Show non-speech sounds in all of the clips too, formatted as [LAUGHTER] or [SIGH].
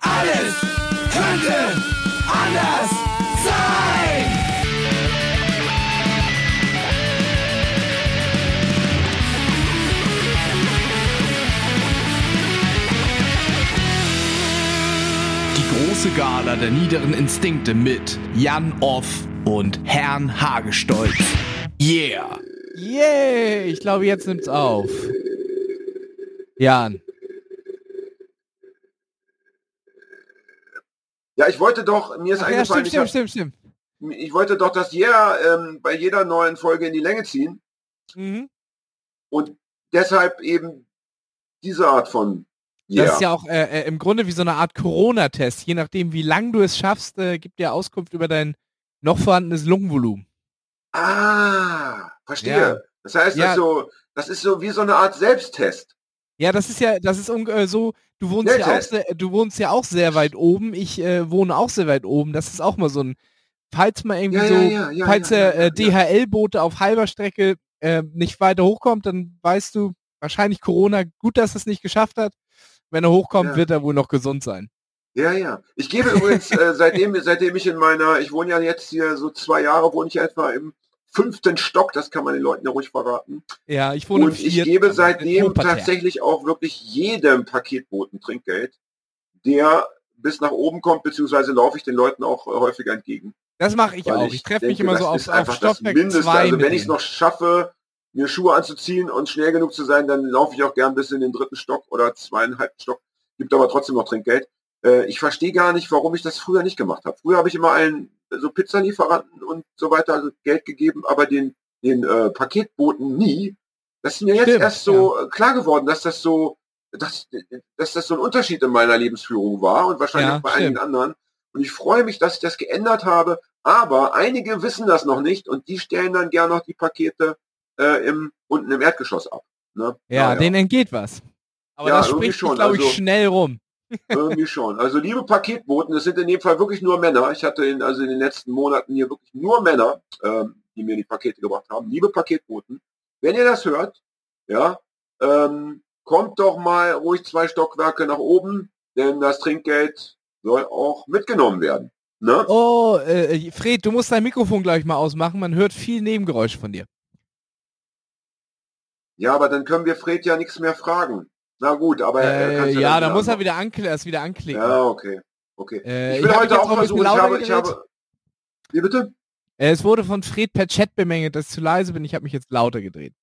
Alles könnte anders sein. Die große Gala der niederen Instinkte mit Jan Off und Herrn Hagestolz. Yeah! Yeah, ich glaube, jetzt nimmt's auf. Jan. Ja, ich wollte doch, mir ist Ach, ja, eingefallen, stimmt, ich, stimmt, stimmt, stimmt. hab, ich wollte doch das Yeah ähm, bei jeder neuen Folge in die Länge ziehen Mhm. und deshalb eben diese Art von Das Yeah. ist ja auch äh, äh, im Grunde wie so eine Art Corona-Test. Je nachdem, wie lang du es schaffst, äh, gibt dir Auskunft über dein noch vorhandenes Lungenvolumen. ah, verstehe. Ja. Das heißt, Ja. das, ist so, das ist so wie so eine Art Selbsttest. Ja, das ist ja, das ist äh, so, du wohnst ja auch sehr, du wohnst ja auch sehr weit oben. Ich äh, wohne auch sehr weit oben. Das ist auch mal so ein, falls mal irgendwie Ja, so, ja, ja, falls der ja. äh, DHL-Bote auf halber Strecke äh, nicht weiter hochkommt, dann weißt du, wahrscheinlich Corona, gut, dass es nicht geschafft hat. Wenn er hochkommt, wird er wohl noch gesund sein. Ja, ja. Ich gebe [LAUGHS] übrigens, äh, seitdem, seitdem ich in meiner, ich wohne ja jetzt hier so zwei Jahre, wohne ich etwa im fünften Stock, das kann man den Leuten ja ruhig verraten. Ja, ich wohne Und ich gebe aber seitdem tatsächlich auch wirklich jedem Paketboten Trinkgeld, der bis nach oben kommt, beziehungsweise laufe ich den Leuten auch äh, häufiger entgegen. Das mache ich auch. Ich treffe mich immer so das auf, ist auf einfach das Stockwerk Mindeste. 2 Also wenn ich es noch schaffe, mir Schuhe anzuziehen und schnell genug zu sein, dann laufe ich auch gern bis in den dritten Stock oder zweieinhalb Stock, gibt aber trotzdem noch Trinkgeld. Äh, ich verstehe gar nicht, warum ich das früher nicht gemacht habe. Früher habe ich immer allen so Pizzalieferanten und so weiter Geld gegeben, aber den, den äh, Paketboten nie. Das ist mir jetzt Stimmt, erst so äh, klar geworden, dass das so, dass, dass das so ein Unterschied in meiner Lebensführung war und wahrscheinlich Ja, auch bei stimmt. einigen anderen. Und ich freue mich, dass ich das geändert habe. Aber einige wissen das noch nicht und die stellen dann gern noch die Pakete äh, im, unten im Erdgeschoss ab. Ne? Ja, Naja, denen entgeht was. Aber Ja, das spricht schon, glaube ich, also- schnell rum. Irgendwie schon. Also liebe Paketboten, es sind in dem Fall wirklich nur Männer. Ich hatte in, also in den letzten Monaten hier wirklich nur Männer, ähm, die mir die Pakete gebracht haben. Liebe Paketboten, wenn ihr das hört, ja, ähm, kommt doch mal ruhig zwei Stockwerke nach oben, denn das Trinkgeld soll auch mitgenommen werden. Ne? Oh, äh, Fred, du musst dein Mikrofon gleich mal ausmachen. Man hört viel Nebengeräusch von dir. Ja, aber dann können wir Fred ja nichts mehr fragen. Na gut, aber er Äh, kann's ja, dann da muss er wieder ankl es wieder anklicken. Ja, okay. Okay. Äh, ich will hab heute auch versuchen, ich habe, ich habe. Wie bitte? Äh, es wurde von Fred per Chat bemängelt, dass ich zu leise bin. Ich habe mich jetzt lauter gedreht.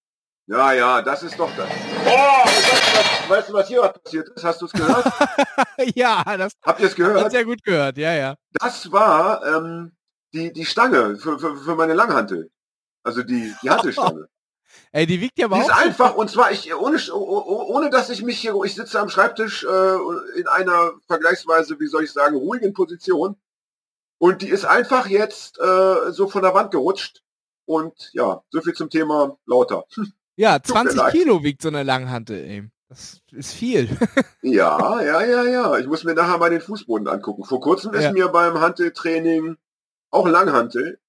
Ja, ja, das ist doch das. Oh, weißt du, was, weißt du, was hier passiert ist? Hast du es gehört? [LAUGHS] ja, das Habt ihr es hat gehört? sehr gut gehört. Ja, ja. Das war ähm, die, die Stange für, für, für meine Langhantel. Also die, die Hantelstange. [LAUGHS] Ey, die wiegt ja aber Die ist auch. einfach, und zwar ich, ohne, oh- ohne dass ich mich hier, ich sitze am Schreibtisch äh, in einer vergleichsweise, wie soll ich sagen, ruhigen Position. Und die ist einfach jetzt äh, so von der Wand gerutscht. Und ja, so viel zum Thema lauter. Ja, Tut mir 20 leid. Kilo wiegt so eine Langhantel, ey. Das ist viel. [LAUGHS] Ja, ja, ja, ja. Ich muss mir nachher mal den Fußboden angucken. Vor kurzem ist Ja. mir beim Hanteltraining, auch Langhantel,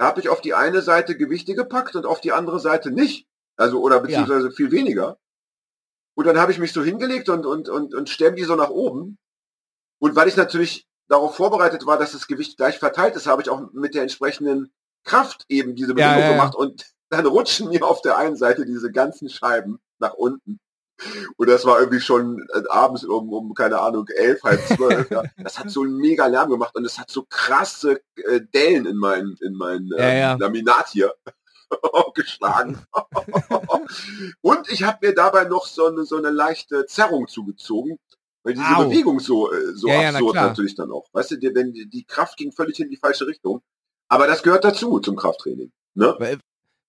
da habe ich auf die eine Seite Gewichte gepackt und auf die andere Seite nicht. Also, oder beziehungsweise viel weniger. Und dann habe ich mich so hingelegt und, und, und, und stemm die so nach oben. Und weil ich natürlich darauf vorbereitet war, dass das Gewicht gleich verteilt ist, habe ich auch mit der entsprechenden Kraft eben diese Ja, Bewegung ja, ja. gemacht. Und dann rutschen mir auf der einen Seite diese ganzen Scheiben nach unten. Und das war irgendwie schon äh, abends um, um, keine Ahnung, elf, halb zwölf. ja. Das hat so einen mega Lärm gemacht und es hat so krasse äh, Dellen in mein, in mein Ja, ähm, ja. Laminat hier [LAUGHS] geschlagen. [LAUGHS] und ich habe mir dabei noch so eine, so eine leichte Zerrung zugezogen, weil diese Au. Bewegung so, äh, so Ja, ja, na absurd natürlich dann auch. Weißt du, die, wenn die, die Kraft ging völlig in die falsche Richtung. Aber das gehört dazu zum Krafttraining. Ne?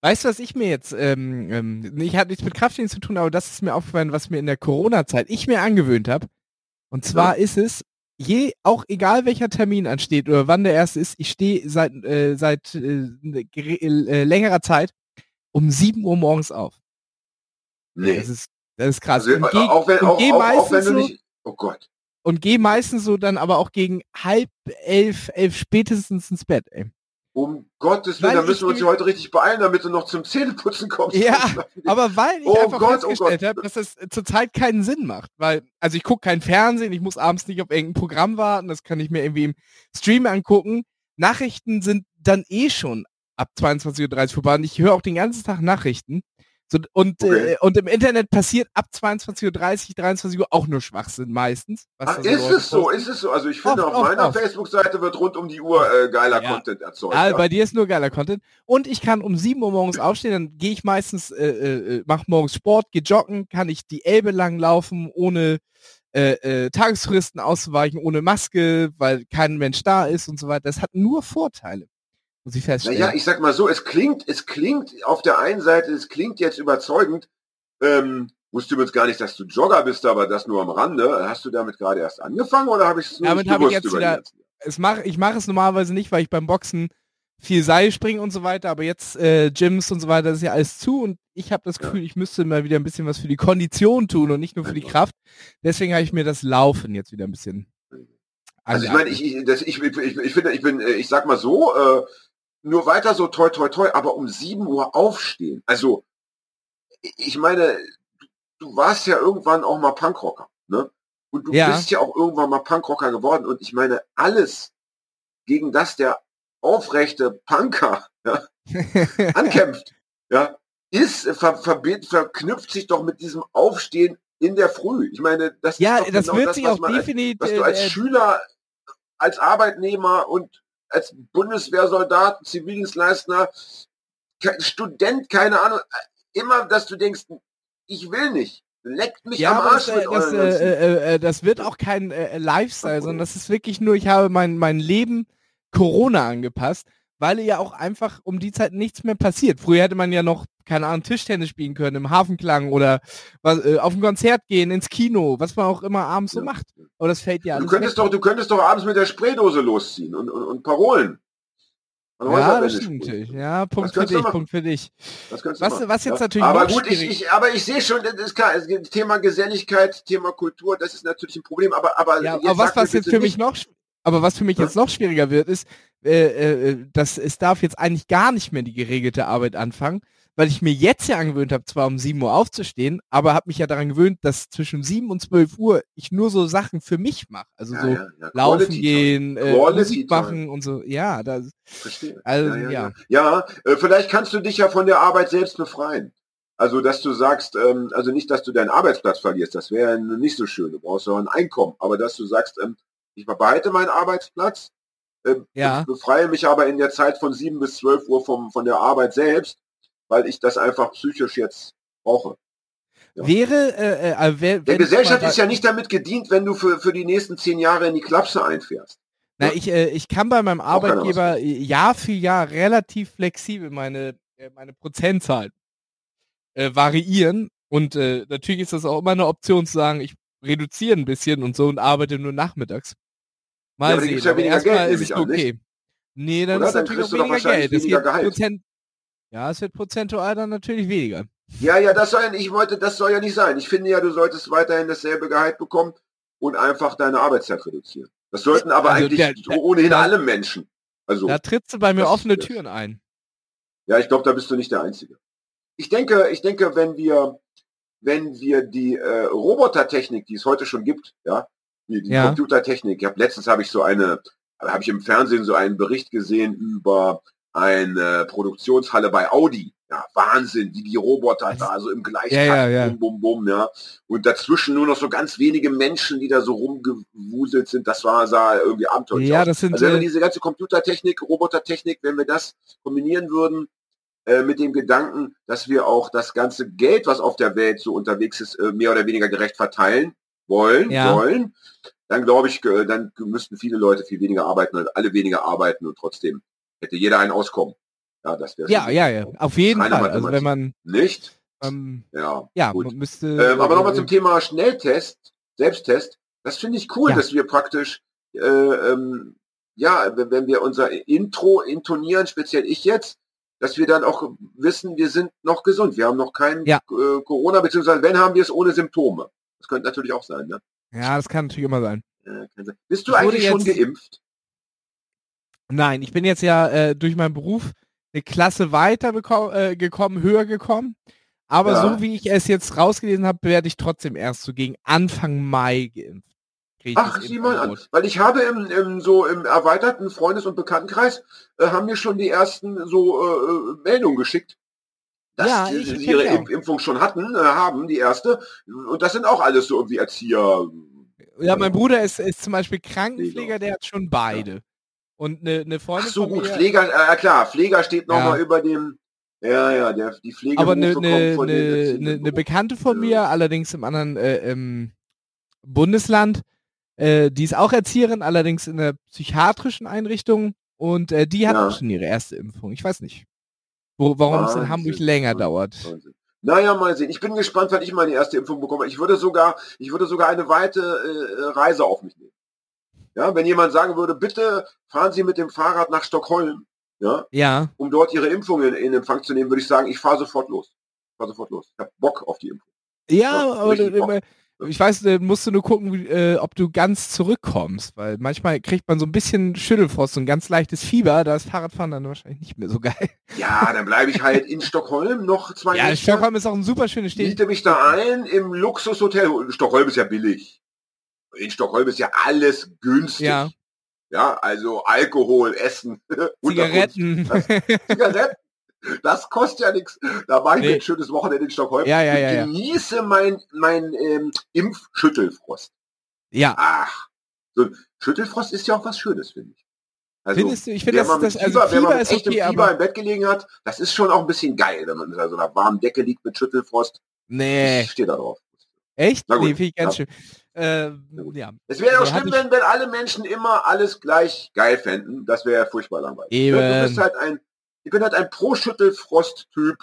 Weißt du, was ich mir jetzt, ähm, ähm, ich habe nichts mit Krafttraining zu tun, aber das ist mir aufgefallen, was mir in der Corona-Zeit ich mir angewöhnt habe. Und zwar ist es, je, auch egal welcher Termin ansteht oder wann der erste ist, ich stehe seit, äh, seit äh, gere- äh, längerer Zeit um 7 Uhr morgens auf. Nee. Das ist, das ist krass. Also, und geh, auch wenn, und auch, geh auch, auch wenn du so, nicht. Oh Gott. und geh meistens so dann aber auch gegen halb elf, elf spätestens ins Bett, ey. Um Gottes Willen, da müssen wir uns ja heute richtig beeilen, damit du noch zum Zähneputzen kommst. Ja, [LAUGHS] aber weil ich oh einfach Gott, festgestellt oh habe, dass das zurzeit keinen Sinn macht. Weil, also ich gucke kein Fernsehen, ich muss abends nicht auf irgendein Programm warten, das kann ich mir irgendwie im Stream angucken. Nachrichten sind dann eh schon ab 22.30 Uhr vorbei und ich höre auch den ganzen Tag Nachrichten. So, und, okay. äh, und im Internet passiert ab 22.30 Uhr, 23 Uhr auch nur Schwachsinn meistens. Ach, ist es so, ist es so. Also ich finde, auf meiner Facebook-Seite wird rund um die Uhr äh, geiler ja. Content erzeugt. Ja, bei dir ist nur geiler Content. Und ich kann um 7 Uhr morgens aufstehen, dann gehe ich meistens, äh, äh, äh, mach morgens Sport, gehe joggen, kann ich die Elbe lang laufen, ohne äh, äh, Tagesfristen auszuweichen, ohne Maske, weil kein Mensch da ist und so weiter. Das hat nur Vorteile muss ich feststellen. Naja, ich sag mal so, es klingt, es klingt auf der einen Seite, es klingt jetzt überzeugend, ähm, wusste übrigens gar nicht, dass du Jogger bist, aber das nur am Rande. Hast du damit gerade erst angefangen oder habe ich es nur damit nicht gewusst ich jetzt wieder, es mach, Ich mache es normalerweise nicht, weil ich beim Boxen viel Seil springen und so weiter, aber jetzt äh, Gyms und so weiter, das ist ja alles zu und ich habe das Gefühl, ja. ich müsste mal wieder ein bisschen was für die Kondition tun und nicht nur für die Kraft. Deswegen habe ich mir das Laufen jetzt wieder ein bisschen. Also ich meine, ich, ich, das, ich, ich, ich finde, ich bin, äh, ich sag mal so, äh, nur weiter so toi toi toi, aber um 7 Uhr aufstehen. Also, ich meine, du warst ja irgendwann auch mal Punkrocker, ne? Und du ja. bist ja auch irgendwann mal Punkrocker geworden. Und ich meine, alles gegen das der aufrechte Punker ja, [LAUGHS] ankämpft, ja, ist, ver, ver, verknüpft sich doch mit diesem Aufstehen in der Früh. Ich meine, das ja, ist das genau wird das, sich auch definitiv, was du als äh, Schüler, als Arbeitnehmer und als Bundeswehrsoldat, Zivildienstleister, Student, keine Ahnung, immer, dass du denkst, ich will nicht. Leckt mich ja, am Arsch das, mit das, äh, äh, äh, das wird auch kein äh, Lifestyle, sondern das ist wirklich nur, ich habe mein, mein Leben Corona angepasst weil ja auch einfach um die Zeit nichts mehr passiert. Früher hätte man ja noch, keine Ahnung, Tischtennis spielen können im Hafenklang oder was, äh, auf ein Konzert gehen, ins Kino, was man auch immer abends ja. so macht. Aber das fällt ja alles Du könntest weg. doch, du könntest doch abends mit der Spraydose losziehen und, und, und Parolen. Ja, das stimmt. Ja, Punkt für dich, Punkt für dich. Was, was, was jetzt ja. natürlich aber gut, ich, ich, aber ich sehe schon, das ist klar, das Thema Geselligkeit, Thema Kultur, das ist natürlich ein Problem, aber aber, ja, aber was, was jetzt für mich noch aber was für mich jetzt noch schwieriger wird, ist, äh, äh, dass es darf jetzt eigentlich gar nicht mehr die geregelte Arbeit anfangen, weil ich mir jetzt ja angewöhnt habe, zwar um 7 Uhr aufzustehen, aber habe mich ja daran gewöhnt, dass zwischen 7 und 12 Uhr ich nur so Sachen für mich mache. Also ja, so ja, ja. laufen Quality gehen, äh, Musik machen und so. Ja, das, Verstehe. Also, ja, ja. ja. Äh, vielleicht kannst du dich ja von der Arbeit selbst befreien. Also, dass du sagst, ähm, also nicht, dass du deinen Arbeitsplatz verlierst, das wäre nicht so schön. Du brauchst auch ein Einkommen, aber dass du sagst, ähm, ich behalte meinen Arbeitsplatz, äh, ja. befreie mich aber in der Zeit von 7 bis 12 Uhr vom, von der Arbeit selbst, weil ich das einfach psychisch jetzt brauche. Ja. Wäre, äh, äh, wär, der Gesellschaft ist ja nicht damit gedient, wenn du für, für die nächsten zehn Jahre in die Klapse einfährst. Na, ich, äh, ich kann bei meinem Arbeitgeber Jahr für Jahr relativ flexibel meine, äh, meine Prozentzahl äh, variieren. Und äh, natürlich ist das auch immer eine Option zu sagen, ich reduziere ein bisschen und so und arbeite nur nachmittags. Mal ja, sehen. Ja aber erstmal ist es okay. Nee, dann Oder? ist dann natürlich auch weniger Geld. Weniger es Prozent, ja, es wird prozentual dann natürlich weniger. Ja, ja, das soll ja, ich wollte, das soll ja nicht sein. Ich finde ja, du solltest weiterhin dasselbe Gehalt bekommen und einfach deine Arbeitszeit reduzieren. Das sollten aber also eigentlich der, der, ohnehin der, alle Menschen. Also, da trittst du bei mir offene Türen ein. Ja, ich glaube, da bist du nicht der Einzige. Ich denke, ich denke, wenn wir, wenn wir die äh, Robotertechnik, die es heute schon gibt, ja, die, die ja. Computertechnik. Ich hab, letztens habe ich so eine, habe ich im Fernsehen so einen Bericht gesehen über eine Produktionshalle bei Audi. Ja, Wahnsinn, wie die Roboter da so im gleichen ja, ja, ja. Bum, bum, bum, ja. Und dazwischen nur noch so ganz wenige Menschen, die da so rumgewuselt sind. Das war, sah irgendwie abenteuerlich ja, Das sind, also wenn wir diese ganze Computertechnik, Robotertechnik, wenn wir das kombinieren würden, äh, mit dem Gedanken, dass wir auch das ganze Geld, was auf der Welt so unterwegs ist, äh, mehr oder weniger gerecht verteilen, wollen, ja. wollen, dann glaube ich, dann müssten viele Leute viel weniger arbeiten und alle weniger arbeiten und trotzdem hätte jeder ein Auskommen. Ja, das wäre ja, ja, ja, auf jeden Fall. Also wenn man nicht, ähm, ja, ja, gut. müsste. Ähm, aber nochmal zum Thema Schnelltest, Selbsttest. Das finde ich cool, ja. dass wir praktisch, äh, ähm, ja, wenn wir unser Intro intonieren, speziell ich jetzt, dass wir dann auch wissen, wir sind noch gesund. Wir haben noch kein ja. äh, Corona, beziehungsweise wenn haben wir es ohne Symptome. Das könnte natürlich auch sein, ne? Ja, das kann natürlich immer sein. Ja, Bist du eigentlich schon geimpft? Nein, ich bin jetzt ja äh, durch meinen Beruf eine Klasse weiter äh, gekommen, höher gekommen. Aber ja. so wie ich es jetzt rausgelesen habe, werde ich trotzdem erst so gegen Anfang Mai geimpft. Ach, sieh mal an. Weil ich habe im, im so im erweiterten Freundes- und Bekanntenkreis äh, haben mir schon die ersten so äh, äh Meldungen geschickt, dass ja, die, sie ihre Impf Impfung schon hatten, äh, haben, die erste. Und das sind auch alles so irgendwie Erzieher. Ja, mein Bruder ist, ist zum Beispiel Krankenpfleger, der hat schon beide. Ja. Und eine, eine Freundin Ach so gut, mir, Pfleger, äh, klar, Pfleger steht nochmal ja. über dem, ja, ja, der, die Pflege. Aber eine, eine, eine, eine Bekannte von mir, allerdings im anderen äh, im Bundesland, äh, die ist auch Erzieherin, allerdings in einer psychiatrischen Einrichtung und äh, die hat ja. schon ihre erste Impfung. Ich weiß nicht, wo, warum Wahnsinn, es in Hamburg länger Wahnsinn, dauert. Wahnsinn. Naja, mal sehen. Ich bin gespannt, wann ich meine erste Impfung bekomme. Ich würde sogar, ich würde sogar eine weite äh, Reise auf mich nehmen. Ja, wenn jemand sagen würde, bitte fahren Sie mit dem Fahrrad nach Stockholm, ja, ja. um dort Ihre Impfung in, in Empfang zu nehmen, würde ich sagen, ich fahre sofort los. Ich fahre sofort los. Ich habe Bock auf die Impfung. Ja, aber ich weiß, da musst du nur gucken, wie, äh, ob du ganz zurückkommst, weil manchmal kriegt man so ein bisschen Schüttelfrost und ganz leichtes Fieber, da ist Fahrradfahren dann wahrscheinlich nicht mehr so geil. Ja, dann bleibe ich halt in Stockholm noch zwei Ja, Nächte. Stockholm ist auch ein super schönes Städte. Miete mich da ein im Luxushotel. Stockholm ist ja billig. In Stockholm ist ja alles günstig. Ja. Ja, also Alkohol, Essen, [LAUGHS] Zigaretten. Zigaretten. Das kostet ja nichts. Da mache ich nee. ein schönes Wochenende in Stockholm. Ja, ja, ja, genieße mein, mein ähm, Impfschüttelfrost. Ja. Ach, so Schüttelfrost ist ja auch was Schönes, finde ich. Also, Findest du, ich finde, das, das, also Fieber, wenn man mit echtem okay, Fieber im Bett gelegen hat, das ist schon auch ein bisschen geil, wenn man in so einer warmen Decke liegt mit Schüttelfrost. Nee. Ich stehe da drauf. Echt? Nee, finde ich ganz ja. schön. Äh, ja. Es wäre ja schlimm, wenn, wenn alle Menschen immer alles gleich geil fänden. Das wäre ja furchtbar langweilig. Eben. Du bist halt ein ich bin halt ein Pro-Schüttelfrost-Typ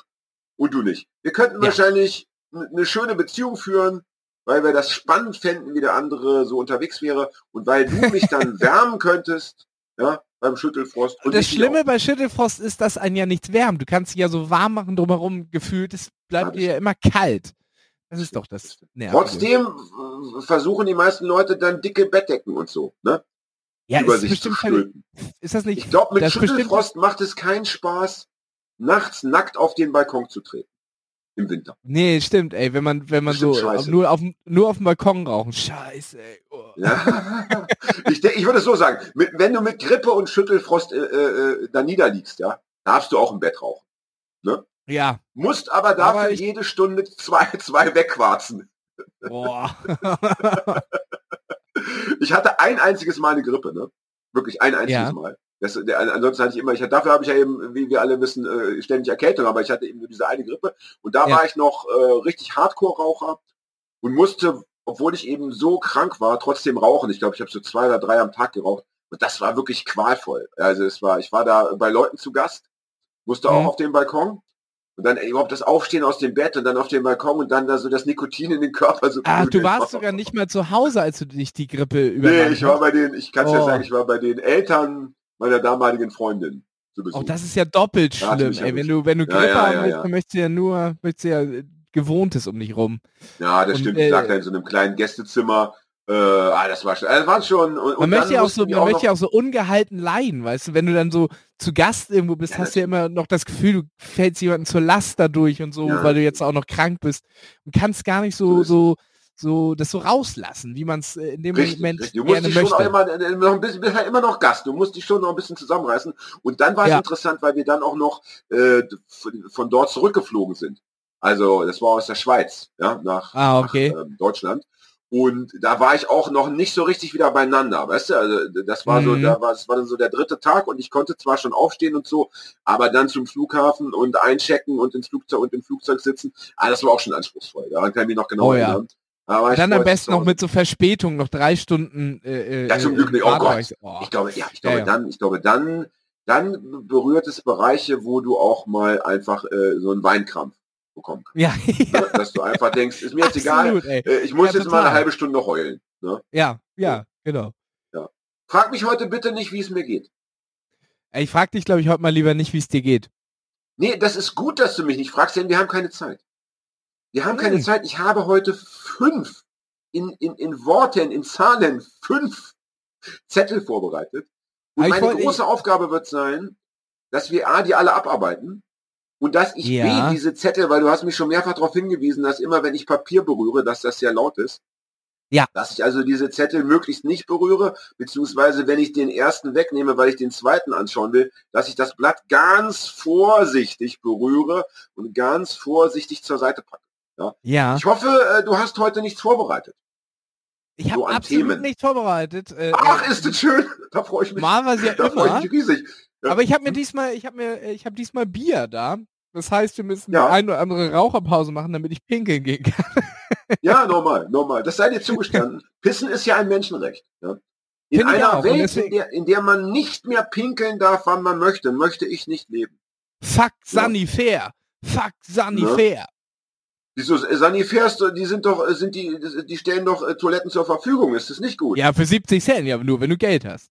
und du nicht. Wir könnten ja. wahrscheinlich eine schöne Beziehung führen, weil wir das spannend fänden, wie der andere so unterwegs wäre und weil du mich [LAUGHS] dann wärmen könntest, ja, beim Schüttelfrost. Und das Schlimme bei Schüttelfrost ist, dass einen ja nichts wärmt. Du kannst dich ja so warm machen drumherum gefühlt, es bleibt dir ja immer kalt. Das ist doch das Nervige. Trotzdem versuchen die meisten Leute dann dicke Bettdecken und so, ne? Ja, über sich zu stülpen. Ist das nicht? Ich glaube, mit Schüttelfrost macht es keinen Spaß, nachts nackt auf den Balkon zu treten. Im Winter. Nee, stimmt, ey, wenn man, wenn man so nur auf, nur auf dem Balkon rauchen. Scheiße, ey. Oh. Ja. [LAUGHS] ich, ich würde es so sagen, mit, wenn du mit Grippe und Schüttelfrost äh, äh, da niederliegst, ja, darfst du auch im Bett rauchen. Ne? Ja. Musst aber dafür aber ich... jede Stunde zwei, zwei wegquarzen. Boah. [LAUGHS] [LAUGHS] ich hatte ein einziges Mal eine Grippe, ne? Wirklich ein einziges ja. Mal. Das, der, ansonsten hatte ich immer, ich dafür habe ich ja eben, wie wir alle wissen, äh, ständig Erkältung, aber ich hatte eben nur diese eine Grippe. Und da ja. war ich noch äh, richtig Hardcore-Raucher und musste, obwohl ich eben so krank war, trotzdem rauchen. Ich glaube, ich habe so zwei oder drei am Tag geraucht. Und das war wirklich qualvoll. Also es war, ich war da bei Leuten zu Gast, musste mhm. auch auf dem Balkon und dann überhaupt das Aufstehen aus dem Bett und dann auf dem Balkon und dann da so das Nikotin in den Körper. So Ach, du warst sogar nicht mal zu Hause, als du dich die Grippe übernahm Nee, ich war bei den, ich kann es oh. ja sagen, ich war bei den Eltern meiner damaligen Freundin. Auch oh, das ist ja doppelt schlimm, ey. Wenn du, wenn du Grippe ja, ja, haben willst, ja, dann möchtest du ja nur, möchtest du ja Gewohntes um dich rum. Ja, das und, stimmt. Ich lag da in so einem kleinen Gästezimmer äh, ah, das war schon, das war schon. Und, man möchte ja auch so, man möchte ja auch so ungehalten leiden, weißt du, wenn du dann so zu Gast irgendwo bist, ja, hast du ja immer noch das Gefühl, du fällst jemanden zur Last dadurch und so, ja. weil du jetzt auch noch krank bist und kannst gar nicht so, so, so, das so rauslassen, wie man es äh, in dem richtig, Moment richtig. Du musst dich möchte. schon immer, äh, noch ein bisschen, bist halt immer noch Gast, du musst dich schon noch ein bisschen zusammenreißen. Und dann war es ja. interessant, weil wir dann auch noch äh, von dort zurückgeflogen sind. Also das war aus der Schweiz, ja, nach, ah, okay. nach ähm, Deutschland. Und da war ich auch noch nicht so richtig wieder beieinander, weißt du? Also das war mhm. so, da war, das war dann so der dritte Tag und ich konnte zwar schon aufstehen und so, aber dann zum Flughafen und einchecken und ins Flugzeug und im Flugzeug sitzen, ah, das war auch schon anspruchsvoll. Daran kann ich mich noch genau oh, erinnern. Ja. dann am besten noch mit so Verspätung, noch drei Stunden. Äh, äh ja, zum Glück nicht. Oh Gott. Oh. Ich glaube, ja, ich glaube ja, ja. dann, ich glaube dann, dann berührt es Bereiche, wo du auch mal einfach äh, so einen Weinkrampf bekommen kannst. Ja, ja. Ne? Dass du einfach denkst, ist mir jetzt egal, ey. Äh, ich muss ja, jetzt total. mal eine halbe Stunde heulen. Ne? Ja, ja, genau. Ja. Frag mich heute bitte nicht, wie es mir geht. Ich frag dich, glaube ich, heute mal lieber nicht, wie es dir geht. Nee, das ist gut, dass du mich nicht fragst, denn wir haben keine Zeit. Wir haben hm. keine Zeit. Ich habe heute fünf in, in, in Worten, in Zahlen, fünf Zettel vorbereitet Und ich meine große Aufgabe wird sein, dass wir A, die alle abarbeiten und dass ich Ja. B, diese Zettel, weil du hast mich schon mehrfach darauf hingewiesen, dass immer, wenn ich Papier berühre, dass das sehr laut ist. Ja. Dass ich also diese Zettel möglichst nicht berühre, beziehungsweise wenn ich den ersten wegnehme, weil ich den zweiten anschauen will, dass ich das Blatt ganz vorsichtig berühre und ganz vorsichtig zur Seite packe. Ja, Ich hoffe, äh, du hast heute nichts vorbereitet. ich habe so absolut Themen. nichts vorbereitet. Äh, Ach, äh, ist das schön. [LAUGHS] Da freue ich mich. Normalerweise ja Da freue ich mich riesig. Ja. Aber ich habe mir diesmal, ich habe mir, ich habe diesmal Bier da. Das heißt, wir müssen Ja. die ein oder andere Raucherpause machen, damit ich pinkeln gehen kann. [LAUGHS] Ja, normal, normal. Das sei dir zugestanden. Pissen ist ja ein Menschenrecht. Ja? In Finde ich einer Welt, in deswegen- der, in der man nicht mehr pinkeln darf, wann man möchte, möchte ich nicht leben. Fuck Ja. Sunny Fair. Fuck Sunny Fair. Wieso, Sanifairs, die sind doch, äh, sind die, die stellen doch äh, Toiletten zur Verfügung. Ist das nicht gut? Ja, für 70 Cent, ja, nur wenn du Geld hast.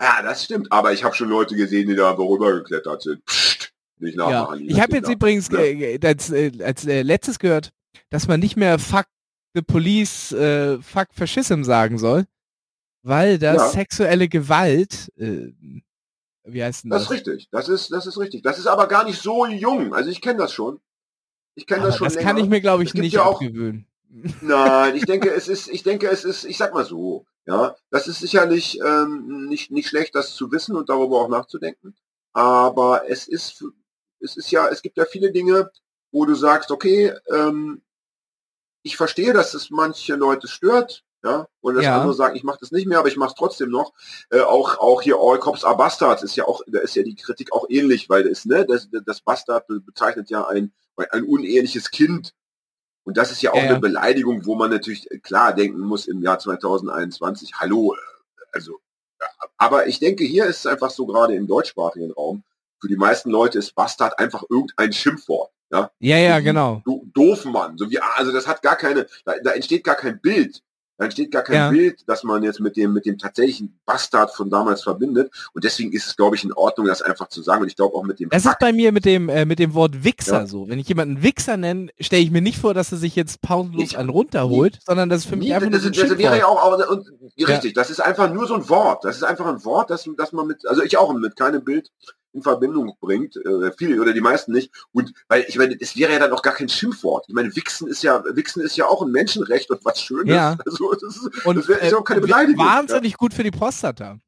Ja, das stimmt. Aber ich habe schon Leute gesehen, die da rübergeklettert sind. Psst, nicht Ja. nachmachen. Ich habe jetzt übrigens Ja. äh, als, äh, als äh, letztes gehört, dass man nicht mehr Fuck the Police, äh, Fuck Fascism sagen soll, weil das Ja. sexuelle Gewalt, äh, wie heißt denn Das das? ist richtig. Das ist, das ist richtig. Das ist aber gar nicht so jung. Also ich kenne das schon. Ich kenne das schon das länger. kann ich mir, glaube ich, nicht ja auch-. [LAUGHS] Nein, ich denke, es ist, ich denke, es ist, ich sag mal so, ja, das ist sicherlich ähm, nicht, nicht schlecht, das zu wissen und darüber auch nachzudenken. Aber es ist, es ist ja, es gibt ja viele Dinge, wo du sagst, okay, ähm, ich verstehe, dass es manche Leute stört, ja, und dass Ja. andere sagen, ich mache das nicht mehr, aber ich mache es trotzdem noch. Äh, auch, auch hier All Cops are Bastards ist ja auch, da ist ja die Kritik auch ähnlich, weil das, ne, das, das Bastard bezeichnet ja ein, ein uneheliches Kind. Und das ist ja auch Ja, ja. eine Beleidigung, wo man natürlich äh, klar denken muss im Jahr 2021, hallo, äh, also, aber ich denke, hier ist es einfach so gerade im deutschsprachigen Raum, für die meisten Leute ist Bastard einfach irgendein Schimpfwort. Ja, Ja, ja, genau. du Doofmann, so wie, also das hat gar keine, da, da entsteht gar kein Bild. Da entsteht gar kein Ja. Bild, das man jetzt mit dem, mit dem tatsächlichen Bastard von damals verbindet. Und deswegen ist es, glaube ich, in Ordnung, das einfach zu sagen. Und ich glaube auch mit dem Das ist bei mir mit dem, äh, mit dem Wort Wichser Ja. so. Wenn ich jemanden Wichser nenne, stelle ich mir nicht vor, dass er sich jetzt pausenlos einen runterholt, sondern das ist für mich Nie, einfach nur das, so ein das wäre ja auch, auch und, richtig, das ist einfach nur so ein Wort. Das ist einfach ein Wort, das, das man mit, also ich auch mit keinem Bild in Verbindung bringt, äh, viele oder die meisten nicht. Und weil ich meine, es wäre ja dann auch gar kein Schimpfwort. Ich meine, Wichsen ist ja, Wichsen ist ja auch ein Menschenrecht und was Schönes. Ja. [LAUGHS] Also das ist, Und das wär, ist ja auch keine äh, Beleidigung. wahnsinnig gut für die Prostata.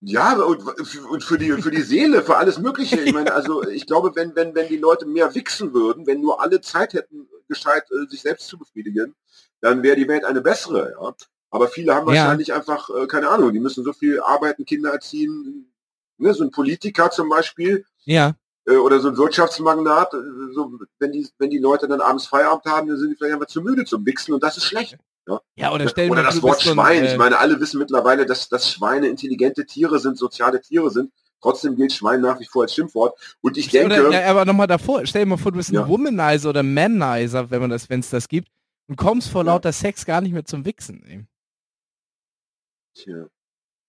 Ja, und, und für die für die Seele, für alles Mögliche. Ich meine, also ich glaube, wenn wenn wenn die Leute mehr wichsen würden, wenn nur alle Zeit hätten, gescheit äh, sich selbst zu befriedigen, dann wäre die Welt eine bessere. Ja. Aber viele haben Ja. wahrscheinlich einfach äh, keine Ahnung. Die müssen so viel arbeiten, Kinder erziehen. Ne, so ein Politiker zum Beispiel Ja. äh, oder so ein Wirtschaftsmagnat. äh, So, wenn die wenn die Leute dann abends Feierabend haben, dann sind die vielleicht einfach zu müde zum Wichsen und das ist schlecht. Ja, oder stell dir Oder mal das vor, du Wort ein, Schwein. äh, Ich meine, alle wissen mittlerweile, dass, dass Schweine intelligente Tiere sind, soziale Tiere sind. Trotzdem gilt Schwein nach wie vor als Schimpfwort. Und ich denke, Oder, ja, aber nochmal davor, stell dir mal vor, du bist ein Ja. Womanizer oder Manizer, wenn man das, wenn es das gibt, und kommst vor Ja. lauter Sex gar nicht mehr zum Wichsen. Ey. Tja,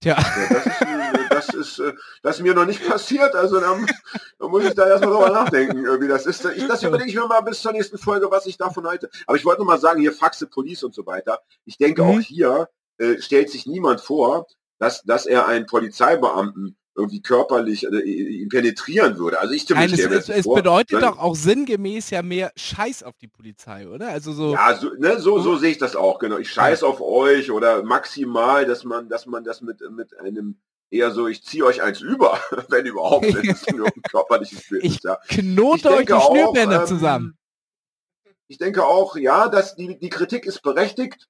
Tja, ja, das, ist, äh, das, ist, äh, das ist mir noch nicht passiert. Also da, da muss ich da erstmal drüber nachdenken, äh, wie das ist. Ich, das überlege ich mir mal bis zur nächsten Folge, was ich davon halte. Aber ich wollte nur mal sagen, hier Faxe, Police und so weiter. Ich denke Mhm. auch hier äh, stellt sich niemand vor, dass, dass er einen Polizeibeamten irgendwie körperlich äh, ihn penetrieren würde. Also ich Nein, zumindest es, es, vor. bedeutet sondern- doch auch sinngemäß ja mehr Scheiß auf die Polizei, oder? Also so, Ja, so, ne, so, so sehe ich das auch, genau. Ich scheiß auf euch oder maximal, dass man, dass man das mit, mit einem eher so, ich ziehe euch eins über, [LAUGHS] wenn überhaupt, wenn es nur ein körperliches Bild Ich ist, ja. knote euch die Schnürbänder ähm, zusammen. Ich denke auch, ja, dass die, die Kritik ist berechtigt,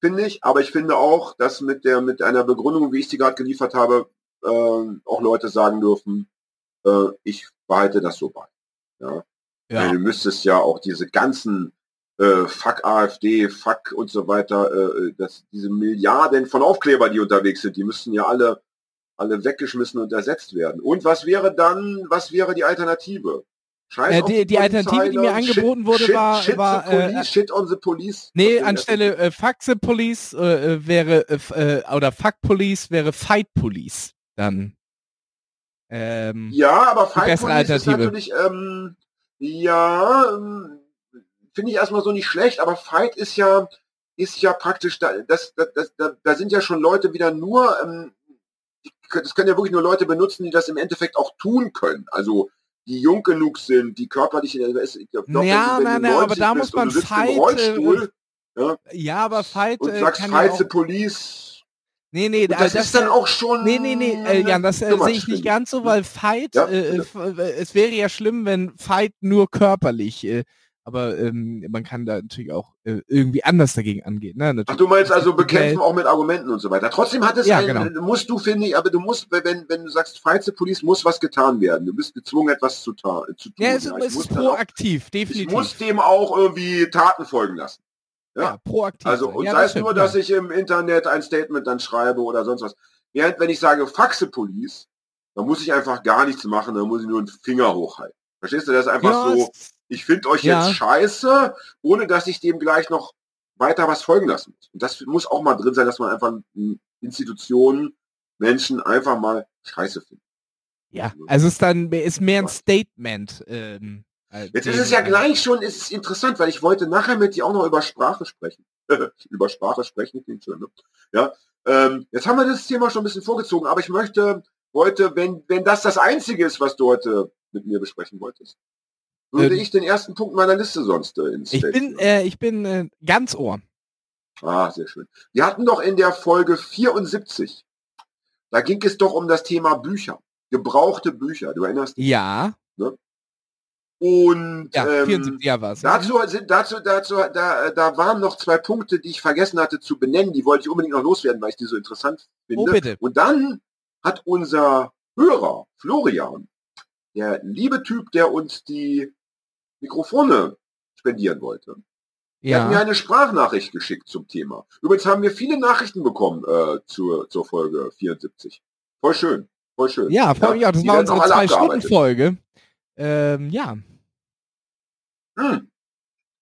finde ich, aber ich finde auch, dass mit der, mit einer Begründung, wie ich sie gerade geliefert habe, ähm, auch Leute sagen dürfen, äh, ich behalte das so bei. Ja. Ja. Du müsstest ja auch diese ganzen äh, Fuck AfD, Fuck und so weiter, äh, dass diese Milliarden von Aufkleber, die unterwegs sind, die müssten ja alle alle weggeschmissen und ersetzt werden. Und was wäre dann, was wäre die Alternative? Äh, die- die Alternative, die mir Polizei, angeboten wurde, shit, war- shit war, the police, äh, shit on the police. Nee, anstelle äh, Fuck the Police äh, äh, wäre äh, äh, oder Fuck Police wäre Fight Police dann. Ähm, das? Ja, aber Fight bessere Police ist natürlich, ähm, ja, ähm, finde ich erstmal so nicht schlecht, aber Fight ist ja, ist ja praktisch, da, das, das, das, da, da sind ja schon Leute wieder nur, ähm, die, das können ja wirklich nur Leute benutzen, die das im Endeffekt auch tun können. Also die jung genug sind, die körperlich in der ich glaub, Ja, wenn nein, nein, aber da muss man Fight. Äh, ja, ja, aber Fight. Und äh, sagst Fight the Police. Nee, nee, das, das, ist dann auch schon. Nee, nee, nee, äh, Jan, das äh, sehe ich nicht ganz so, weil Fight, ja, äh, äh, es wäre ja schlimm, wenn Fight nur körperlich äh, aber ähm, man kann da natürlich auch äh, irgendwie anders dagegen angehen. Ne? Natürlich. Ach, du meinst also bekämpfen auch mit Argumenten und so weiter. Trotzdem hat es ja, ein, genau. musst du, finde ich, aber du musst, wenn, wenn du sagst, Fight the Police, muss was getan werden. Du bist gezwungen, etwas zu, zu tun. Ja, es, ja, es ist proaktiv, auch, definitiv. Ich muss dem auch irgendwie Taten folgen lassen. Ja, ja proaktiv. Also, und ja, sei es nur, dass ich im Internet ein Statement dann schreibe oder sonst was. Während, wenn ich sage, faxe Police, dann muss ich einfach gar nichts machen, dann muss ich nur einen Finger hochhalten. Verstehst du? Das ist einfach so, ich finde euch ja. jetzt scheiße, ohne dass ich dem gleich noch weiter was folgen lassen muss. Und das muss auch mal drin sein, dass man einfach Institutionen, Menschen einfach mal scheiße findet. Ja, also es ist dann ist mehr ein Statement. Ähm, jetzt ist es ja gleich schon, ist es interessant, weil ich wollte nachher mit dir auch noch über Sprache sprechen. [LAUGHS] über Sprache sprechen, klingt schön, ne? Ja, ähm, jetzt haben wir das Thema schon ein bisschen vorgezogen, aber ich möchte heute, wenn, wenn das das Einzige ist, was du heute mit mir besprechen wolltest, würde ähm, ich den ersten Punkt meiner Liste sonst äh, ins Ich bin, äh, ich bin äh, ganz Ohr. Ah, sehr schön. Wir hatten doch in der Folge 74, da ging es doch um das Thema Bücher, gebrauchte Bücher. Du erinnerst dich? Ja. Ne? Und ja, 74, ähm, ja. Dazu, dazu, dazu, da, da waren noch zwei Punkte, die ich vergessen hatte zu benennen. Die wollte ich unbedingt noch loswerden, weil ich die so interessant finde. Oh, bitte. Und dann hat unser Hörer, Florian, der liebe Typ, der uns die Mikrofone spendieren wollte. Ja. Hat mir eine Sprachnachricht geschickt zum Thema. Übrigens haben wir viele Nachrichten bekommen äh, zur, zur Folge 74. Voll schön. Voll schön. Ja, voll, ja, das war unsere zwei Stunden Folge. Ähm, ja. Hm.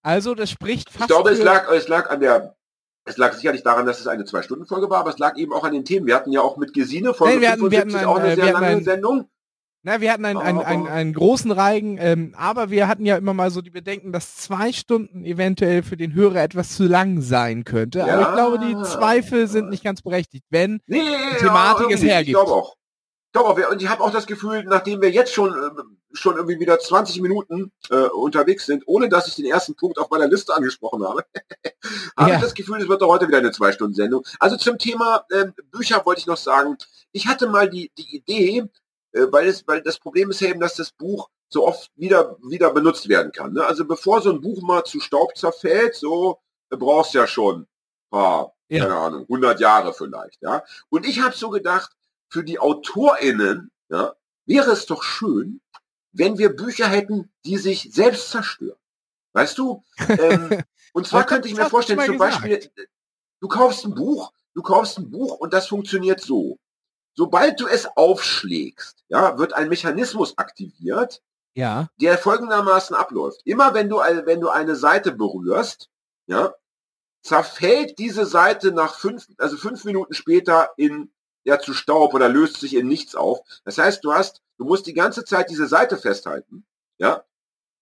Also das spricht fast. Ich glaube, es lag, es lag an der es lag sicherlich daran, dass es eine Zwei-Stunden-Folge war, aber es lag eben auch an den Themen. Wir hatten ja auch mit Gesine Folge nee, wir hatten, 75 wir hatten ein, auch eine äh, sehr lange ein, Sendung. Na, wir hatten einen, einen, einen, einen großen Reigen, ähm, aber wir hatten ja immer mal so die Bedenken, dass zwei Stunden eventuell für den Hörer etwas zu lang sein könnte. Ja. Aber ich glaube, die Zweifel sind nicht ganz berechtigt, wenn nee, die Thematik ja, es hergibt. Ich glaube auch. Ich glaube auch, und ich habe auch das Gefühl, nachdem wir jetzt schon äh, schon irgendwie wieder 20 Minuten äh, unterwegs sind, ohne dass ich den ersten Punkt auf meiner Liste angesprochen habe, [LAUGHS] habe ja. ich das Gefühl, es wird doch heute wieder eine Zwei-Stunden-Sendung. Also zum Thema äh, Bücher wollte ich noch sagen, ich hatte mal die, die Idee, äh, weil, es, weil das Problem ist eben, dass das Buch so oft wieder, wieder benutzt werden kann. Ne? Also bevor so ein Buch mal zu Staub zerfällt, so äh, brauchst ja schon paar, ja. keine Ahnung, 100 Jahre vielleicht. Ja? Und ich habe so gedacht, für die AutorInnen ja, wäre es doch schön, wenn wir Bücher hätten, die sich selbst zerstören. Weißt du? Ähm, [LAUGHS] und zwar könnte ich mir vorstellen, zum Beispiel, du kaufst ein Buch, du kaufst ein Buch und das funktioniert so. Sobald du es aufschlägst, ja, wird ein Mechanismus aktiviert, ja. der folgendermaßen abläuft. Immer wenn du, wenn du eine Seite berührst, ja, zerfällt diese Seite nach fünf, also fünf Minuten später in, ja, zu Staub oder löst sich in nichts auf. Das heißt, du hast, du musst die ganze Zeit diese Seite festhalten, ja,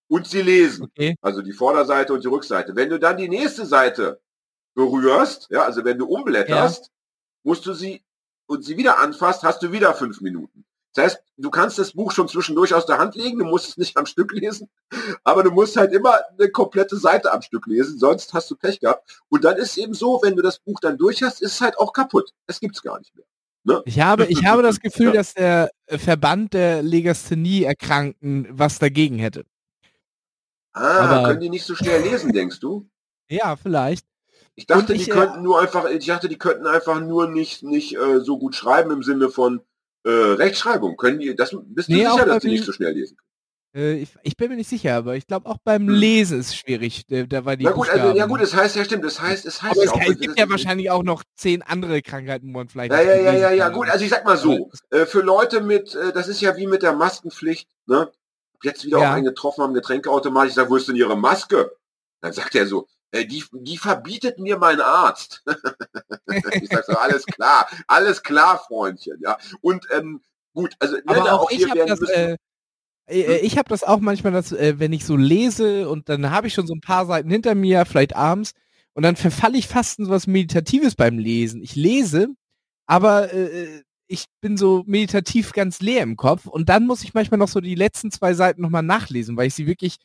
und sie lesen. Okay. Also die Vorderseite und die Rückseite. Wenn du dann die nächste Seite berührst, ja, also wenn du umblätterst, ja. musst du sie und sie wieder anfasst, hast du wieder fünf Minuten. Das heißt, du kannst das Buch schon zwischendurch aus der Hand legen, du musst es nicht am Stück lesen, aber du musst halt immer eine komplette Seite am Stück lesen, sonst hast du Pech gehabt. Und dann ist eben so, wenn du das Buch dann durch hast, ist es halt auch kaputt. Es gibt's gar nicht mehr. Ne? Ich habe, ich habe das [LAUGHS] Gefühl, ja. dass der Verband der Legasthenie-Erkrankten was dagegen hätte. Ah, aber können die nicht so schnell lesen, denkst du? [LAUGHS] Ja, vielleicht. Ich dachte, ich, die äh, könnten nur einfach, ich dachte, die könnten einfach nur nicht, nicht äh, so gut schreiben im Sinne von äh, Rechtschreibung. Können die, das bist du nee, sicher, dass die nicht so schnell lesen können? Äh, ich, ich, bin mir nicht sicher, aber ich glaube auch beim. Lesen ist es schwierig. Da war die ja gut, also, ja gut, das heißt ja stimmt, das heißt, es heißt aber ja auch, es gibt ja wahrscheinlich auch noch zehn andere Krankheiten, wo man vielleicht. Ja, ja, ja, ja, ja, gut. Also ich sag mal so, äh, für Leute mit, äh, das ist ja wie mit der Maskenpflicht, ne? Jetzt wieder ja. auch einen getroffen am Getränkeautomat. Ich sag, wo ist denn Ihre Maske? Dann sagt er so, äh, die, die verbietet mir mein Arzt. [LAUGHS] ich sag so, alles klar, alles klar, Freundchen, ja. Und ähm, gut, also ne, aber auch, auch ich habe das, äh? Ich habe das auch manchmal, dass, äh, wenn ich so lese und dann habe ich schon so ein paar Seiten hinter mir, vielleicht abends, und dann verfalle ich fast in so was Meditatives beim Lesen. Ich lese, aber äh, ich bin so meditativ ganz leer im Kopf und dann muss ich manchmal noch so die letzten zwei Seiten nochmal nachlesen, weil ich sie wirklich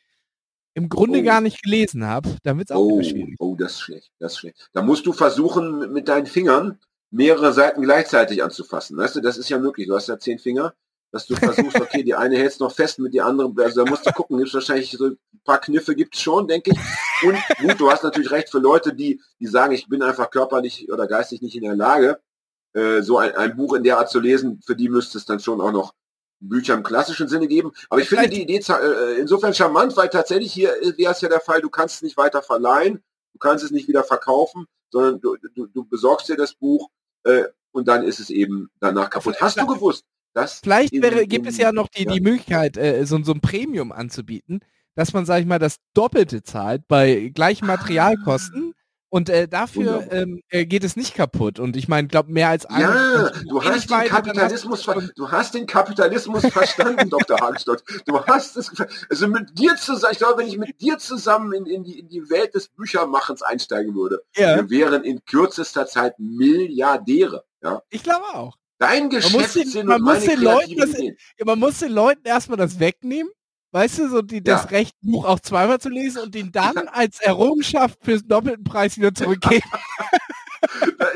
im Grunde Oh. gar nicht gelesen habe. Dann wird es auch Oh, schwierig. oh, das ist schlecht, das ist schlecht. Da musst du versuchen, mit- mit deinen Fingern mehrere Seiten gleichzeitig anzufassen. Weißt du, das ist ja möglich. Du hast ja zehn Finger, dass du versuchst, okay, die eine hältst noch fest mit die andere. Also da musst du gucken, gibt's wahrscheinlich so ein paar Kniffe gibt's schon, denke ich. Und gut, du hast natürlich recht für Leute, die, die sagen, ich bin einfach körperlich oder geistig nicht in der Lage, äh, so ein, ein Buch in der Art zu lesen, für die müsste es dann schon auch noch Bücher im klassischen Sinne geben. Aber ich finde die Idee äh, insofern charmant, weil tatsächlich hier wäre es ja der Fall, du kannst es nicht weiter verleihen, du kannst es nicht wieder verkaufen, sondern du, du, du besorgst dir das Buch äh, und dann ist es eben danach kaputt. Hast du gewusst, dass Vielleicht wäre, gibt es ja noch die, ja. die Möglichkeit, äh, so, so ein Premium anzubieten, dass man, sag ich mal, das Doppelte zahlt bei gleichen Materialkosten und äh, dafür ähm, äh, geht es nicht kaputt. Und ich meine, glaube mehr als Ja, eine- du hast den Kapitalismus, hast du hast den Kapitalismus verstanden, Dr. Hagestolz. Du hast es, also mit dir zusammen, ich glaube, wenn ich mit dir zusammen in, in, die, in die Welt des Büchermachens einsteigen würde, Ja, wir wären in kürzester Zeit Milliardäre. Ja? ich glaube auch. Dein muss den- Geschäftssinn man muss den Leuten das-. Ja, man muss den Leuten erstmal das wegnehmen, weißt du, so die, das Ja. Recht, ein Buch auch zweimal zu lesen und den dann als Errungenschaft für den doppelten Preis wieder zurückgeben. [LAUGHS]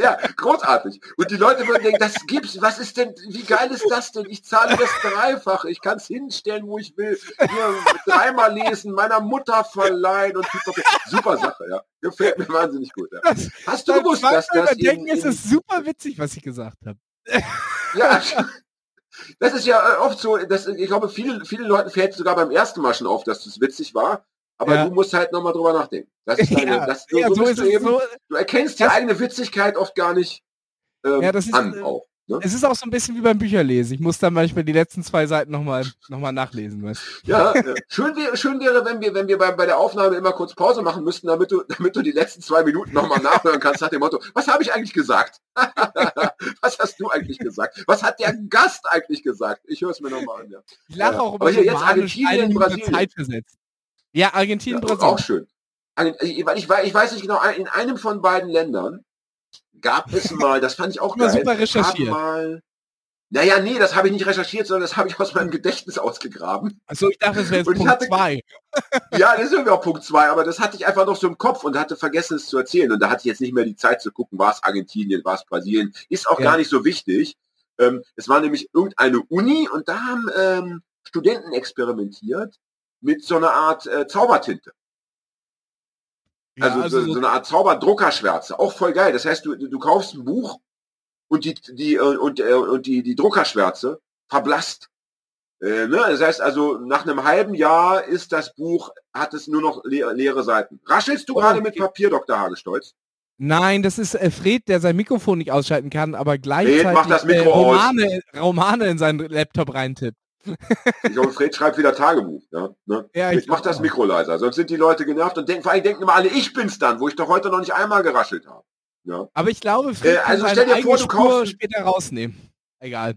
Ja, großartig. Und die Leute würden denken, das gibt's, was ist denn, wie geil ist das denn? Ich zahle das Dreifache, ich kann es hinstellen, wo ich will, hier dreimal lesen, meiner Mutter verleihen und super Sache, ja. Gefällt mir wahnsinnig gut. Ja. Das- Hast du gewusst, dass das in, überdenken, es in, ist super witzig, was ich gesagt habe. Ja, [LAUGHS] das ist ja äh, oft so, dass, ich glaube, viele, viele Leuten fällt sogar beim ersten Mal schon auf, dass das witzig war. Aber Ja. du musst halt nochmal drüber nachdenken. Das ist [LAUGHS] deine, Ja, das, ja, so, so bist ist du eben, So, du erkennst die eigene Witzigkeit oft gar nicht ähm, Ja, das ist, an äh, auch. Ne? es ist auch so ein bisschen wie beim Bücherlesen. Ich muss dann manchmal die letzten zwei Seiten nochmal noch mal nachlesen. Weißt? Ja, ja. schön wäre, schön wäre, wenn wir, wenn wir bei, bei der Aufnahme immer kurz Pause machen müssten, damit du, damit du die letzten zwei Minuten nochmal nachhören kannst nach dem Motto, was habe ich eigentlich gesagt? [LAUGHS] was hast du eigentlich gesagt? Was hat der Gast eigentlich gesagt? Ich höre es mir nochmal an. Ja. Ich lache Ja. auch Aber über hier so jetzt Romane, Argentinien, Brasilien. Zeit versetzt. Ja, Argentinien, Ja, Brasilien. auch schön. Weil ich, ich weiß nicht genau, in einem von beiden Ländern gab es mal, das fand ich auch geil, super recherchiert. mal, naja, nee, das habe ich nicht recherchiert, sondern das habe ich aus meinem Gedächtnis ausgegraben. Achso, ich dachte, es wäre jetzt Punkt hatte- 2. [LAUGHS] Ja, das ist irgendwie auch Punkt zwei, aber das hatte ich einfach noch so im Kopf und hatte vergessen, es zu erzählen. Und da hatte ich jetzt nicht mehr die Zeit zu gucken, war es Argentinien, war es Brasilien. Ist auch Ja. gar nicht so wichtig. Ähm, es war nämlich irgendeine Uni und da haben ähm, Studenten experimentiert mit so einer Art äh, Zaubertinte. Also, so, so eine Art Zauberdruckerschwärze. Auch voll geil. Das heißt, du, du kaufst ein Buch und die, die, äh, und, äh, und die, die Druckerschwärze verblasst. Äh, ne? Das heißt also, nach einem halben Jahr ist das Buch, hat es nur noch le leere Seiten. Raschelst du Oh, gerade okay. mit Papier, Dr. Hagestolz? Nein, das ist äh, Fred, der sein Mikrofon nicht ausschalten kann, aber gleichzeitig mach das äh, Mikro aus. Romane, Romane in seinen Laptop reintippt. Ich glaube, Fred schreibt wieder Tagebuch. Ja, ne? Ja, ich mach glaub das. Mikro leiser, sonst sind die Leute genervt und denken, vor allem denken immer alle, ich bin's dann, wo ich doch heute noch nicht einmal geraschelt habe. Ja. Aber ich glaube, Fred Äh, also stell dir vor, du Spur kaufst- später rausnehmen. Egal.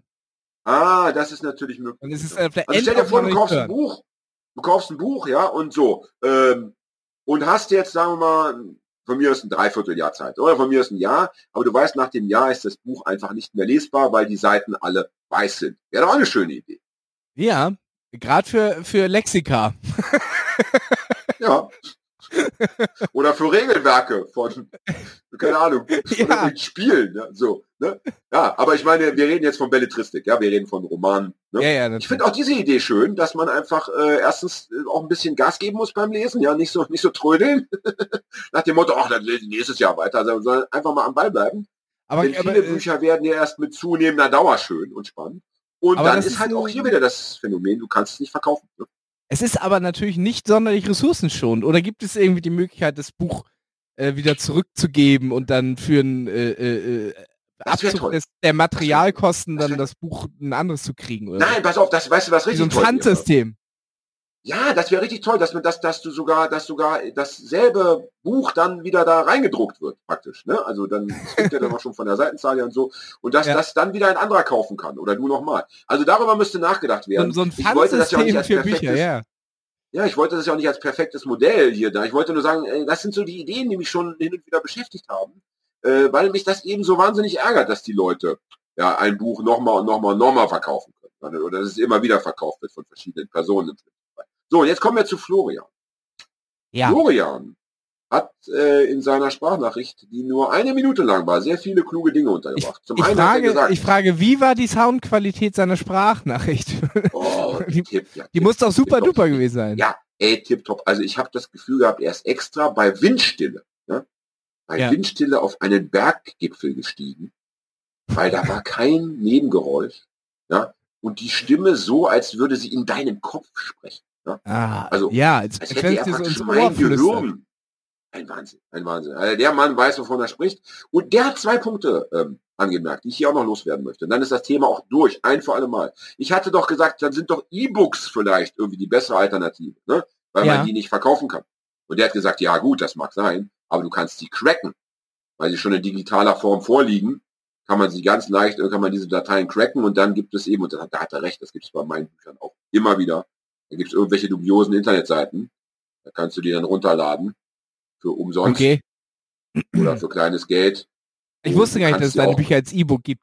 Ah, das ist natürlich möglich. Ist äh, Also stell dir vor, du kaufst ein. Buch, du kaufst ein Buch, ja, und so, ähm, und hast jetzt, sagen wir mal, von mir ist ein Dreivierteljahr Zeit, oder von mir ist ein Jahr, aber du weißt, nach dem Jahr ist das Buch einfach nicht mehr lesbar, weil die Seiten alle weiß sind. Wäre doch auch eine schöne Idee. Ja, gerade für, für Lexika. [LAUGHS] Ja. Oder für Regelwerke von, keine Ahnung, [LAUGHS] Ja. Spielen, ja, so, ne? Ja, aber ich meine, wir reden jetzt von Belletristik, ja, wir reden von Romanen, ne? Ja, ja, Ich finde auch diese Idee schön, dass man einfach äh, erstens äh, auch ein bisschen Gas geben muss beim Lesen, ja, nicht so nicht so trödeln. [LAUGHS] Nach dem Motto, ach, dann lese ich nächstes Jahr weiter, sondern sondern einfach mal am Ball bleiben. Aber, Denn aber viele äh, Bücher werden ja erst mit zunehmender Dauer schön und spannend. Und Aber dann ist ist halt ein- auch hier wieder das Phänomen, du kannst es nicht verkaufen. Ne? es ist aber natürlich nicht sonderlich ressourcenschonend. Oder gibt es irgendwie die Möglichkeit, das Buch äh, wieder zurückzugeben und dann für einen äh, äh, äh, Abzug des, der Materialkosten Das dann wär- das Buch ein anderes zu kriegen? Oder Nein, pass auf, das weißt du, was so richtig ein toll wäre? Pfandsystem. Ja, das wäre richtig toll, dass man das, dass du sogar, dass sogar dasselbe Buch dann wieder da reingedruckt wird, praktisch. Ne? Also dann kriegt ja dann auch schon von der Seitenzahl her und so. Und dass Ja. das dann wieder ein anderer kaufen kann oder du nochmal. Also darüber müsste nachgedacht So, werden. so ein ich wollte das ja auch nicht als für Bücher, perfektes, ja. ja, ich wollte das ja auch nicht als perfektes Modell hier da. Ich wollte nur sagen, ey, das sind so die Ideen, die mich schon hin und wieder beschäftigt haben, äh, weil mich das eben so wahnsinnig ärgert, dass die Leute ja, ein Buch nochmal und nochmal und nochmal verkaufen können. Oder dass es immer wieder verkauft wird von verschiedenen Personen. So, und jetzt kommen wir zu Florian. Ja. Florian hat äh, in seiner Sprachnachricht, die nur eine Minute lang war, sehr viele kluge Dinge untergebracht. Zum ich, einen frage, gesagt, ich frage, wie war die Soundqualität seiner Sprachnachricht? [LAUGHS] Oh, die, tipp, ja, die muss doch super duper gewesen sein. Ja, ey, tipptopp. Also ich habe das Gefühl gehabt, er ist extra bei Windstille, ne? bei ja. Windstille auf einen Berggipfel gestiegen, weil da war kein Nebengeräusch. Ja? Und die Stimme so, als würde sie in deinem Kopf sprechen. Ja? Ah, also, ja, als, als hätte er praktisch mein Gehirn ein Wahnsinn, ein Wahnsinn. Also der Mann weiß, wovon er spricht. Und der hat zwei Punkte ähm, angemerkt, die ich hier auch noch loswerden möchte. Und dann ist das Thema auch durch, ein für alle Mal. Ich hatte doch gesagt, dann sind doch E-Books vielleicht irgendwie die bessere Alternative, ne? weil ja. man die nicht verkaufen kann. Und der hat gesagt, ja gut, das mag sein, aber du kannst die cracken, weil sie schon in digitaler Form vorliegen. Kann man sie ganz leicht, kann man diese Dateien cracken und dann gibt es eben, und da hat er recht, das gibt es bei meinen Büchern auch immer wieder, da gibt es irgendwelche dubiosen Internetseiten, da kannst du die dann runterladen für umsonst okay. oder für kleines Geld. Ich wusste gar nicht, dass es deine Bücher als E-Book gibt.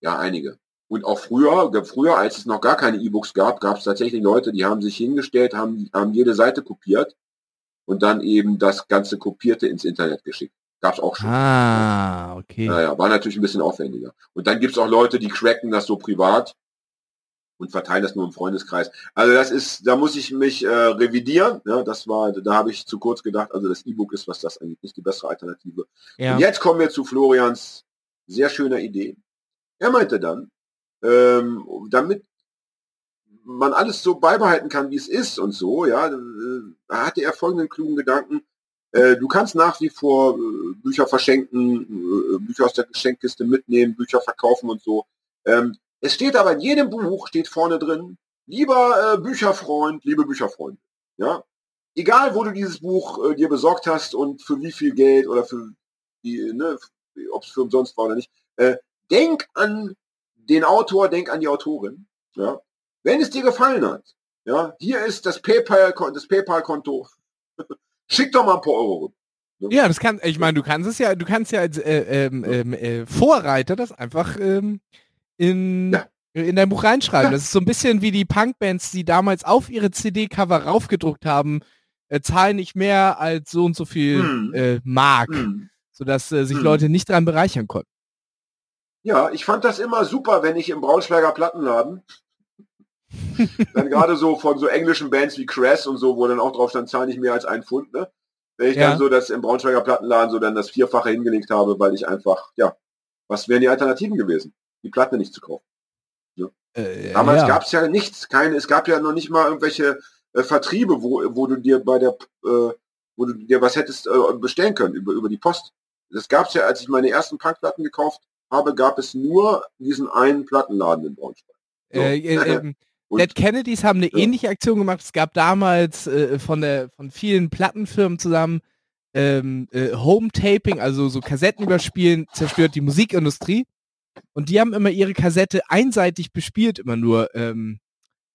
Ja, einige. Und auch früher, früher, als es noch gar keine E-Books gab, gab es tatsächlich Leute, die haben sich hingestellt, haben, haben jede Seite kopiert und dann eben das ganze Kopierte ins Internet geschickt. Gab es auch schon. Ah, okay. Naja, war natürlich ein bisschen aufwendiger. Und dann gibt es auch Leute, die cracken das so privat und verteilen das nur im Freundeskreis. Also das ist, da muss ich mich äh, revidieren. Ja, das war, da habe ich zu kurz gedacht. Also das E-Book ist, was das eigentlich nicht die bessere Alternative. Ja. Und jetzt kommen wir zu Florians sehr schöner Idee. Er meinte dann, ähm, damit man alles so beibehalten kann, wie es ist und so, ja, äh, hatte er folgenden klugen Gedanken. Äh, du kannst nach wie vor äh, Bücher verschenken, Bücher aus der Geschenkkiste mitnehmen, Bücher verkaufen und so. Ähm, es steht aber in jedem Buch, steht vorne drin, lieber äh, Bücherfreund, liebe Bücherfreund. Ja? Egal, wo du dieses Buch äh, dir besorgt hast und für wie viel Geld oder für die, ne, ob es für umsonst war oder nicht, äh, denk an den Autor, denk an die Autorin. Ja? Wenn es dir gefallen hat, ja, hier ist das PayPal, das PayPal-Konto. [LAUGHS] Schick doch mal ein paar Euro. Ne? Ja, das kann, ich meine, du kannst es ja, du kannst ja als äh, ähm, ähm, äh, Vorreiter das einfach ähm, in, ja. in dein Buch reinschreiben. Ja. Das ist so ein bisschen wie die Punkbands, die damals auf ihre CD-Cover raufgedruckt haben, äh, zahlen nicht mehr als so und so viel hm. äh, Mark, hm. sodass äh, sich hm. Leute nicht dran bereichern konnten. Ja, ich fand das immer super, wenn ich im Braunschweiger Plattenladen dann gerade so von so englischen Bands wie Crash und so, wo dann auch drauf stand, zahl nicht mehr als ein Pfund, ne? Wenn ich ja. dann so das im Braunschweiger Plattenladen so dann das Vierfache hingelegt habe, weil ich einfach, ja, was wären die Alternativen gewesen? Die Platte nicht zu kaufen. Ja. Äh, Damals ja. gab es ja nichts, keine, es gab ja noch nicht mal irgendwelche äh, Vertriebe, wo, wo du dir bei der, äh, wo du dir was hättest äh, bestellen können über, über die Post. Das gab es ja, als ich meine ersten Punkplatten gekauft habe, gab es nur diesen einen Plattenladen in Braunschweig. So. Äh, äh, [LAUGHS] ähm, Dead Kennedys haben eine ja. ähnliche Aktion gemacht. Es gab damals äh, von der von vielen Plattenfirmen zusammen ähm, äh, Home Taping, also so Kassetten überspielen, zerstört die Musikindustrie. Und die haben immer ihre Kassette einseitig bespielt, immer nur ähm,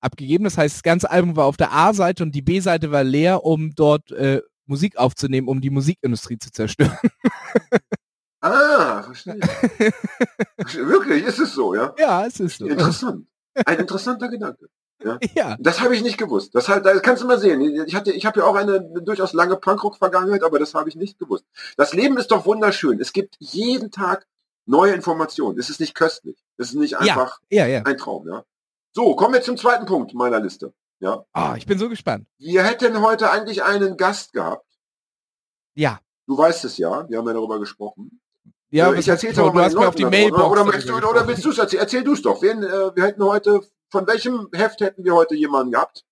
abgegeben. Das heißt, das ganze Album war auf der A-Seite und die B-Seite war leer, um dort äh, Musik aufzunehmen, um die Musikindustrie zu zerstören. ah, verstehe. Wirklich, ist es so, ja? [LAUGHS] Ja, es ist so. Interessant. Ein interessanter [LAUGHS] Gedanke. Ja. ja. Das habe ich nicht gewusst. Das, halt, das kannst du mal sehen. Ich hatte, ich habe ja auch eine, eine durchaus lange Punkrock-Vergangenheit, aber das habe ich nicht gewusst. Das Leben ist doch wunderschön. Es gibt jeden Tag neue Informationen. Es ist nicht köstlich. Es ist nicht einfach ja, ja, ja. ein Traum. Ja. So, kommen wir zum zweiten Punkt meiner Liste. Ja. Ah, ich bin so gespannt. Wir hätten heute eigentlich einen Gast gehabt. Ja. Du weißt es ja. Wir haben ja darüber gesprochen. Ja, äh, ich erzähle aber mal du hast auf die Mailbox. Oder, oder, du, oder willst du es erzählen? Erzähl du es doch. Wir, äh, wir hätten heute, von welchem Heft hätten wir heute jemanden gehabt?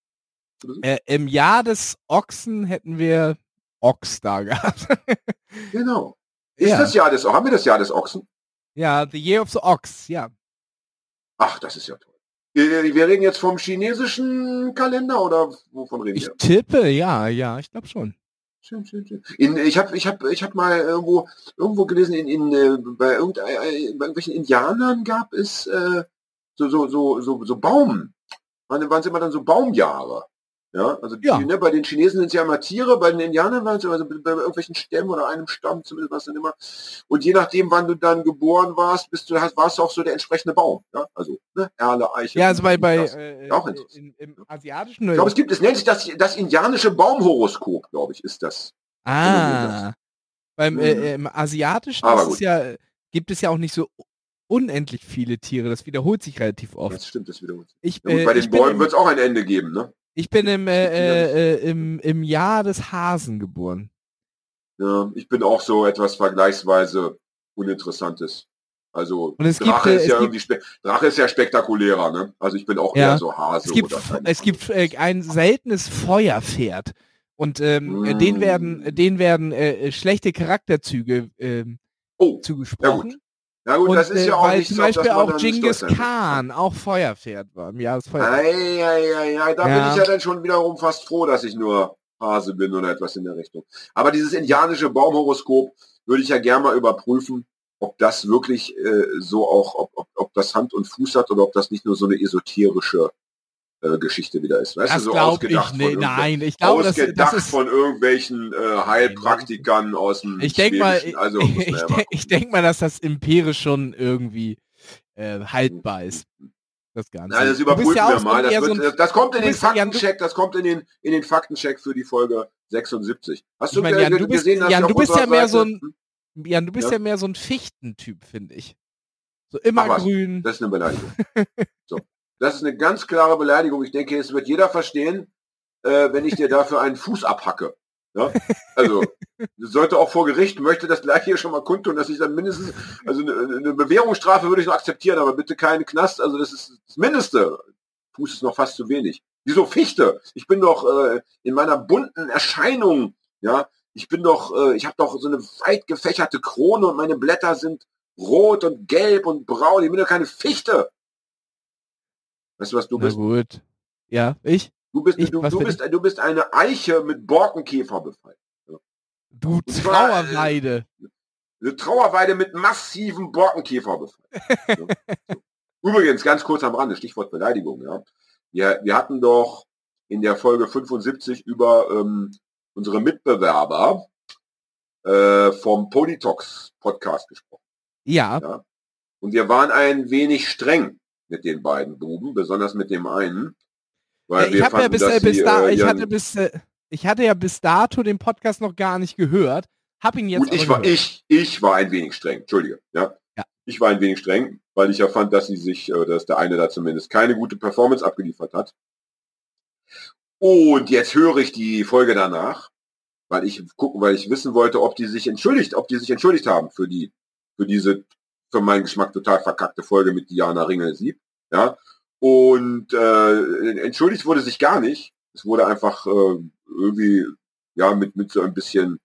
Äh, Im Jahr des Ochsen hätten wir Ochs da gehabt. genau. [LAUGHS] Ist ja. das Jahr des, haben wir das Jahr des Ochsen? Ja, The Year of the Ox, ja. Ach, das ist ja toll. Wir reden jetzt vom chinesischen Kalender oder wovon reden wir? Ich tippe, ja, ja, ich glaube schon. Schön, schön, schön. In, ich habe ich hab, ich hab mal irgendwo, irgendwo gelesen, in, in, äh, bei, irgend, bei irgendwelchen Indianern gab es äh, so, so, so, so, so Baum. Wann waren es immer dann so Baumjahre? Ja, also Ja. Die, ne, bei den Chinesen sind es ja immer Tiere, bei den Indianern waren es also bei irgendwelchen Stämmen oder einem Stamm zumindest was dann immer. Und je nachdem, wann du dann geboren warst, bist du, hast, warst du auch so der entsprechende Baum. Ja, also ne, Erle, Eiche. Ja, also bei, bei äh, Auch in, im asiatischen Ich glaube, es gibt, es nennt sich das, das indianische Baumhoroskop, glaube ich, ist das. Ah. Beim äh, Mhm. im asiatischen es ja, gibt es ja auch nicht so unendlich viele Tiere. Das wiederholt sich relativ oft. Das stimmt, das wiederholt. sich. Ich, Ja, äh, bei den Bäumen wird es auch ein Ende geben, ne? Ich bin im, äh, äh, äh, im, im Jahr des Hasen geboren. Ja, ich bin auch so etwas vergleichsweise Uninteressantes. Also Drache gibt, äh, ist ja gibt- Drache ist ja spektakulärer, ne? Also ich bin auch Ja. eher so Hase Es gibt, es gibt äh, ein seltenes Feuerpferd. Und ähm, äh, den Mm. werden, den werden äh, schlechte Charakterzüge ähm, Oh, zugesprochen. Na gut, und das ist äh, ja auch weil nicht zum so, dass Beispiel man auch Genghis. Khan auch Feuerpferd war im Jahr des Feuerpferds. Ei, ei, ei, ei, da Ja. bin ich ja dann schon wiederum fast froh, dass ich nur Hase bin oder etwas in der Richtung. Aber dieses indianische Baumhoroskop würde ich ja gerne mal überprüfen, ob das wirklich äh, so auch, ob, ob, ob das Hand und Fuß hat oder ob das nicht nur so eine esoterische Geschichte wieder ist. Weißt Das du, so glaube ich ausgedacht von Nein, ich glaube, das, ausgedacht das ist. von irgendwelchen äh, Heilpraktikern aus dem Ich denke mal, also ich, denk- ich denke mal, dass das empirisch schon irgendwie äh, haltbar ist. Das Ganze. Nein, das überprüfen ja wir so mal. Das, eher so wird, ein- das, das kommt in den Faktencheck, das kommt in den, in den Faktencheck für die Folge 76. Hast du Ich meine, ge- Jan, du bist- gesehen, dass Jan, ich du bist ja mehr so ein- Jan, du bist Ja. ja, mehr so ein Fichtentyp, finde ich. So immer Ach grün. Das ist eine Beleidigung. [LAUGHS] so. Das ist eine ganz klare Beleidigung. Ich denke, es wird jeder verstehen, äh, wenn ich dir dafür einen Fuß abhacke. Ja? Also, das sollte auch vor Gericht, möchte das gleich hier schon mal kundtun, dass ich dann mindestens, also eine, eine Bewährungsstrafe würde ich noch akzeptieren, aber bitte keinen Knast. Also das ist das Mindeste. Fuß ist noch fast zu wenig. Wieso Fichte? Ich bin doch äh, in meiner bunten Erscheinung, ja, ich bin doch, äh, ich habe doch so eine weit gefächerte Krone und meine Blätter sind rot und gelb und braun. Ich bin doch keine Fichte. Weißt du, was du Na bist? gut. Ja, ich? Du bist, ich- du, du, bist, du bist eine Eiche mit Borkenkäfer befallen. Du zwar, äh, Trauerweide. Eine Trauerweide mit massiven Borkenkäfer befallen. Ja. Übrigens, ganz kurz am Rande, Stichwort Beleidigung. Ja. Wir, wir hatten doch in der Folge 75 über ähm, unsere Mitbewerber äh, vom Politox Podcast gesprochen. Ja. Ja. Und wir waren ein wenig streng mit den beiden Buben, besonders mit dem einen. Weil ich wir habe ja fanden, bis, dass äh, bis sie, da, äh, ich ihren- hatte bis, äh, ich hatte ja bis dato den Podcast noch gar nicht gehört. Hab ihn jetzt Gut, ich war, gehört. ich, ich war ein wenig streng, Entschuldige, ja. Ja. Ich war ein wenig streng, weil ich ja fand, dass sie sich, äh, dass der eine da zumindest keine gute Performance abgeliefert hat. Und jetzt höre ich die Folge danach, weil ich gucken, weil ich wissen wollte, ob die sich entschuldigt, ob die sich entschuldigt haben für die, für diese, für meinen Geschmack total verkackte Folge mit Diana Ringelsieb, ja. Und äh, entschuldigt wurde sich gar nicht. Es wurde einfach äh, irgendwie, ja, mit, mit so ein bisschen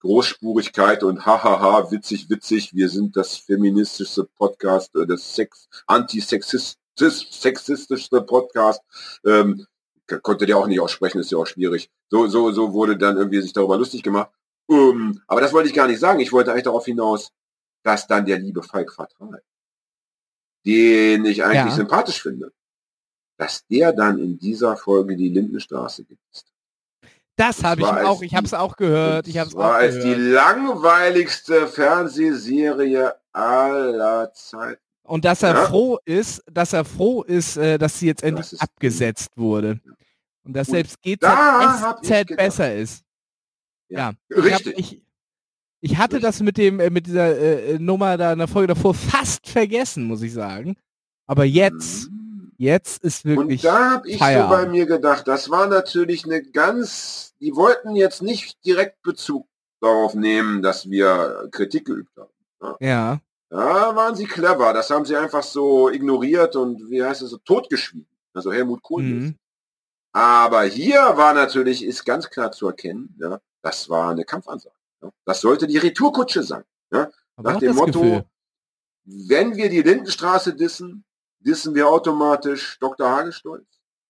Großspurigkeit und hahaha, witzig, witzig, wir sind das feministischste Podcast, äh, das Sex, antisexistischste Podcast. Ähm, konnte der auch nicht aussprechen, ist ja auch schwierig. So, so, so wurde dann irgendwie sich darüber lustig gemacht. Ähm, aber das wollte ich gar nicht sagen. Ich wollte eigentlich darauf hinaus, dass dann der liebe Falk Fatal, den ich eigentlich Ja. sympathisch finde, dass der dann in dieser Folge die Lindenstraße gibt. Das habe ich auch, ich habe es auch gehört. Ich Das war auch als die gehört. langweiligste Fernsehserie aller Zeiten. Und dass er Ja. froh ist, dass er froh ist, äh, dass sie jetzt endlich abgesetzt wurde. Und dass Und selbst da GZSZ gedacht. besser ist. Ja. Ja. Richtig. ich, ich hatte das mit dem, äh, mit dieser äh, Nummer da in der Folge davor fast vergessen, muss ich sagen. Aber jetzt, Mhm. jetzt ist wirklich. Und da habe ich so Feierabend. bei mir gedacht, das war natürlich eine ganz, die wollten jetzt nicht direkt Bezug darauf nehmen, dass wir Kritik geübt haben. ja. Da waren sie clever, das haben sie einfach so ignoriert und wie heißt es so, totgeschwiegen. Also Helmut Kohl. Mhm. Aber hier war natürlich, ist ganz klar zu erkennen, ja, das war eine Kampfansage. Das sollte die Retourkutsche sein. Ja. Nach dem Motto, Gefühl. wenn wir die Lindenstraße dissen, dissen wir automatisch Dr. Hagestolz.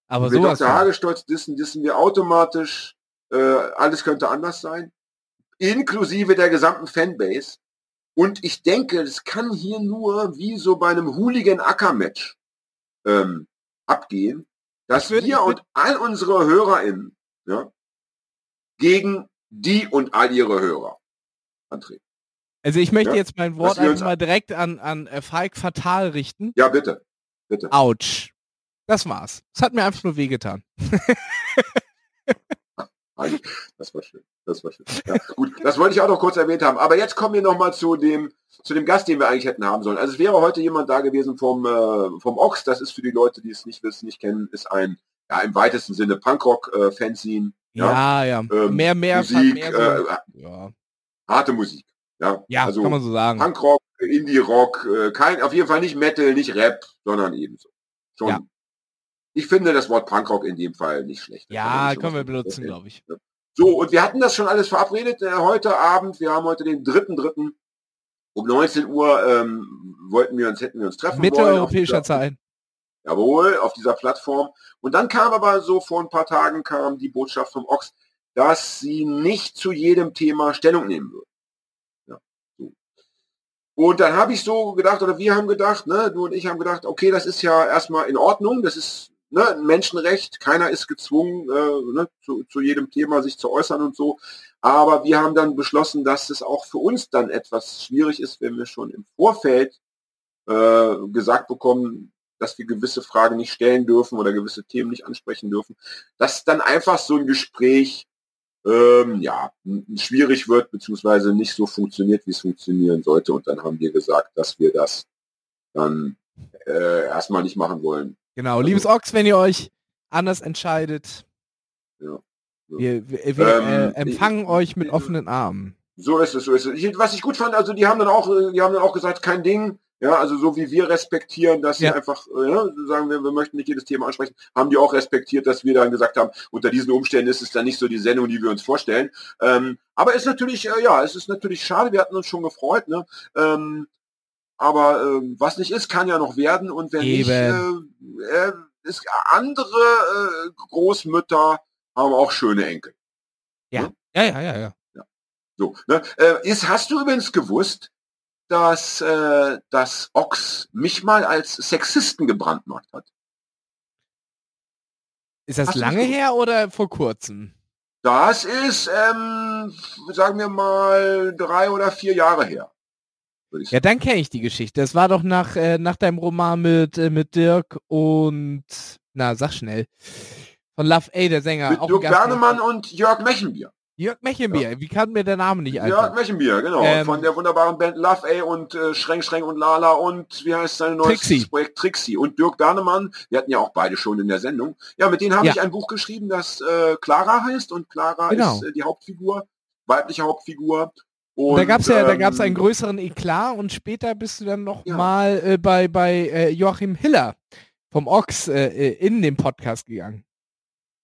Aber Wenn wir. Dr. von. Hagestolz dissen, dissen wir automatisch, äh, alles könnte anders sein, inklusive der gesamten Fanbase. Und ich denke, es kann hier nur wie so bei einem Hooligan-Acker-Match ähm, abgehen, dass wir und all unsere HörerInnen ja, gegen die und all ihre Hörer antreten. Also ich möchte ja? jetzt mein Wort einfach mal direkt an, an äh, Falk Fatal richten. Ja, bitte. Bitte. Autsch. Das war's. Es hat mir einfach nur wehgetan. das war schön. Das war schön. Ja, gut, das wollte ich auch noch kurz erwähnt haben. Aber jetzt kommen wir noch mal zu dem, zu dem Gast, den wir eigentlich hätten haben sollen. Also es wäre heute jemand da gewesen vom, äh, vom Ox. Das ist für die Leute, die es nicht wissen, nicht kennen, ist ein, ja, im weitesten Sinne Punkrock-Fanzine. Äh, ja, ja. ja. Ähm, mehr, mehr, Musik, mehr so, äh, ja. harte Musik. Ja, ja also kann man so sagen. Punkrock, Indie-Rock, äh, kein, auf jeden Fall nicht Metal, nicht Rap, sondern ebenso. Schon ja. Ich finde das Wort Punkrock in dem Fall nicht schlecht. Ja, können wir benutzen, glaube ich. So, und wir hatten das schon alles verabredet äh, heute Abend. Wir haben heute den dritten, dritten. Um 19 Uhr ähm, wollten wir uns, hätten wir uns treffen Mitteleuropäischer Zeit. Jawohl, auf dieser Plattform. Und dann kam aber so vor ein paar Tagen kam die Botschaft vom Ox, dass sie nicht zu jedem Thema Stellung nehmen würden. Ja. Und dann habe ich so gedacht, oder wir haben gedacht, ne, du und ich haben gedacht, okay, das ist ja erstmal in Ordnung, das ist ne, ein Menschenrecht, keiner ist gezwungen, äh, ne, zu, zu jedem Thema sich zu äußern und so. Aber wir haben dann beschlossen, dass es auch für uns dann etwas schwierig ist, wenn wir schon im Vorfeld äh, gesagt bekommen, dass wir gewisse Fragen nicht stellen dürfen oder gewisse Themen nicht ansprechen dürfen, dass dann einfach so ein Gespräch ähm, ja schwierig wird beziehungsweise nicht so funktioniert, wie es funktionieren sollte. Und dann haben wir gesagt, dass wir das dann äh, erstmal nicht machen wollen. Genau, also, liebes Ochs, wenn ihr euch anders entscheidet, ja, ja. wir, wir, wir ähm, äh, empfangen ich, euch mit offenen Armen. So ist es, so ist es. Ich, was ich gut fand, also die haben dann auch, die haben dann auch gesagt, kein Ding, ja, also so wie wir respektieren, dass ja. sie einfach, äh, ja, sagen wir, wir möchten nicht jedes Thema ansprechen, haben die auch respektiert, dass wir dann gesagt haben, unter diesen Umständen ist es dann nicht so die Sendung, die wir uns vorstellen. Ähm, aber ist natürlich, äh, ja, es ist natürlich schade, wir hatten uns schon gefreut, ne? Ähm, aber äh, was nicht ist, kann ja noch werden. Und wenn Eben. nicht, äh, äh, ist, andere äh, Großmütter haben auch schöne Enkel. Ja, ne? ja, ja, ja, ja. ja. So, ne? äh, ist, hast du übrigens gewusst, dass äh, das Ochs mich mal als Sexisten gebrandmarkt hat? Ist das hast lange her oder vor kurzem? Das ist, ähm, sagen wir mal, drei oder vier Jahre her. Ja, dann kenne ich die Geschichte. Das war doch nach, äh, nach deinem Roman mit, äh, mit Dirk und, na, sag schnell. Von Love A, der Sänger. Mit Dirk Bernemann und Jörg Mechenbier. Jörg Mechenbier, ja. wie kann mir der Name nicht einfach? Jörg Mechenbier, genau. Ähm, von der wunderbaren Band Love A und äh, Schreng Schreng und Lala und wie heißt sein neues Trixie. Projekt Trixie. Und Dirk Bernemann, wir hatten ja auch beide schon in der Sendung. Ja, mit denen habe ja. ich ein Buch geschrieben, das äh, Clara heißt und Clara genau. ist äh, die Hauptfigur, weibliche Hauptfigur. Und, da gab es ja, ähm, da gab es einen größeren Eklat und später bist du dann noch ja. mal äh, bei, bei äh, Joachim Hiller vom Ox äh, äh in den Podcast gegangen.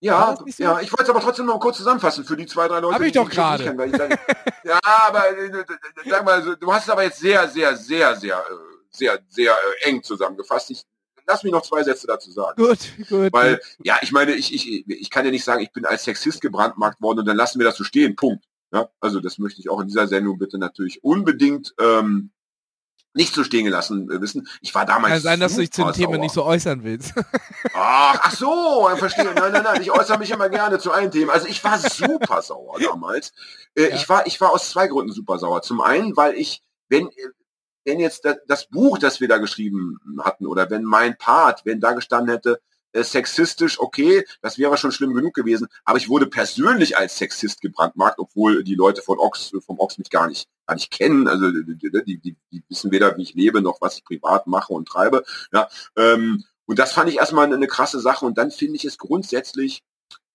Ja, so? ja, ich wollte es aber trotzdem noch kurz zusammenfassen für die zwei, drei Leute. Habe ich doch gerade. [LAUGHS] ja, aber äh, sag mal, du hast es aber jetzt sehr, sehr, sehr, sehr, sehr, sehr äh, eng zusammengefasst. Ich lass mich noch zwei Sätze dazu sagen. Gut, gut. Weil, ja, ich meine, ich, ich, ich kann ja nicht sagen, ich bin als Sexist gebrandmarkt worden und dann lassen wir das so stehen. Punkt. Ja, also das möchte ich auch in dieser Sendung bitte natürlich unbedingt ähm, nicht so stehen gelassen äh, wissen. Ich war damals. Kann sein, dass du dich zu dem Thema nicht so äußern willst. [LAUGHS] Ach, ach so, verstehe. Nein, nein, nein. Ich äußere mich immer gerne zu allen Themen. Also ich war super sauer damals. Äh, ja. Ich war, ich war aus zwei Gründen super sauer. Zum einen, weil ich, wenn, wenn jetzt das, das Buch, das wir da geschrieben hatten, oder wenn mein Part, wenn da gestanden hätte, äh, sexistisch, okay, das wäre schon schlimm genug gewesen, aber ich wurde persönlich als Sexist gebrandmarkt, obwohl die Leute von Ox, vom Ox mich gar nicht, gar nicht kennen, also die, die, die, wissen weder, wie ich lebe, noch was ich privat mache und treibe, ja, ähm, und das fand ich erstmal eine krasse Sache. Und dann finde ich es grundsätzlich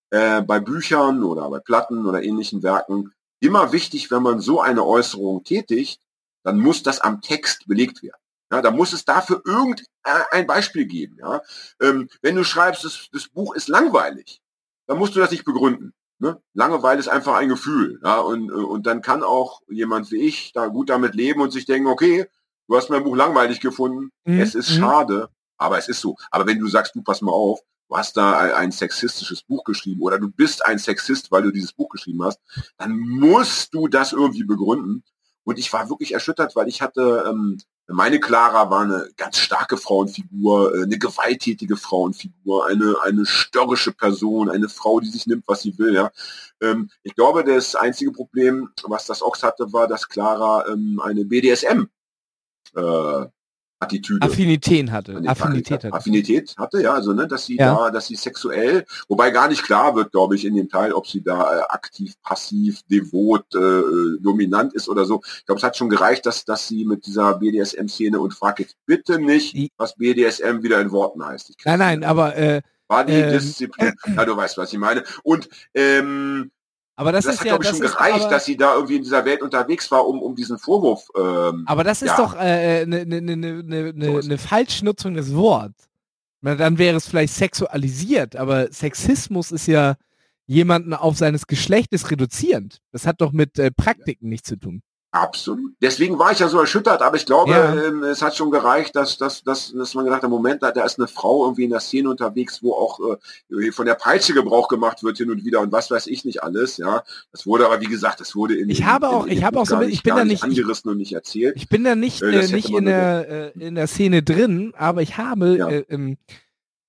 äh, bei Büchern oder bei Platten oder ähnlichen Werken immer wichtig, wenn man so eine Äußerung tätigt, dann muss das am Text belegt werden. Ja, da muss es dafür irgendein Beispiel geben. Ja? Ähm, wenn du schreibst, das, das, Buch ist langweilig, dann musst du das nicht begründen. Ne? Langeweile ist einfach ein Gefühl. Ja? Und, und dann kann auch jemand wie ich da gut damit leben und sich denken, okay, du hast mein Buch langweilig gefunden, mhm. es ist mhm. schade, aber es ist so. Aber wenn du sagst, du pass mal auf, du hast da ein sexistisches Buch geschrieben oder du bist ein Sexist, weil du dieses Buch geschrieben hast, dann musst du das irgendwie begründen. Und ich war wirklich erschüttert, weil ich hatte ähm, Meine Clara war eine ganz starke Frauenfigur, äh, eine gewalttätige Frauenfigur, eine, eine störrische Person, eine Frau, die sich nimmt, was sie will. Ja. Ähm, ich glaube, das einzige Problem, was das Ochs hatte, war, dass Clara ähm, eine BDSM äh, Attitüde. Affinität hatte. Affinität hatte. Affinität hatte, ja, also ne, dass sie ja. da, dass sie sexuell, wobei gar nicht klar wird, glaube ich, in dem Teil, ob sie da äh, aktiv, passiv, devot, äh, dominant ist oder so. Ich glaube, es hat schon gereicht, dass, dass sie mit dieser BDSM-Szene und frag jetzt bitte nicht, was BDSM wieder in Worten heißt. nein, nein, aber äh, Body ähm, Disziplin. ja, du weißt, was ich meine. Und ähm, aber das, das ist hat, ja, glaube ich, schon gereicht, aber, dass sie da irgendwie in dieser Welt unterwegs war, um, um diesen Vorwurf. Ähm, aber das ist ja. doch eine äh, ne, ne, ne, ne, ne, ne Falschnutzung des Wortes. Dann wäre es vielleicht sexualisiert, aber Sexismus ist ja jemanden auf seines Geschlechtes reduzierend. Das hat doch mit äh, Praktiken nichts zu tun. Absolut. Deswegen war ich ja so erschüttert, aber ich glaube, ja. ähm, es hat schon gereicht, dass, dass, dass, dass man gedacht hat, Moment, da, da ist eine Frau irgendwie in der Szene unterwegs, wo auch äh, von der Peitsche Gebrauch gemacht wird hin und wieder und was weiß ich nicht alles, ja. Das wurde aber, wie gesagt, das wurde in Ich habe auch, in, in ich habe auch so, mit, ich bin da nicht angerissen und nicht erzählt. Ich bin da nicht, äh, nicht in der, äh, in der Szene drin, aber ich habe ja. äh, ähm,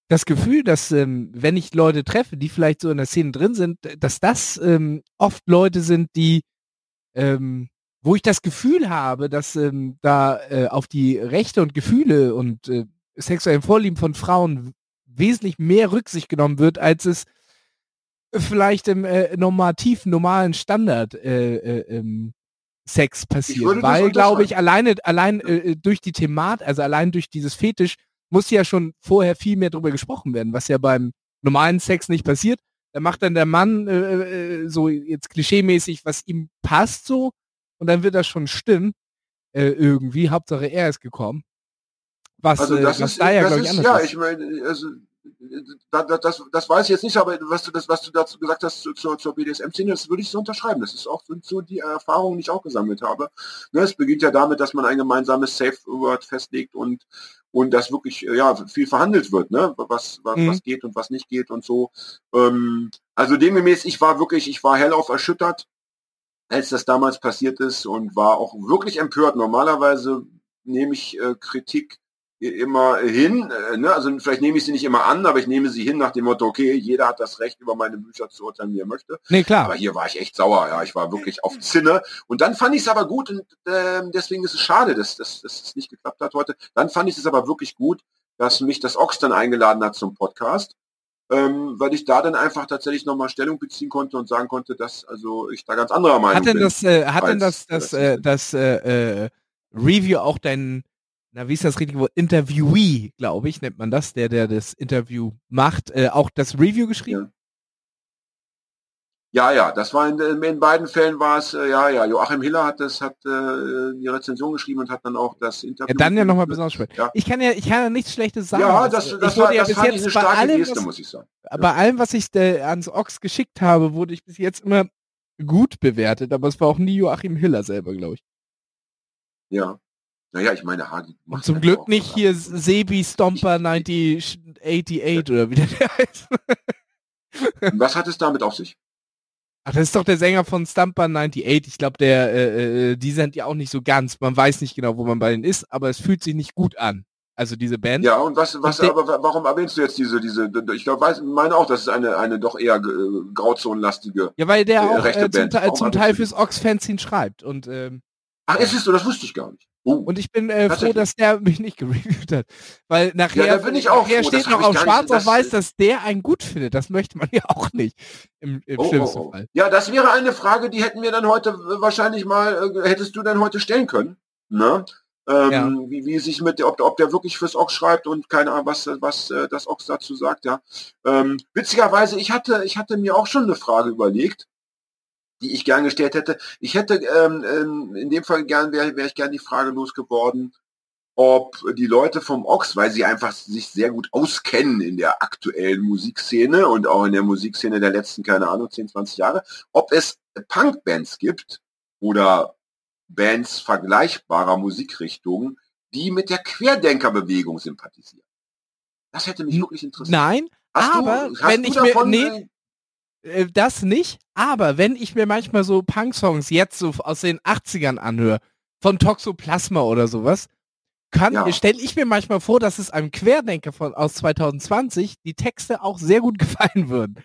das Gefühl, dass ähm, wenn ich Leute treffe, die vielleicht so in der Szene drin sind, dass das ähm, oft Leute sind, die ähm, wo ich das Gefühl habe, dass ähm, da äh, auf die Rechte und Gefühle und äh, sexuellen Vorlieben von Frauen wesentlich mehr Rücksicht genommen wird, als es vielleicht im äh, normativ normalen Standard äh, äh, ähm, Sex passiert. Weil, glaube ich, alleine, allein äh, äh, durch die Thematik, also allein durch dieses Fetisch, muss ja schon vorher viel mehr drüber gesprochen werden, was ja beim normalen Sex nicht passiert. Da macht dann der Mann äh, äh so jetzt klischeemäßig, was ihm passt so und dann wird das schon stimmen. Äh, irgendwie. Hauptsache er ist gekommen. Was, also das äh, was ist, da ja, ich, anders Ja, ist. ich meine, also, das, das, das weiß ich jetzt nicht, aber was du, das, was du dazu gesagt hast zur, zur BDSM-Szene, das würde ich so unterschreiben. Das ist auch so die Erfahrung, die ich auch gesammelt habe. Ne, es beginnt ja damit, dass man ein gemeinsames Safe-Word festlegt und, und das wirklich ja, viel verhandelt wird, ne? was, was, mhm. was geht und was nicht geht und so. Ähm, also demgemäß, ich war wirklich, ich war hellauf erschüttert als das damals passiert ist und war auch wirklich empört. Normalerweise nehme ich äh, Kritik immer hin, äh, ne? also vielleicht nehme ich sie nicht immer an, aber ich nehme sie hin nach dem Motto, okay, jeder hat das Recht, über meine Bücher zu urteilen, wie er möchte. Nee, klar. Aber hier war ich echt sauer, ja, ich war wirklich auf Zinne. Und dann fand ich es aber gut und äh, deswegen ist es schade, dass, dass, dass es nicht geklappt hat heute. Dann fand ich es aber wirklich gut, dass mich das Ochs dann eingeladen hat zum Podcast ähm, weil ich da dann einfach tatsächlich nochmal Stellung beziehen konnte und sagen konnte, dass also ich da ganz anderer Meinung hat denn bin. Das, äh, hat denn das, das, äh, das äh, äh, Review auch dein, na wie ist das richtige Wort, Interviewee, glaube ich, nennt man das, der, der das Interview macht, äh, auch das Review geschrieben? Ja. Ja, ja, das war in, in beiden Fällen war es, äh, ja, ja, Joachim Hiller hat das, hat äh, die Rezension geschrieben und hat dann auch das Interview. Ja, dann ja nochmal besonders schön. Ja. Ich kann ja, ich kann ja nichts Schlechtes sagen. Ja, das, das, das war, ja bis jetzt bei allem, Geste, was, muss ich sagen. Bei allem, was ich äh, ans Ochs geschickt habe, wurde ich bis jetzt immer gut bewertet, aber es war auch nie Joachim Hiller selber, glaube ich. Ja. Naja, ich meine, Hagi macht Zum Glück nicht oder? hier Sebi Stomper 1988 oder wie der [LAUGHS] heißt. was hat es damit auf sich? Ach, das ist doch der Sänger von Stumper 98. Ich glaube, der, äh, äh, die sind ja auch nicht so ganz. Man weiß nicht genau, wo man bei denen ist, aber es fühlt sich nicht gut an. Also diese Band. Ja, und was, was, und aber warum erwähnst du jetzt diese, diese, ich glaube, meine auch, das ist eine, eine doch eher äh, grauzonenlastige. Ja, weil der äh, auch äh, zum, Teil, zum Teil fürs Ox-Fanzine schreibt und, ähm, Ach, ist es so? Das wusste ich gar nicht. Oh. Und ich bin äh, froh, dass der mich nicht gereviewt hat. Weil nachher, ja, bin ich auch nachher froh. steht noch auf schwarz auf weiß, dass der einen gut findet. Das möchte man [LAUGHS] ja auch nicht im, im oh, schlimmsten oh, oh. Fall. Ja, das wäre eine Frage, die hätten wir dann heute wahrscheinlich mal, äh, hättest du dann heute stellen können. Ne? Ähm, ja. wie, wie sich mit, ob, ob der wirklich fürs Ox schreibt und keine Ahnung, was, was äh, das Ox dazu sagt, ja. Ähm, witzigerweise, ich hatte, ich hatte mir auch schon eine Frage überlegt die ich gern gestellt hätte. Ich hätte ähm, ähm, in dem Fall gern wäre wär ich gern die Frage losgeworden, ob die Leute vom Ox, weil sie einfach sich sehr gut auskennen in der aktuellen Musikszene und auch in der Musikszene der letzten, keine Ahnung, 10, 20 Jahre, ob es Punkbands gibt oder Bands vergleichbarer Musikrichtungen, die mit der Querdenkerbewegung sympathisieren. Das hätte mich wirklich interessiert. Nein, hast aber du, wenn ich mir, nee, äh, das nicht, aber wenn ich mir manchmal so Punk-Songs jetzt so aus den 80ern anhöre, von Toxoplasma oder sowas, kann, Ja. stelle ich mir manchmal vor, dass es einem Querdenker von, aus 2020 die Texte auch sehr gut [LAUGHS] gefallen würden.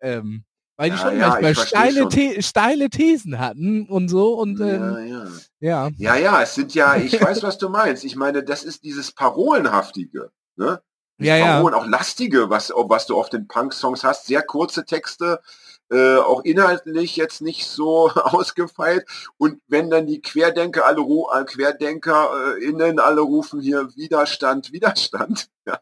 Ähm, weil die Ja, schon ja, manchmal steile, schon. The steile Thesen hatten und so und ähm, ja, ja. ja. Ja, ja, es sind ja, ich weiß, [LAUGHS] was du meinst. Ich meine, das ist dieses Parolenhaftige, ne? Ja, ja. Auch lastige, was, was du auf den Punk-Songs hast, sehr kurze Texte, äh, auch inhaltlich jetzt nicht so [LAUGHS] ausgefeilt. Und wenn dann die Querdenker alle äh, Querdenker äh, innen alle rufen hier Widerstand, Widerstand, [LAUGHS] ja,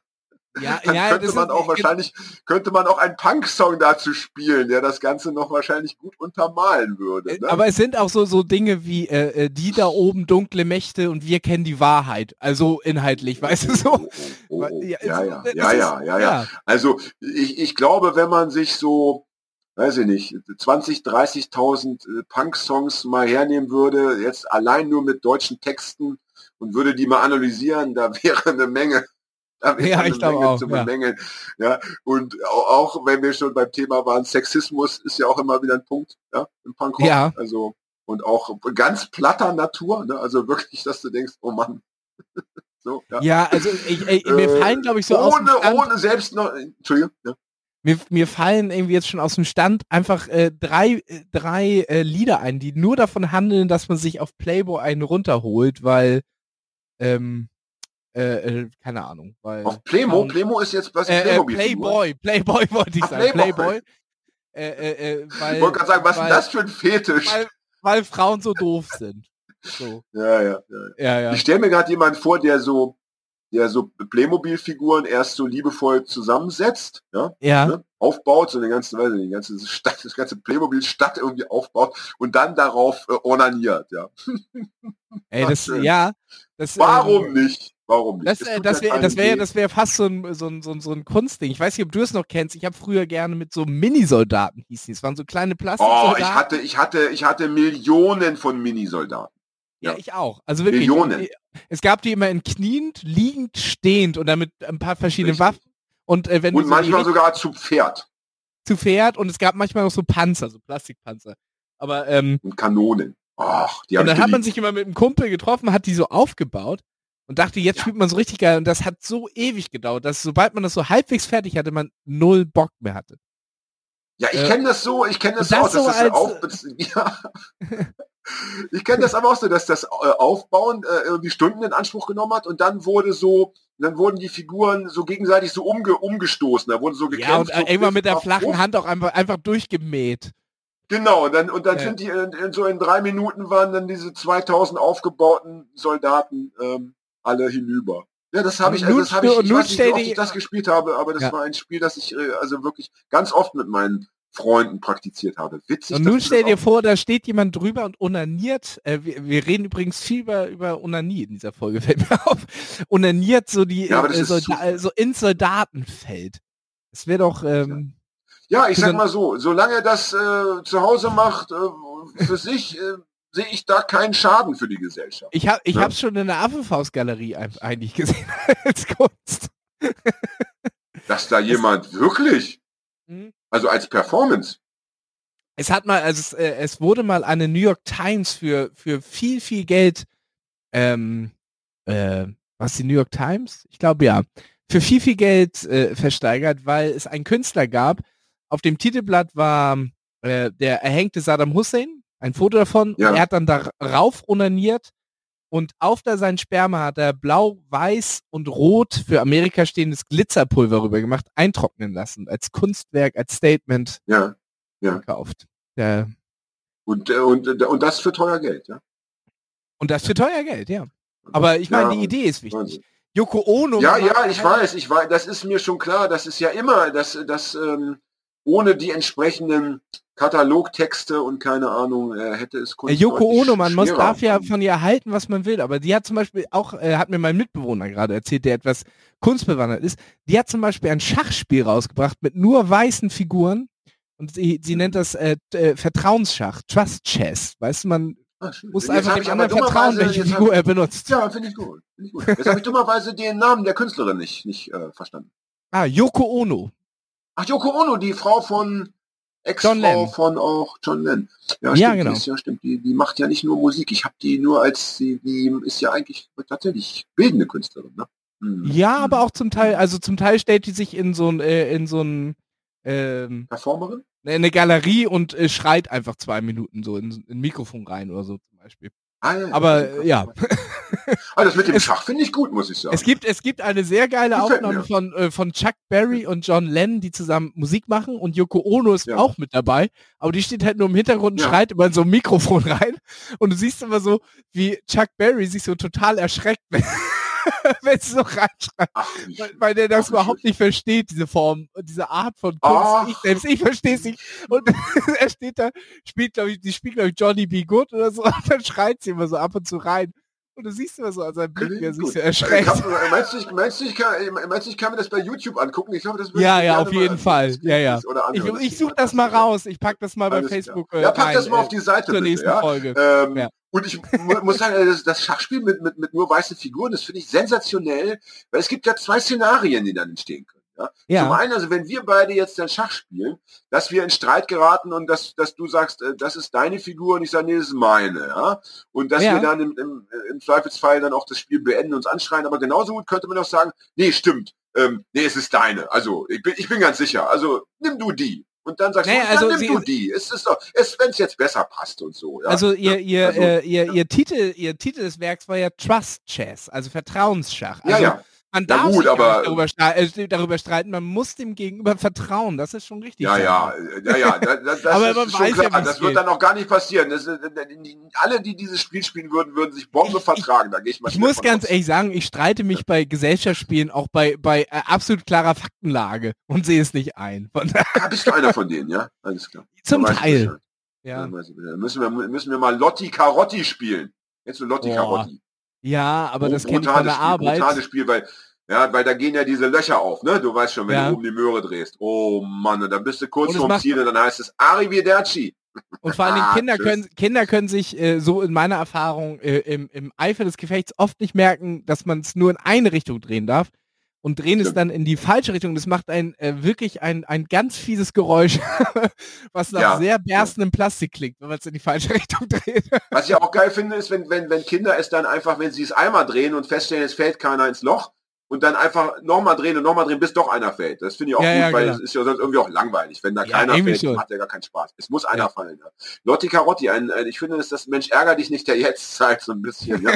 Ja, dann ja, könnte man ist- auch wahrscheinlich, könnte man auch einen Punk-Song dazu spielen, der das Ganze noch wahrscheinlich gut untermalen würde. Äh, Ne? Aber es sind auch so, so Dinge wie äh, äh, die da oben dunkle Mächte und wir kennen die Wahrheit. Also inhaltlich, weißt du so? Oh, oh, oh. Ja, Ja, ja, das ja, ist- ja, ja, ja. Also ich, ich glaube, wenn man sich so, weiß ich nicht, 20, 30.000 äh, Punk-Songs mal hernehmen würde, jetzt allein nur mit deutschen Texten und würde die mal analysieren, da [LAUGHS] wäre eine Menge, [LAUGHS] da Ja, ich glaube Menge auch, zu ja. bemängeln. Ja. und auch, wenn wir schon beim Thema waren, Sexismus ist ja auch immer wieder ein Punkt ja, im Punkrock. Ja. Also und auch ganz platter Natur, ne? also wirklich, dass du denkst, oh Mann. [LAUGHS] so, ja. Ja, also ich, ich, mir Äh, fallen, glaube ich, so ohne, ohne selbst noch, Entschuldigung, ja. mir, mir fallen irgendwie jetzt schon aus dem Stand einfach äh, drei, äh, drei äh, Lieder ein, die nur davon handeln, dass man sich auf Playboy einen runterholt, weil ähm, äh, äh, keine Ahnung, weil Auf Playmo, Playmo ist jetzt was äh, äh, Playmobil Playboy, Playboy [LAUGHS] wollte ich Ach, sagen, Playboy. Playboy. Äh, weil, Ich wollte gerade sagen, was ist weil, denn das für ein Fetisch? Weil, weil Frauen so doof sind. So, Ja, ja, ja. ja, ja. Ich stelle mir gerade jemanden vor, der so, der so Playmobil-Figuren erst so liebevoll zusammensetzt, ja, Ja, ne, aufbaut, so den ganzen, weiß ich nicht, die ganze Stadt, das ganze Playmobil-Stadt irgendwie aufbaut und dann darauf äh, ornaniert, ja. [LAUGHS] ey, das, ja. Das, Warum ähm, nicht? Warum nicht? Das, äh, das wäre das wäre das wäre fast so ein, so, ein, so, ein, so ein Kunstding. Ich weiß nicht, ob du es noch kennst. Ich habe früher gerne mit so Minisoldaten hießen. die. Es waren so kleine Oh, Plastiksoldaten. ich hatte, ich hatte, ich hatte Millionen von Minisoldaten. ja, ja. ich auch. Also wirklich. Millionen. Es gab die immer in kniend, liegend, stehend und damit ein paar verschiedene Richtig. Waffen. Und äh, wenn Und so manchmal sogar zu Pferd zu Pferd und es gab manchmal auch so Panzer, so Plastikpanzer. Aber ähm, und Kanonen. Die und dann hat man sich immer mit einem Kumpel getroffen, hat die so aufgebaut und dachte, jetzt Ja. spielt man so richtig geil. Und das hat so ewig gedauert, dass sobald man das so halbwegs fertig hatte, man null Bock mehr hatte. Ja, ich Äh, kenne das so, ich kenne das, das dass so das als- auf, [LAUGHS] ja. [LAUGHS] Ich kenne das aber auch so, dass das äh, Aufbauen äh, irgendwie Stunden in Anspruch genommen hat und dann wurde so, dann wurden die Figuren so gegenseitig so umge, umgestoßen, da wurden so gekämpft. Ja, und äh, so irgendwann mit der flachen. Hand auch einfach, einfach durchgemäht. Genau, und dann, und dann Ja. sind die in, in, so in drei Minuten waren dann diese 2000 aufgebauten Soldaten ähm, alle hinüber. Ja, das habe ich, also das habe ich, ich weiß nicht, wie oft ich das gespielt habe, aber das Ja. war ein Spiel, das ich äh, also wirklich ganz oft mit meinen Freunden praktiziert habe. Witzig. Und nun stell dir vor, da steht jemand drüber und onaniert. Äh, wir, wir reden übrigens viel über, über Onanie in dieser Folge, [LAUGHS] fällt mir auf. Onaniert so die Ja, äh, Solda so ins Soldatenfeld. Das wäre doch, ähm, Ja, ich Für sag mal so, solange das äh, zu Hause macht, äh, für [LAUGHS] sich, äh, sehe ich da keinen Schaden für die Gesellschaft. ich habe ich Ja. hab's schon in der Affenfaustgalerie eigentlich gesehen [LAUGHS] als Kunst. Dass da jemand wirklich, Mhm. also als Performance, Es hat mal, also es, äh, es wurde mal eine New York Times für, für viel, viel Geld, ähm, äh, was die New York Times? Ich glaube ja, für viel, viel Geld äh, versteigert, weil es einen Künstler gab. Auf dem Titelblatt war äh, der erhängte Saddam Hussein, ein Foto davon. Ja. Er hat dann darauf onaniert und auf da sein Sperma hat er blau, weiß und rot für Amerika stehendes Glitzerpulver rüber gemacht, eintrocknen lassen, als Kunstwerk, als Statement ja. Ja. gekauft. Der, Und, äh, und, äh, und das für teuer Geld, ja. und das für teuer Geld, ja. Aber ich meine, Ja, die Idee ist Wahnsinn. wichtig. Yoko Ono. Ja, ja, ich halt- weiß, ich weiß, das ist mir schon klar, das ist ja immer, dass, dass ähm, ohne die entsprechenden Katalogtexte und keine Ahnung, äh, hätte es Kunst Yoko deutlich Ono, man muss, darf ja von ihr halten, was man will, aber die hat zum Beispiel auch, äh, hat mir mein Mitbewohner gerade erzählt, der etwas kunstbewandert ist, die hat zum Beispiel ein Schachspiel rausgebracht mit nur weißen Figuren und sie, sie nennt das äh, äh, Vertrauensschach, Trust Chess, weißt du, man Ah, muss einfach dem anderen vertrauen, welche Figur er benutzt. Ja, finde ich gut. Find ich gut. Jetzt habe ich dummerweise den Namen der Künstlerin nicht, nicht äh, verstanden. Ah, Yoko Ono. Ach, Yoko Ono, die Frau von Ex-Frau von auch John Lennon. Ja, ja genau. Ist, ja, stimmt. Die, die macht ja nicht nur Musik. Ich habe die nur als, die, die ist ja eigentlich tatsächlich bildende Künstlerin. Ne? Hm. Ja, aber auch zum Teil, also zum Teil stellt die sich in so ein, äh, in so ein ähm, Performerin? Eine Galerie und äh, schreit einfach zwei Minuten so in, in ein Mikrofon rein oder so zum Beispiel. Aber ja. Ah, das mit dem [LAUGHS] Schach finde ich gut, muss ich sagen. Es gibt, es gibt eine sehr geile Aufnahme von, äh, von Chuck Berry und John Lennon, die zusammen Musik machen und Yoko Ono ist ja. auch mit dabei. Aber die steht halt nur im Hintergrund und ja. schreit immer in so ein Mikrofon [LAUGHS] rein. Und du siehst immer so, wie Chuck Berry sich so total erschreckt, [LAUGHS] [LAUGHS] wenn sie so reinschreibt. Weil, weil der das überhaupt nicht versteht, diese Form, diese Art von Kunst. Ich selbst, ich verstehe es nicht. Und [LAUGHS] er steht da, spielt, glaube ich, die spielt, glaube ich, Johnny B. Good oder so, [LAUGHS] und dann schreit sie immer so ab und zu rein. Und du siehst immer so an seinem Blick, wie er sich so erschreckt. Kann, meinst, du, ich, meinst, du, ich kann, meinst du, ich kann mir das bei YouTube angucken? Ich glaube, das Ja, ja, auf jeden Fall. Ja, ja. Ich, ich suche das mal raus. Ich pack das mal bei Facebook. Äh, ja, pack rein, das mal auf die Seite. Zur bitte, nächsten ja? Folge. Ähm, ja. Und ich muss sagen, das, das Schachspiel mit, mit, mit nur weißen Figuren, das finde ich sensationell, weil es gibt ja zwei Szenarien, die dann entstehen können. Ja? ja? Zum einen, also wenn wir beide jetzt dann Schach spielen, dass wir in Streit geraten und dass, dass du sagst, äh, das ist deine Figur und ich sage, nee, das ist meine. Ja? Und dass ja. wir dann im, im, im Zweifelsfall dann auch das Spiel beenden, uns anschreien. Aber genauso gut könnte man auch sagen, nee, stimmt, ähm, nee, es ist deine. Also ich bin, ich bin ganz sicher. Also nimm du die. Und dann sagst naja, du, also dann nimm du die. Es ist doch, es, wenn es jetzt besser passt und so. Ja? Also ihr, ihr, also, äh, ihr, ihr Titel, ihr Titel des Werks war ja Trust Chess, also Vertrauensschach. Also, ja, ja. Man darf gut, sich aber, darüber, äh, darüber, streiten, man muss dem Gegenüber vertrauen, das ist schon richtig. Ja, ja, ja, ja, das, [LAUGHS] das aber man weiß klar. Ja, das wird dann auch gar nicht passieren. Das, äh, alle, die dieses Spiel spielen würden, würden sich Bombe ich, vertragen, da gehe ich mal Ich muss ganz aus. ehrlich sagen, ich streite mich bei Gesellschaftsspielen auch bei, bei äh, absolut klarer Faktenlage und sehe es nicht ein. ja, bist du einer von denen, ja? Alles klar. [LAUGHS] Zum Teil. Ja. Müssen wir, müssen wir mal Lotti Carotti spielen. Jetzt du Lotti Carotti. Ja, aber das kennt ich von der Spiel, Arbeit. Brutales Spiel, weil, ja, weil da gehen ja diese Löcher auf, ne? Du weißt schon, wenn ja. du oben die Möhre drehst. Oh Mann, und dann bist du kurz vorm Ziel und dann heißt es Arrivederci. Und vor allen Dingen [LAUGHS] Kinder können, Kinder können sich äh, so in meiner Erfahrung äh, im, im Eifer des Gefechts oft nicht merken, dass man es nur in eine Richtung drehen darf und drehen es dann in die falsche Richtung. Das macht ein äh, wirklich ein, ein ganz fieses Geräusch, [LAUGHS] was nach ja, sehr berstendem ja. Plastik klingt, wenn man es in die falsche [LAUGHS] Richtung dreht. was ich auch geil finde, ist, wenn, wenn, wenn Kinder es dann einfach, wenn sie es einmal drehen und feststellen, es fällt keiner ins Loch, und dann einfach nochmal drehen und nochmal drehen, bis doch einer fällt. Das finde ich auch ja, gut, weil genau. es ist ja sonst irgendwie auch langweilig. Wenn da keiner fällt, schon. hat der gar keinen Spaß. Es muss einer fallen. Ja. Lotti Carotti, ein, ich finde, das ist das Mensch ärger dich nicht, der jetzt [LAUGHS] zeigt so ein bisschen.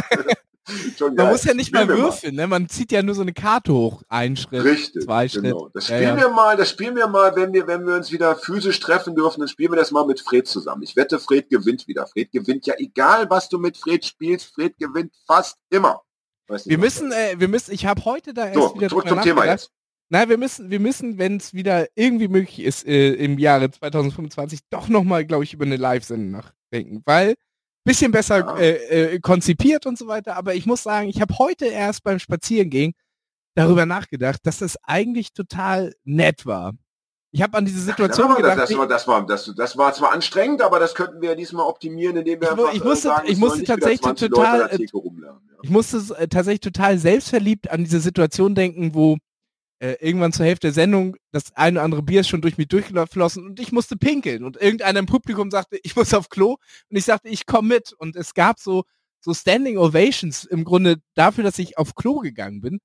Man muss ja nicht mal würfeln, ne? man zieht ja nur so eine Karte hoch, ein Schritt, Richtig, zwei Schritt. Genau. Das spielen ja, ja. wir mal, das spielen wir mal, wenn wir, wenn wir uns wieder physisch treffen dürfen, dann spielen wir das mal mit Fred zusammen. Ich wette, Fred gewinnt wieder. Fred gewinnt ja, egal was du mit Fred spielst, Fred gewinnt fast immer. wir müssen, äh, wir müssen, ich habe heute da erst so, wieder zurück zum Thema jetzt. Nein, wir müssen, wir müssen, wenn es wieder irgendwie möglich ist, äh, im Jahre 2025 doch nochmal, glaube ich, über eine Live-Sendung nachdenken, weil bisschen besser ja. äh, äh, konzipiert und so weiter. Aber ich muss sagen, ich habe heute erst beim Spazierengehen darüber nachgedacht, dass das eigentlich total nett war. Ich habe an diese Situation ja, gedacht. Das, das, war, das, war, das, das war zwar anstrengend, aber das könnten wir ja diesmal optimieren, indem wir ich, einfach, ich musste, sagen, ich musste tatsächlich total, äh, ich musste äh, tatsächlich total selbstverliebt an diese Situation denken, wo äh, irgendwann zur Hälfte der Sendung das eine oder andere Bier ist schon durch mich durchgeflossen und ich musste pinkeln und irgendeiner im Publikum sagte, ich muss auf Klo und ich sagte, ich komme mit und es gab so so Standing Ovations im Grunde dafür, dass ich auf Klo gegangen bin.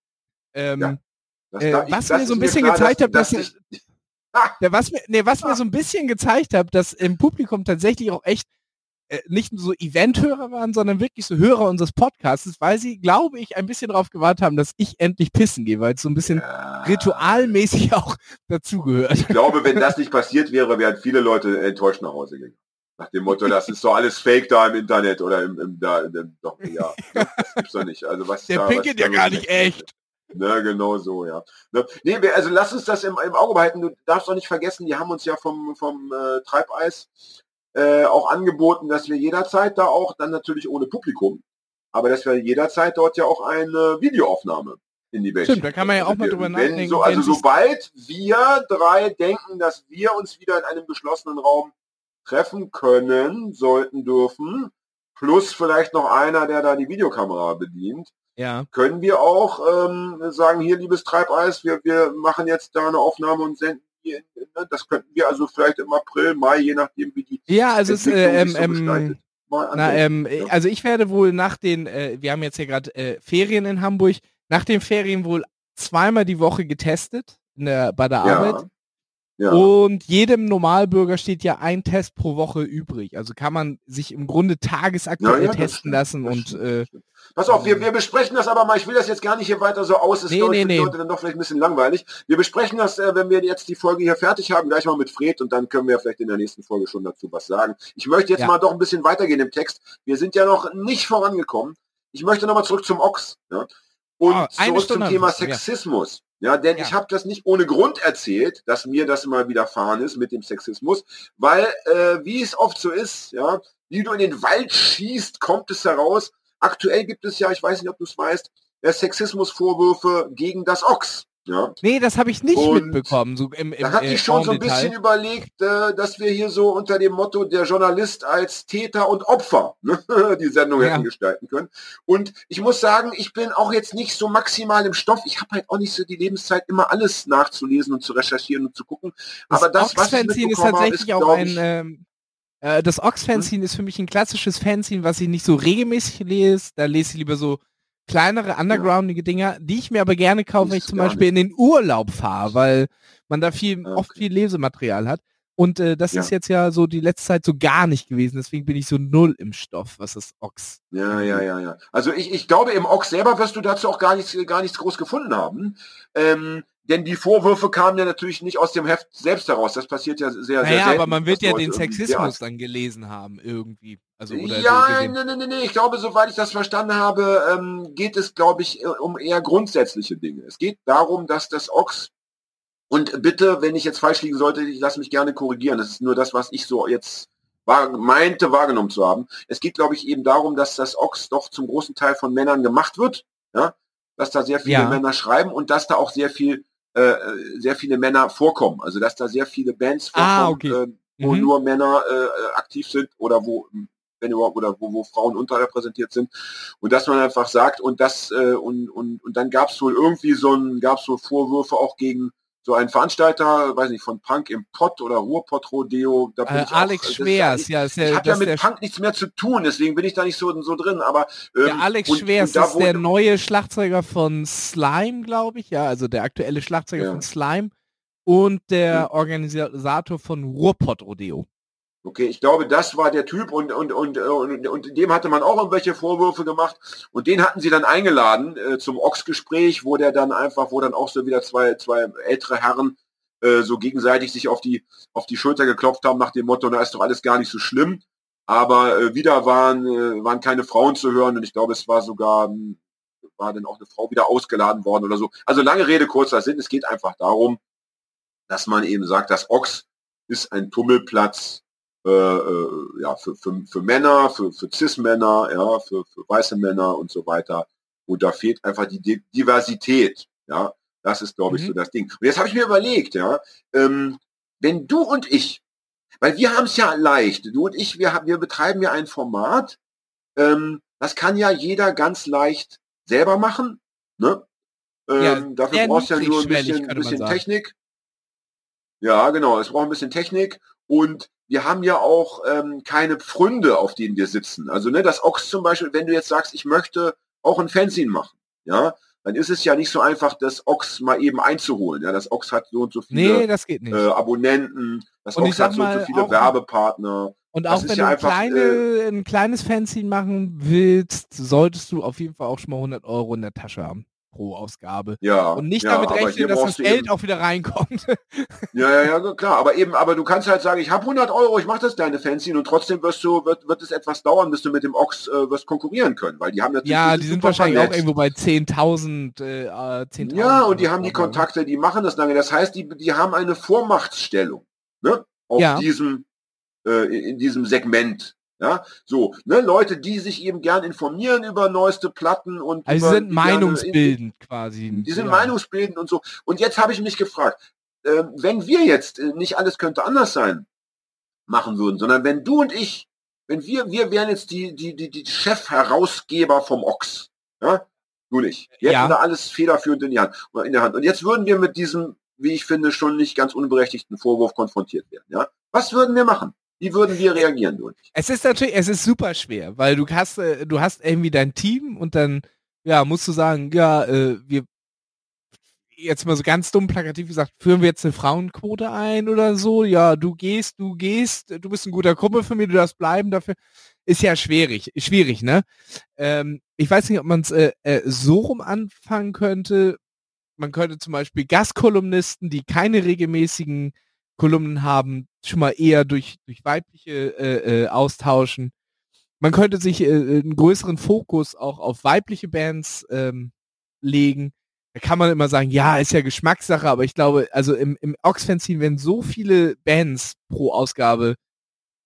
Ähm, ja, äh, was mir so ein bisschen klar, gezeigt hat, dass, dass ich, der, was mir, nee, was mir so ein bisschen gezeigt hat, dass im Publikum tatsächlich auch echt äh, nicht nur so Event-Hörer waren, sondern wirklich so Hörer unseres Podcasts, weil sie, glaube ich, ein bisschen darauf gewartet haben, dass ich endlich pissen gehe, weil es so ein bisschen ja. ritualmäßig [LAUGHS] auch dazugehört. Ich glaube, wenn das nicht passiert wäre, wären viele Leute enttäuscht nach Hause gegangen. Nach dem Motto, das ist doch alles Fake da im Internet oder im, im da, im, doch, ja, das gibt's doch nicht. Also was Der da, pinkelt ja gar nicht echt. Ne, genau so, ja. Ne, nee, also lass uns das im, im Auge behalten. Du darfst doch nicht vergessen, die haben uns ja vom, vom äh, Treibeis äh, auch angeboten, dass wir jederzeit da auch, dann natürlich ohne Publikum, aber dass wir jederzeit dort ja auch eine Videoaufnahme in die Welt Stimmt, da kann man ja auch mal drüber nachdenken. So, also sobald wir drei denken, dass wir uns wieder in einem geschlossenen Raum treffen können, sollten, dürfen, plus vielleicht noch einer, der da die Videokamera bedient, ja. können wir auch ähm, sagen, hier, liebes Treibeis, wir, wir machen jetzt da eine Aufnahme und senden ne, das könnten wir also vielleicht im April, Mai, je nachdem wie die Ja, also es, äh, ähm, ähm, na, ähm, ja. also ich werde wohl nach den, äh, wir haben jetzt ja gerade äh, Ferien in Hamburg, nach den Ferien wohl zweimal die Woche getestet in der, bei der ja. Arbeit. Ja. Und jedem Normalbürger steht ja ein Test pro Woche übrig. Also kann man sich im Grunde tagesaktuell ja, testen lassen und äh, Pass auf, wir, wir besprechen das aber mal. Ich will das jetzt gar nicht hier weiter so aus. Das nee, nee, nee. Leute dann doch vielleicht ein bisschen langweilig. Wir besprechen das, äh, wenn wir jetzt die Folge hier fertig haben, gleich mal mit Fred und dann können wir vielleicht in der nächsten Folge schon dazu was sagen. Ich möchte jetzt ja. mal doch ein bisschen weitergehen im Text. Wir sind ja noch nicht vorangekommen. Ich möchte nochmal zurück zum Ochs. Ja? Und oh, zurück zum Thema Sexismus. Ja, denn ja. ich habe das nicht ohne Grund erzählt, dass mir das mal widerfahren ist mit dem Sexismus, weil, äh, wie es oft so ist, ja, wie du in den Wald schießt, kommt es heraus. Aktuell gibt es ja, ich weiß nicht, ob du es weißt, Sexismusvorwürfe gegen das Ochs. Ja. Nee, das habe ich nicht und mitbekommen. So im, im, da hatte ich schon so ein bisschen überlegt, äh, dass wir hier so unter dem Motto der Journalist als Täter und Opfer ne, [LAUGHS] die Sendung ja. hätten gestalten können. Und ich muss sagen, ich bin auch jetzt nicht so maximal im Stoff. Ich habe halt auch nicht so die Lebenszeit, immer alles nachzulesen und zu recherchieren und zu gucken. Das Aber das, was ich ist tatsächlich ist, auch ein... Ähm, äh, das Ox-Fanzine hm? ist für mich ein klassisches Fanzine, was ich nicht so regelmäßig lese. Da lese ich lieber so kleinere, undergroundige Dinger, die ich mir aber gerne kaufe, wenn ich zum Beispiel nicht. in den Urlaub fahre, weil man da viel, okay. oft viel Lesematerial hat. Und äh, das ja. ist jetzt ja so die letzte Zeit so gar nicht gewesen. Deswegen bin ich so null im Stoff, was das Ox. Ja, ja, ja, ja. Also ich, ich glaube, im Ox selber wirst du dazu auch gar nichts, gar nichts groß gefunden haben. Ähm, denn die Vorwürfe kamen ja natürlich nicht aus dem Heft selbst heraus. Das passiert ja sehr, naja, sehr selten. aber man wird ja den Sexismus dann gelesen haben irgendwie. Also, ja, nee, nee, nee, nee. Ich glaube, soweit ich das verstanden habe, ähm, geht es, glaube ich, äh, um eher grundsätzliche Dinge. Es geht darum, dass das Ochs und bitte, wenn ich jetzt falsch liegen sollte, ich lasse mich gerne korrigieren. Das ist nur das, was ich so jetzt war, meinte wahrgenommen zu haben. Es geht, glaube ich, eben darum, dass das Ochs doch zum großen Teil von Männern gemacht wird. Ja, dass da sehr viele ja. Männer schreiben und dass da auch sehr viel äh, sehr viele Männer vorkommen. Also dass da sehr viele Bands ah, vorkommen, ah, okay. äh, wo mhm. nur Männer äh, aktiv sind oder wo wenn überhaupt oder wo, wo Frauen unterrepräsentiert sind und dass man einfach sagt und das äh, und, und, und dann gab es wohl irgendwie so ein gab es so Vorwürfe auch gegen so ein Veranstalter, weiß nicht, von Punk im Pott oder Ruhrpott Rodeo. Da bin äh, ich Alex auch, Schwers, ja. Ist ja ich habe ja mit Punk nichts mehr zu tun, deswegen bin ich da nicht so, so drin. Aber ähm, der Alex und, Schwers und ist der neue Schlagzeuger von Slime, glaube ich, ja, also der aktuelle Schlagzeuger ja. von Slime und der hm. Organisator von Ruhrpott Rodeo. Okay, ich glaube, das war der Typ und, und, und, und, und dem hatte man auch irgendwelche Vorwürfe gemacht und den hatten sie dann eingeladen äh, zum Ochs-Gespräch, wo der dann einfach, wo dann auch so wieder zwei, zwei ältere Herren äh, so gegenseitig sich auf die, auf die Schulter geklopft haben nach dem Motto, na ist doch alles gar nicht so schlimm. Aber äh, wieder waren, äh, waren keine Frauen zu hören und ich glaube, es war sogar, hm, war dann auch eine Frau wieder ausgeladen worden oder so. Also lange Rede, kurzer Sinn, es geht einfach darum, dass man eben sagt, das Ochs ist ein Tummelplatz äh, äh, ja, für, für, für Männer, für, für Cis-Männer, ja, für, für weiße Männer und so weiter. Und da fehlt einfach die Diversität. Ja, das ist, glaube ich, mhm. so das Ding. Und jetzt habe ich mir überlegt, ja, ähm, wenn du und ich, weil wir haben es ja leicht, du und ich, wir, wir betreiben ja ein Format, ähm, das kann ja jeder ganz leicht selber machen. Ne? Ähm, ja, dafür brauchst du ja nur ein bisschen, bisschen Technik. Ja, genau, es braucht ein bisschen Technik und wir haben ja auch ähm, keine Pfründe, auf denen wir sitzen. Also ne, das Ochs zum Beispiel, wenn du jetzt sagst, ich möchte auch ein Fanzine machen, ja, dann ist es ja nicht so einfach, das Ochs mal eben einzuholen. Ja, das Ochs hat so und so viele nee, das geht nicht. Äh, Abonnenten, das und Ochs hat so und so viele Werbepartner. Und auch wenn ja du ein, kleine, äh, ein kleines Fanzine machen willst, solltest du auf jeden Fall auch schon mal 100 Euro in der Tasche haben pro Ausgabe. Ja. Und nicht ja, damit rechnen, dass das Geld auch wieder reinkommt. [LAUGHS] ja, ja, ja, klar. Aber eben, aber du kannst halt sagen, ich habe 100 Euro, ich mache das deine Fanzine und trotzdem wirst du, wird, wird es etwas dauern, bis du mit dem Ox äh, wirst konkurrieren können, weil die haben natürlich Ja, die sind wahrscheinlich vernetzt. auch irgendwo bei 10.000 äh, 10 Ja, und die haben die Kontakte, die machen das lange. Das heißt, die, die haben eine Vormachtstellung, ne? Auf ja. diesem, äh, in diesem Segment. Ja, so, ne, Leute, die sich eben gern informieren über neueste Platten und also über, sind meinungsbildend in, quasi. Die sind ja. meinungsbildend und so. Und jetzt habe ich mich gefragt, äh, wenn wir jetzt äh, nicht alles könnte anders sein machen würden, sondern wenn du und ich, wenn wir, wir wären jetzt die, die, die, die Chef-Herausgeber vom Ochs, ja, du nicht. Wir ja. da alles federführend in, die Hand, in der Hand. Und jetzt würden wir mit diesem wie ich finde, schon nicht ganz unberechtigten Vorwurf konfrontiert werden. Ja? Was würden wir machen? Wie würden wir reagieren, du Es ist natürlich, es ist super schwer, weil du hast, äh, du hast irgendwie dein Team und dann, ja, musst du sagen, ja, äh, wir, jetzt mal so ganz dumm plakativ gesagt, führen wir jetzt eine Frauenquote ein oder so? Ja, du gehst, du gehst, du bist ein guter Kumpel für mich, du darfst bleiben dafür. Ist ja schwierig, schwierig, ne? Ähm, ich weiß nicht, ob man es äh, äh, so rum anfangen könnte. Man könnte zum Beispiel Gastkolumnisten, die keine regelmäßigen Kolumnen haben, schon mal eher durch, durch weibliche äh, äh, austauschen. Man könnte sich äh, einen größeren Fokus auch auf weibliche Bands ähm, legen. Da kann man immer sagen, ja, ist ja Geschmackssache, aber ich glaube, also im, im Ox-Fanzine werden so viele Bands pro Ausgabe,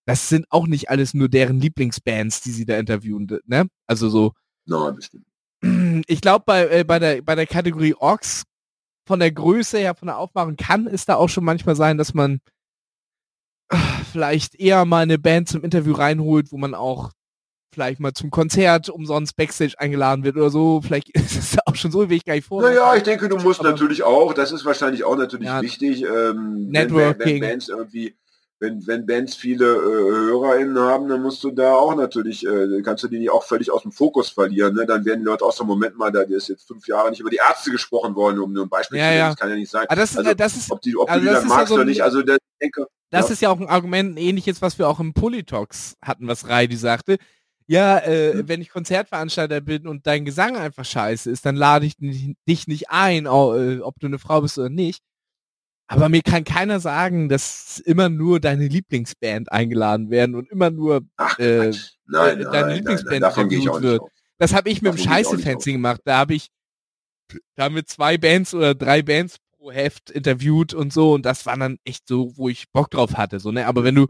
das sind auch nicht alles nur deren Lieblingsbands, die sie da interviewen, ne? Also so. Nein, bestimmt. Ich glaube, bei, äh, bei, der, bei der Kategorie Ox von der Größe her, von der Aufmachung, kann es da auch schon manchmal sein, dass man äh, vielleicht eher mal eine Band zum Interview reinholt, wo man auch vielleicht mal zum Konzert umsonst Backstage eingeladen wird oder so. Vielleicht [LAUGHS] ist es auch schon so, wie ich gar nicht vor. Naja, ich denke, du musst Aber natürlich auch, das ist wahrscheinlich auch natürlich ja, wichtig, ähm, Networking. Wenn, wenn Bands irgendwie wenn, wenn Bands viele äh, HörerInnen haben, dann musst du da auch natürlich, äh, kannst du die nicht auch völlig aus dem Fokus verlieren. Ne? Dann werden die Leute aus dem Moment mal, da ist jetzt fünf Jahre nicht über die Ärzte gesprochen worden, um nur ein Beispiel ja, zu nehmen. Ja. Das kann ja nicht sein. Aber das, also, das ist, ob, die, ob also du die dann magst ja so oder nicht. Also das, denke, das ja. ist ja auch ein Argument, ähnliches, was wir auch im Politox hatten, was Reidi sagte. Ja, äh, hm. wenn ich Konzertveranstalter bin und dein Gesang einfach scheiße ist, dann lade ich dich nicht ein, äh, ob du eine Frau bist oder nicht. Aber mir kann keiner sagen, dass immer nur deine Lieblingsband eingeladen werden und immer nur Ach, äh, nein, äh, deine nein, Lieblingsband nein, nein, wird. Das habe ich mit dem Scheiße-Fancy gemacht. Da habe ich da mit zwei Bands oder drei Bands pro Heft interviewt und so und das war dann echt so, wo ich Bock drauf hatte. So, ne? Aber wenn du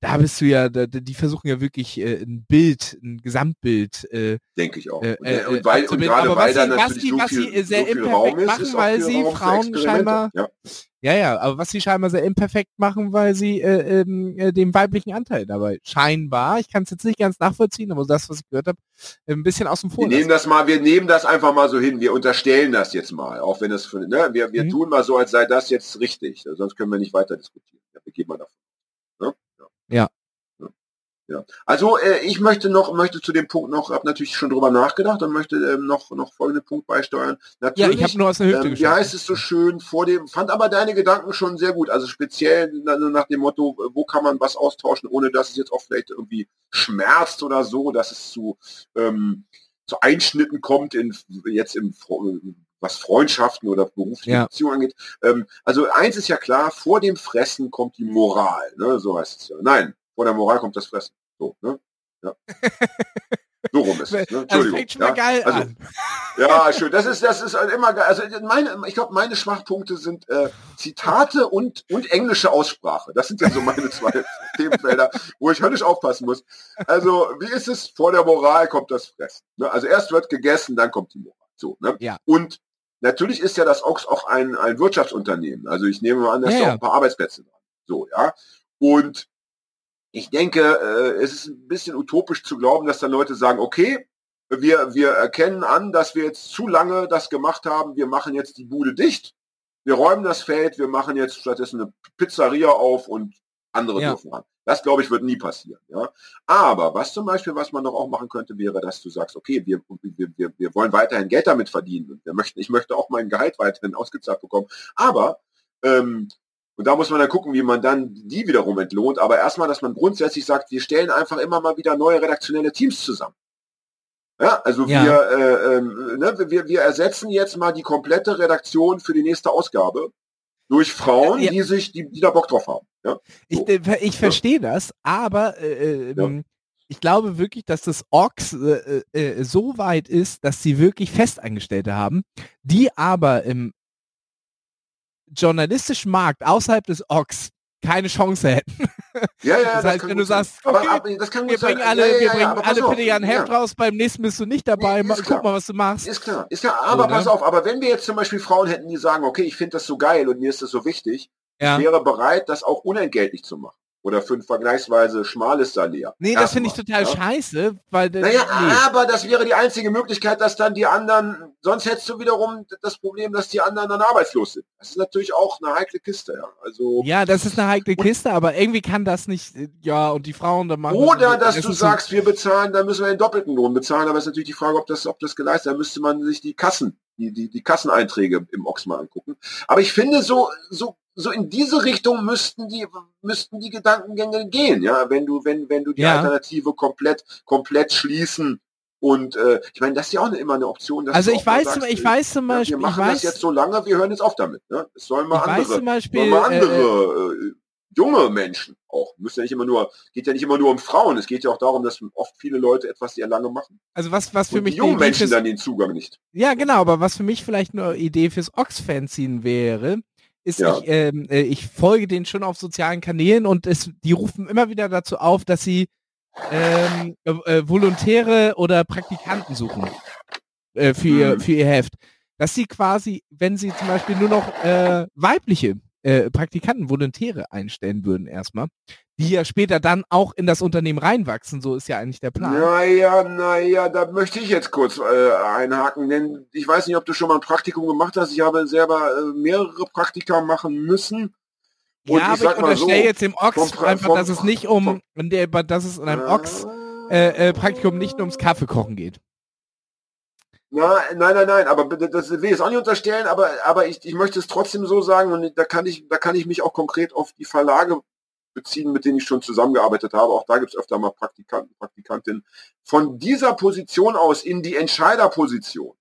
da bist du ja, da, die versuchen ja wirklich äh, ein Bild, ein Gesamtbild. Äh, Denke ich auch. Äh, äh, und, weil, und gerade weil da natürlich so viel, sehr so viel Raum ist, machen, ist weil sie Frauen scheinbar, ja. ja. ja, aber was sie scheinbar sehr imperfekt machen, weil sie äh, ähm, äh, den weiblichen Anteil dabei scheinbar, ich kann es jetzt nicht ganz nachvollziehen, aber das, was ich gehört habe, ein bisschen außen vor. Wir nehmen das mal, wir nehmen das einfach mal so hin, wir unterstellen das jetzt mal, auch wenn es, ne, wir, wir mhm. tun mal so, als sei das jetzt richtig, sonst können wir nicht weiter diskutieren. Ja, wir gehen mal davon. Ja. Ja. Also äh, ich möchte noch, möchte zu dem Punkt noch, habe natürlich schon drüber nachgedacht und möchte ähm, noch noch folgenden Punkt beisteuern. Natürlich, ja, ich habe nur aus der Hüfte ähm, Wie heißt es so schön vor dem, fand aber deine Gedanken schon sehr gut. Also speziell nach dem Motto, wo kann man was austauschen, ohne dass es jetzt auch vielleicht irgendwie schmerzt oder so, dass es zu ähm, zu Einschnitten kommt in jetzt im was Freundschaften oder berufliche ja. Beziehungen angeht. Ähm, also eins ist ja klar, vor dem Fressen kommt die Moral. Ne? So heißt es ja. Nein, vor der Moral kommt das Fressen. So, ne? Ja. [LAUGHS] So rum ist es. Ne? Entschuldigung. Ja. geil also. Ja, schön. Das ist, das ist immer geil. Also meine, ich glaube, meine Schwachpunkte sind äh, Zitate und, und englische Aussprache. Das sind ja so meine zwei [LAUGHS] Themenfelder, wo ich höllisch aufpassen muss. Also, wie ist es? Vor der Moral kommt das Fressen. Ne? Also erst wird gegessen, dann kommt die Moral. So, ne? Ja. Und Natürlich ist ja das Ochs auch ein, ein Wirtschaftsunternehmen. Also ich nehme mal an, dass ja, da auch ein paar Arbeitsplätze dran. So, ja. Und ich denke, äh, es ist ein bisschen utopisch zu glauben, dass dann Leute sagen, okay, wir, wir erkennen an, dass wir jetzt zu lange das gemacht haben, wir machen jetzt die Bude dicht, wir räumen das Feld, wir machen jetzt stattdessen eine Pizzeria auf und andere ja. dürfen ran. Das, glaube ich, wird nie passieren. Ja? Aber was zum Beispiel, was man doch auch machen könnte, wäre, dass du sagst, okay, wir, wir, wir, wir wollen weiterhin Geld damit verdienen. Und wir möchten, ich möchte auch mein Gehalt weiterhin ausgezahlt bekommen. Aber, ähm, und da muss man dann gucken, wie man dann die wiederum entlohnt. Aber erstmal, dass man grundsätzlich sagt, wir stellen einfach immer mal wieder neue redaktionelle Teams zusammen. Ja, also ja. Wir, äh, äh, ne, wir, wir ersetzen jetzt mal die komplette Redaktion für die nächste Ausgabe durch Frauen, ja. die sich, die, die da Bock drauf haben. Ja? So. Ich, äh, ich verstehe ja. das, aber äh, ähm, ich glaube wirklich, dass das Orks äh, äh, äh, so weit ist, dass sie wirklich Festangestellte haben, die aber im journalistischen Markt außerhalb des Orks keine Chance hätten. [LAUGHS] Ja, ja, das, heißt, wenn du sagst, okay, aber, aber, wir bringen alle, ja, ja, wir bringen alle für dich ein Heft raus, beim nächsten bist du nicht dabei, nee, guck mal, was du machst. Ist klar, ist klar, aber so, pass ne? auf, aber wenn wir jetzt zum Beispiel Frauen hätten, die sagen, okay, ich finde das so geil und mir ist das so wichtig, ja. ich wäre bereit, das auch unentgeltlich zu machen. Oder für ein vergleichsweise schmales Salär. Nee, das finde ich total ja? scheiße, weil Naja, nee. aber das wäre die einzige Möglichkeit, dass dann die anderen, sonst hättest du wiederum das Problem, dass die anderen dann arbeitslos sind. Das ist natürlich auch eine heikle Kiste, ja. Also Ja, das ist eine heikle Kiste, aber irgendwie kann das nicht ja, und die Frauen dann machen Oder dass das du sagst, wir bezahlen, dann müssen wir den doppelten Lohn bezahlen, aber es ist natürlich die Frage, ob das ob das geleistet, da müsste man sich die Kassen die, die, die Kasseneinträge im Ox mal angucken. Aber ich finde, so, so so in diese Richtung müssten die müssten die Gedankengänge gehen, ja, wenn du wenn wenn du die ja. Alternative komplett komplett schließen und äh, ich meine, das ist ja auch immer eine Option. also ich weiß, sagst, ich weiß zum Beispiel, ja, wir machen weiß, das jetzt so lange, wir hören jetzt auf damit. Ne? Es sollen mal andere, Beispiel, mal andere äh, äh, junge Menschen auch. Müssen ja nicht immer nur, geht ja nicht immer nur um Frauen. Es geht ja auch darum, dass oft viele Leute etwas sehr lange machen. Also was, was für und mich die jungen Menschen dann den Zugang nicht. Ja, genau. Aber was für mich vielleicht eine Idee fürs Ox-Fanzine wäre, ist, ja. ich, ähm, äh, ich folge denen schon auf sozialen Kanälen und es, die rufen immer wieder dazu auf, dass sie ähm, äh, äh Volontäre oder Praktikanten suchen äh, für, ihr, mhm. für ihr Heft. Dass sie quasi, wenn sie zum Beispiel nur noch äh, weibliche äh, Praktikanten, Volontäre einstellen würden erstmal, die ja später dann auch in das Unternehmen reinwachsen, so ist ja eigentlich der Plan. Naja, naja, da möchte ich jetzt kurz äh, einhaken, denn ich weiß nicht, ob du schon mal ein Praktikum gemacht hast. Ich habe selber äh, mehrere Praktika machen müssen. Und ja, ich aber ich unterstelle so, jetzt dem Ochs vom, einfach, vom, dass es nicht um, der, dass es in einem Ochs äh, äh, Praktikum nicht nur ums Kaffeekochen geht. Na, nein, nein, nein, aber das will ich jetzt auch nicht unterstellen, aber, aber ich, ich möchte es trotzdem so sagen und da kann ich, da kann ich mich auch konkret auf die Verlage beziehen, mit denen ich schon zusammengearbeitet habe. Auch da gibt es öfter mal Praktikanten, Praktikantinnen. Von dieser Position aus in die Entscheiderposition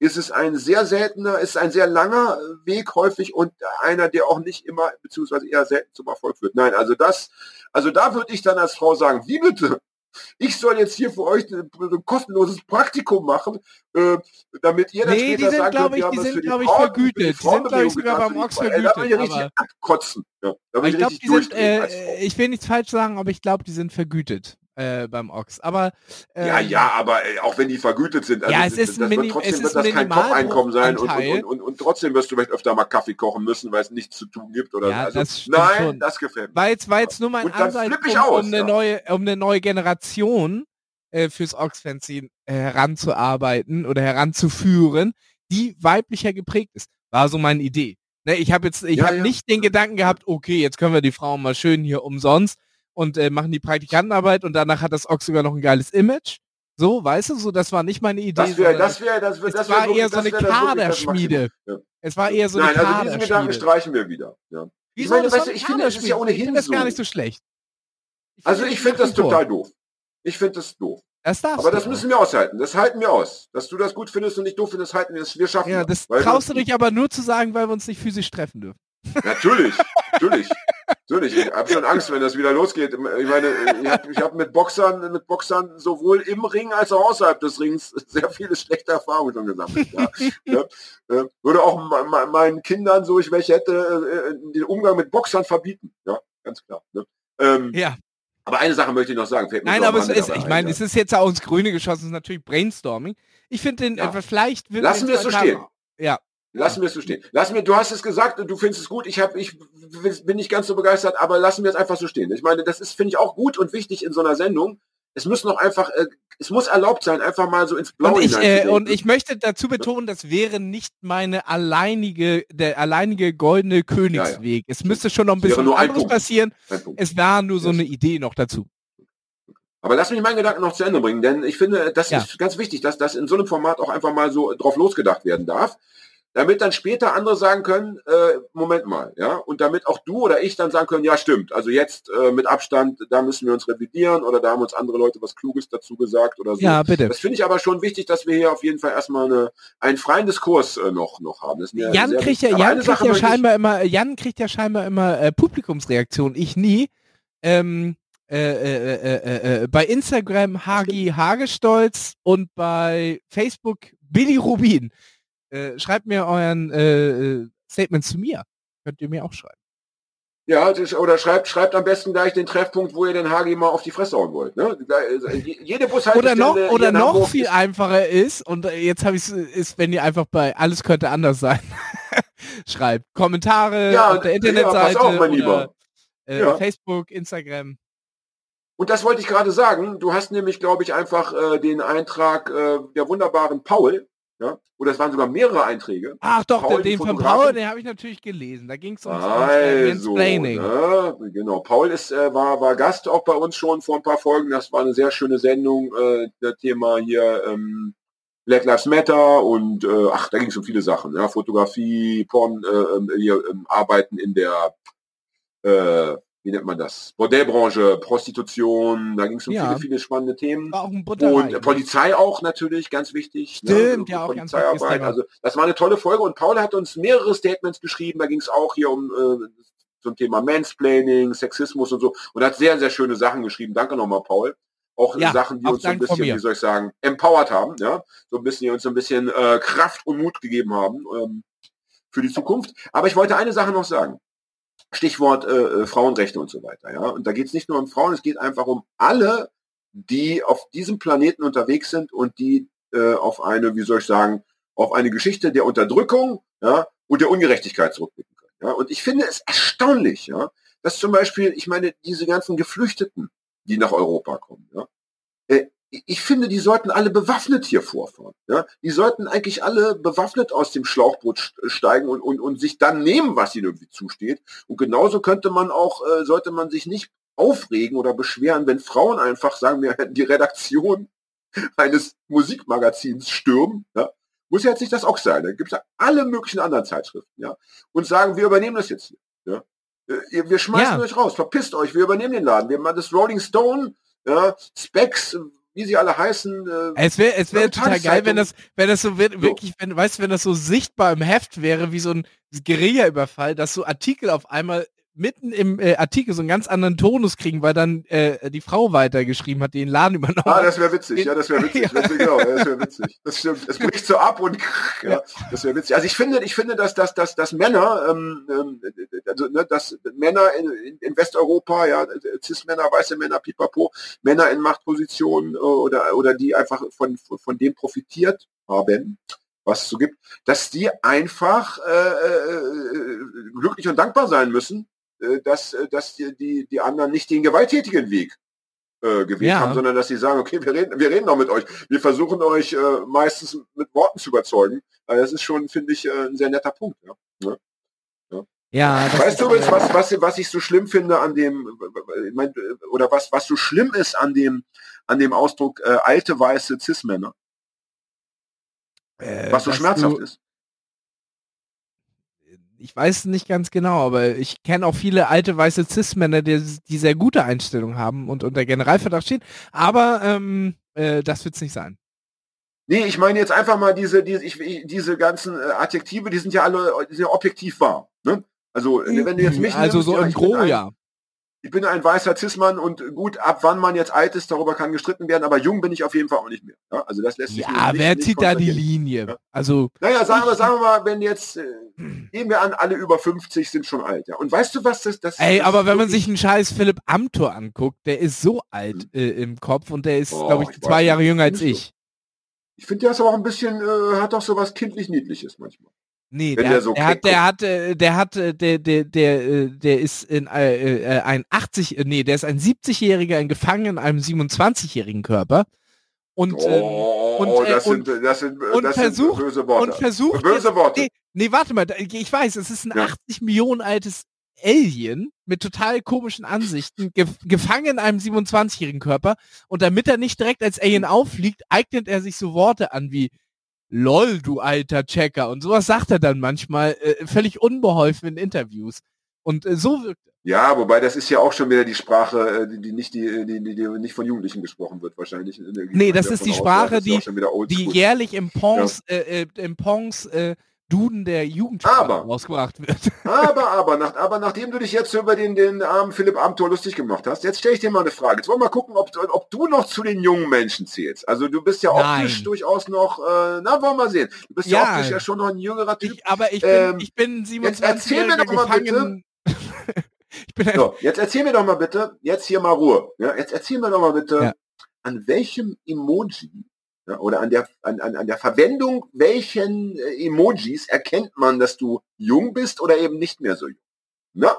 ist es ein sehr seltener, ist ein sehr langer Weg häufig und einer, der auch nicht immer, beziehungsweise eher selten zum Erfolg führt. Nein, also das, also da würde ich dann als Frau sagen, wie bitte? Ich soll jetzt hier für euch ein, ein kostenloses Praktikum machen, äh, damit ihr dann nee, später die sind, sagen könnt, ich, die sind, glaube ich, vergütet. Die, die sind, glaube ich, sogar beim Ox vergütet. Da will ich richtig abkotzen. Ja, da ich, ich, glaub, sind, äh, ich will nichts falsch sagen, aber ich glaube, die sind vergütet äh, beim Ochs. Aber ähm, ja, ja, aber äh, auch wenn die vergütet sind, also ja, es ist das, wird trotzdem wird das kein Top-Einkommen sein und, und, und, und, trotzdem wirst du vielleicht öfter mal Kaffee kochen müssen, weil es nichts zu tun gibt oder ja, also, das nein, schon. das gefällt mir. War jetzt, war jetzt nur mein Ansatz, um, aus, um, eine ja. neue, um eine neue Generation äh, fürs Ox-Fanzine äh, heranzuarbeiten oder heranzuführen, die weiblicher geprägt ist. War so meine Idee. Ne, ich habe jetzt, ich ja, habe ja. nicht den Gedanken gehabt, okay, jetzt können wir die Frauen mal schön hier umsonst und äh, machen die Praktikantenarbeit und danach hat das Ox sogar noch ein geiles Image. So, weißt du, so das war nicht meine Idee. Das wäre, das wäre, das wäre, das war eher so eine Kaderschmiede. Es war eher so Nein, eine also diesen Gedanken streichen wir wieder. Ja. Ich meine, weißt du, ich finde, es ist ja ohnehin ich finde das so. gar nicht so schlecht. Ich also ich finde das total doof. Ich finde das doof. Das Aber das müssen wir aushalten. Das halten wir aus. Dass du das gut findest und nicht doof findest, halten wir es. Wir schaffen ja, das. traust du dich aber nur zu sagen, weil wir uns nicht physisch treffen dürfen. Natürlich, natürlich. [LAUGHS] Natürlich, ich habe schon Angst, wenn das wieder losgeht. Ich meine, ich habe hab mit Boxern, mit Boxern sowohl im Ring als auch außerhalb des Rings sehr viele schlechte Erfahrungen schon gesammelt. Ja. ja. Äh, würde auch meinen Kindern, so ich welche hätte, äh, den Umgang mit Boxern verbieten. Ja, ganz klar. Ne? Ähm, ja. Aber eine Sache möchte ich noch sagen. Nein, aber es ist, ich meine, es ist jetzt auch ins Grüne geschossen, es ist natürlich Brainstorming. Ich finde den, ja. äh, vielleicht... Lassen wir es so stehen. Ja, Lassen wir es so stehen. Lassen wir, du hast es gesagt und du findest es gut. Ich habe, ich bin nicht ganz so begeistert, aber lassen wir es einfach so stehen. Ich meine, das ist, finde ich, auch gut und wichtig in so einer Sendung. Es muss noch einfach, äh, es muss erlaubt sein, einfach mal so ins Blaue und ich, äh, und ich möchte dazu betonen, das wäre nicht meine alleinige, der alleinige goldene Königsweg. Ja, ja. Es müsste schon noch ein bisschen ein anderes passieren. Es war nur so eine Idee noch dazu. Aber lass mich meinen Gedanken noch zu Ende bringen, denn ich finde, das ja. ist ganz wichtig, dass das in so einem Format auch einfach mal so drauf losgedacht werden darf damit dann später andere sagen können, äh, Moment mal, ja, und damit auch du oder ich dann sagen können, ja stimmt, also jetzt äh, mit Abstand, da müssen wir uns revidieren oder da haben uns andere Leute was Kluges dazu gesagt oder so. Ja, bitte. Das finde ich aber schon wichtig, dass wir hier auf jeden Fall erstmal eine, einen freien Diskurs äh, noch, noch haben. Jan kriegt ja, Jan kriegt ja scheinbar immer, Jan kriegt ja scheinbar immer äh, Publikumsreaktion, ich nie. Ähm, äh, äh, äh, äh, bei Instagram Hagi Hagestolz und bei Facebook Billy Rubin. Äh, schreibt mir euren äh, äh, Statement zu mir. Könnt ihr mir auch schreiben. Ja, oder schreibt, schreibt am besten gleich den Treffpunkt, wo ihr den Hagi mal auf die Fresse hauen wollt. Ne? Äh, jede Bushaltestelle Oder noch, oder noch viel einfacher ist, und jetzt habe ich es, ist, wenn ihr einfach bei alles könnte anders sein, [LAUGHS] schreibt Kommentare ja, auf der Internetseite. Ja, auf, Lieber. Äh, ja. Facebook, Instagram. Und das wollte ich gerade sagen. Du hast nämlich, glaube ich, einfach äh, den Eintrag äh, der wunderbaren Paul. Ja? Oder es waren sogar mehrere Einträge. Ach doch, Paul, den von Paul, den habe ich natürlich gelesen. Da ging es ums also, Ne? Genau. Paul ist, äh, war, war Gast auch bei uns schon vor ein paar Folgen. Das war eine sehr schöne Sendung. Äh, das Thema hier ähm, Black Lives Matter und äh, ach, da ging es um viele Sachen. Ja? Fotografie, Porn, äh, ähm, hier, äh, Arbeiten in der äh, wie nennt man das? Bordellbranche, Prostitution, da ging es um ja. viele, viele spannende Themen. War auch ein und Polizei auch natürlich, ganz wichtig. Ne? Stimmt, ne? ja auch ganz. Also das war eine tolle Folge und Paul hat uns mehrere Statements geschrieben, da ging es auch hier um äh, zum Thema Mansplaining, Sexismus und so und hat sehr, sehr schöne Sachen geschrieben. Danke nochmal, Paul. Auch ja, Sachen, die uns so ein bisschen, wie soll ich sagen, empowered haben, ja, so ein bisschen, die uns so ein bisschen äh, Kraft und Mut gegeben haben ähm, für die Zukunft. Aber ich wollte eine Sache noch sagen. Stichwort äh, äh, Frauenrechte und so weiter. Ja? Und da geht es nicht nur um Frauen, es geht einfach um alle, die auf diesem Planeten unterwegs sind und die äh, auf eine, wie soll ich sagen, auf eine Geschichte der Unterdrückung ja, und der Ungerechtigkeit zurückblicken können. Ja? Und ich finde es erstaunlich, ja, dass zum Beispiel, ich meine, diese ganzen Geflüchteten, die nach Europa kommen, ja, äh, ich finde, die sollten alle bewaffnet hier vorfahren. Ja? Die sollten eigentlich alle bewaffnet aus dem Schlauchboot steigen und, und, und sich dann nehmen, was ihnen irgendwie zusteht. Und genauso könnte man auch, äh, sollte man sich nicht aufregen oder beschweren, wenn Frauen einfach sagen, wir hätten die Redaktion [LAUGHS] eines Musikmagazins stürmen. Ja? Muss ja jetzt nicht das auch sein. Da gibt es ja alle möglichen anderen Zeitschriften. Ja? Und sagen, wir übernehmen das jetzt hier. Ja? Äh, wir schmeißen ja. euch raus, verpisst euch, wir übernehmen den Laden. Wir machen das Rolling Stone, ja, Specs, wie sie alle heißen. Äh, es wäre es wäre total geil, wenn das, wenn das so wird, wirklich, wenn, weißt du, wenn das so sichtbar im Heft wäre, wie so ein Guerilla-Überfall, dass so Artikel auf einmal mitten im äh, Artikel so einen ganz anderen Tonus kriegen, weil dann äh, die Frau weitergeschrieben hat, die den Laden übernommen Ah, das wäre witzig, ja, das wäre witzig. [LAUGHS] ja. Genau, das wäre witzig. Das stimmt. Es bricht so ab und ja, das wäre witzig. Also ich finde, ich finde, dass, dass, dass, dass Männer, ähm, ähm, also ne, dass Männer in, in Westeuropa, ja, Cis-Männer, weiße Männer, pipapo, Männer in Machtpositionen äh, oder, oder die einfach von, von dem profitiert haben, was es so gibt, dass die einfach äh, äh, äh glücklich und dankbar sein müssen, äh, dass, äh, dass die, die, die anderen nicht den gewalttätigen Weg äh, gewählt ja. haben, sondern dass sie sagen, okay, wir reden, wir reden noch mit euch. Wir versuchen euch äh, meistens mit Worten zu überzeugen. Also das ist schon, finde ich, äh, ein sehr netter Punkt. Ja. ja. Ja, weißt du was, was, was, was ich so schlimm finde an dem, oder was, was so schlimm ist an dem, an dem Ausdruck äh, alte weiße Cis-Männer? Äh, was so schmerzhaft ist ich weiß nicht ganz genau, aber ich kenne auch viele alte weiße Cis-Männer, die, die sehr gute Einstellungen haben und unter Generalverdacht stehen. Aber ähm, äh, das wird es nicht sein. Nee, ich meine jetzt einfach mal diese, diese, ich, diese ganzen äh, Adjektive, die sind ja alle ja objektiv wahr. Ne? Also wenn du jetzt mich Also nimmst, so ja, im Gro, ja ich bin ein weißer Cis-Mann und gut, ab wann man jetzt alt ist, darüber kann gestritten werden, aber jung bin ich auf jeden Fall auch nicht mehr. Ja, also das lässt sich Ja, nicht, wer zieht da die Linie? Ja. Also Naja, sagen wir, sagen wir mal, wenn jetzt äh, nehmen wir an, alle über 50 sind schon alt, ja. Und weißt du, was das das Ey, das aber wenn man sich einen scheiß Philipp Amthor anguckt, der ist so alt hm. äh, im Kopf und der ist, oh, glaube ich, ich, zwei Jahre jünger als ich. Ich finde, der ist aber auch ein bisschen, äh, hat doch so was kindlich Niedliches manchmal. Nee, der, der, so der, hat, der hat, äh, der hat, der, der, der, äh, der ist in äh, ein 80, nee, der ist ein 70-Jähriger in gefangen in einem 27-jährigen Körper. Und, oh, und, das, und, sind, das sind, und das versucht, sind böse Worte. Und versucht böse Worte. Nee, nee, warte mal, ich weiß, es ist ein ja. 80 Millionen altes Alien mit total komischen Ansichten, ge gefangen in einem 27-jährigen Körper. Und damit er nicht direkt als Alien auffliegt, eignet er sich so Worte an wie lol, du alter Checker. Und sowas sagt er dann manchmal äh, völlig unbeholfen in Interviews. Und äh, so wirkt er. Ja, wobei das ist ja auch schon wieder die Sprache, äh, die, die nicht die, die, die, die nicht von Jugendlichen gesprochen wird wahrscheinlich. Nee, das ist die Sprache, aus, die, die jährlich im Pons, ja. äh, äh im Pons äh, Duden der Jugendsprache rausgebracht wird. [LAUGHS] Aber, aber, nach, aber nachdem du dich jetzt über den, den armen Philipp Amthor lustig gemacht hast, jetzt stelle ich dir mal eine Frage. Jetzt wollen wir mal gucken, ob, ob du noch zu den jungen Menschen zählst. Also du bist ja Nein. optisch durchaus noch, äh, na, wollen wir sehen. Du bist ja, ja optisch ja schon noch ein jüngerer Typ. Ich, aber ich bin, ähm, ich bin 27 Jetzt erzähl mir doch mal bitte. [LAUGHS] ich bin so, jetzt erzähl mir doch mal bitte, jetzt hier mal Ruhe. Ja, jetzt erzähl mir doch mal bitte, ja. an welchem Emoji ja, oder an der, an, an, an der Verwendung welchen äh, Emojis erkennt man, dass du jung bist oder eben nicht mehr so jung? Na?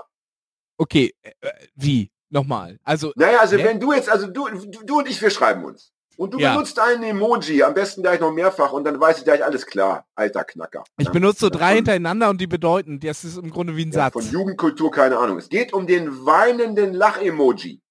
Okay, äh, wie? Nochmal. Also. Naja, also wenn du jetzt, also du, du und ich, wir schreiben uns. Und du ja. benutzt einen Emoji, am besten gleich noch mehrfach und dann weiß ich gleich alles klar. Alter Knacker. Ich ja. benutze so drei hintereinander und die bedeuten, das ist im Grunde wie ein Satz. Von Jugendkultur keine Ahnung. Es geht um den weinenden Lach-Emoji.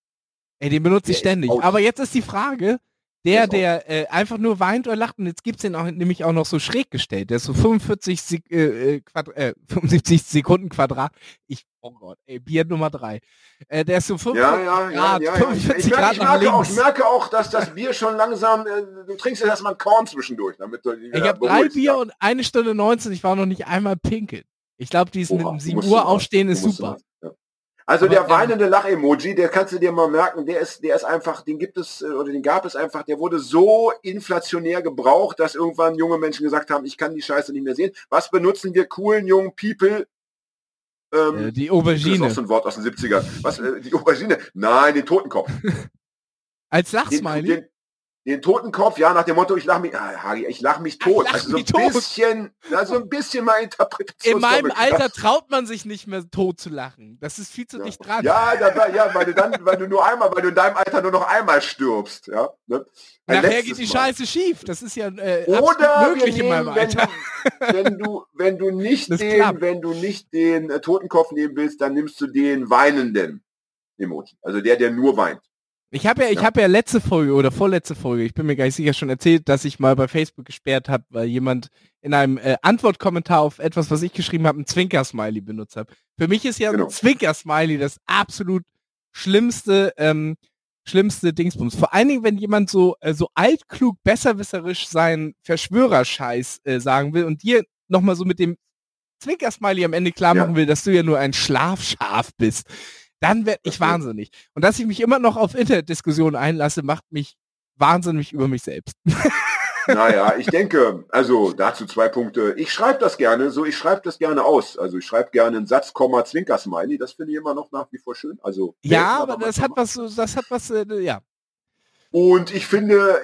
Ey, den benutze ich ständig. Aber jetzt ist die Frage, der, der äh, einfach nur weint oder lacht und jetzt gibt es den auch, nämlich auch noch so schräg gestellt. Der ist so 45 Sek äh, äh, äh [LAUGHS] 75 Sekunden Quadrat. Ich, oh Gott, ey, Bier Nummer drei. Äh, der ist so 45 ja, ja, Grad, ja, ja, 45 ich, merke, ich, merke auch, ich merke auch, dass das Bier schon langsam, äh, du trinkst jetzt erstmal ein Korn zwischendurch. Damit du ich habe drei Bier und eine Stunde 19, ich war noch nicht einmal pinkeln. Ich glaube, diesen Oha, 7 Uhr aufstehen ist super. Also Aber, der weinende Lach-Emoji, der kannst du dir mal merken, der ist, der ist einfach, den gibt es äh, oder den gab es einfach, der wurde so inflationär gebraucht, dass irgendwann junge Menschen gesagt haben, ich kann die Scheiße nicht mehr sehen. Was benutzen wir coolen jungen People? Ähm, äh, die Aubergine. Das ist auch so ein Wort aus den 70ern. Was, äh, die Aubergine? Nein, den Totenkopf. [LAUGHS] Als Lachsmiley? Den, Totenkopf, ja, nach dem Motto, ich lach mich, ah, ich lach mich tot. Lach also so ein tot. bisschen, also ein bisschen mal Interpretation. In meinem Alter [LAUGHS] traut man sich nicht mehr tot zu lachen. Das ist viel zu ja. dicht dran. Ja, da, ja, weil du dann, weil du nur einmal, weil du in deinem Alter nur noch einmal stirbst, ja. Ne? Nachher geht die Scheiße mal. schief. Das ist ja äh, Oder möglich nehmen, in meinem Alter. Wenn du, wenn du, wenn du nicht [LAUGHS] das den, klappt. wenn du nicht den äh, Totenkopf nehmen willst, dann nimmst du den weinenden Emoji. Also der, der nur weint. Ich habe ja, ich ja. habe ja letzte Folge oder vorletzte Folge, ich bin mir gar nicht sicher schon erzählt, dass ich mal bei Facebook gesperrt habe, weil jemand in einem äh, Antwortkommentar auf etwas, was ich geschrieben habe, ein Zwinker-Smiley benutzt hat. Für mich ist ja genau. ein Zwinker-Smiley das absolut schlimmste, ähm, schlimmste Dingsbums. Vor allen Dingen, wenn jemand so äh, so altklug, besserwisserisch seinen Verschwörerscheiß äh, sagen will und dir nochmal so mit dem Zwinker-Smiley am Ende klar machen ja. will, dass du ja nur ein Schlafschaf bist dann werde ich wahnsinnig. Und dass ich mich immer noch auf Internetdiskussionen einlasse, macht mich wahnsinnig über mich selbst. naja, [LAUGHS] ich denke, also dazu zwei Punkte. Ich schreibe das gerne, so ich schreibe das gerne aus. Also ich schreibe gerne einen Satz, Komma, Zwinker, Smiley. Das finde ich immer noch nach wie vor schön. Also ja, aber das hat was, das hat was, äh, ja. Und ich finde,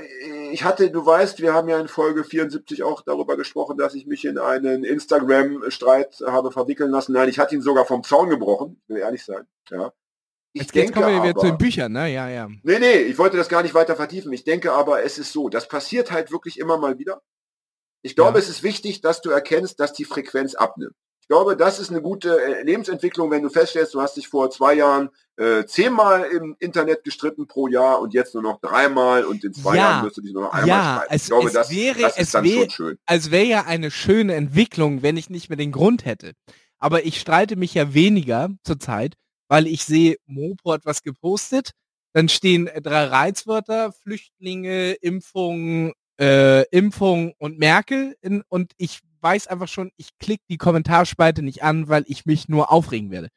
ich hatte, du weißt, wir haben ja in Folge 74 auch darüber gesprochen, dass ich mich in einen Instagram-Streit habe verwickeln lassen. Nein, ich hatte ihn sogar vom Zaun gebrochen, will ehrlich sein. Ja. Ich jetzt, denke kommen wir wieder zu den Büchern, ne? Ja, ja. Nee, nee, ich wollte das gar nicht weiter vertiefen. Ich denke aber, es ist so, das passiert halt wirklich immer mal wieder. Ich glaube, ja. es ist wichtig, dass du erkennst, dass die Frequenz abnimmt glaube, das ist eine gute äh, Lebensentwicklung, wenn du feststellst, du hast dich vor zwei Jahren äh, zehnmal im Internet gestritten pro Jahr und jetzt nur noch dreimal und in zwei ja, Jahren wirst du dich nur noch einmal ja, streiten. Es, ich glaube, es das, wäre, das ist schon schön. Es wäre ja eine schöne Entwicklung, wenn ich nicht mehr den Grund hätte. Aber ich streite mich ja weniger zurzeit, weil ich sehe, Mopo hat was gepostet, dann stehen drei Reizwörter, Flüchtlinge, Impfung, äh, Impfung und Merkel in, und ich weiß einfach schon, ich klicke die Kommentarspalte nicht an, weil ich mich nur aufregen werde.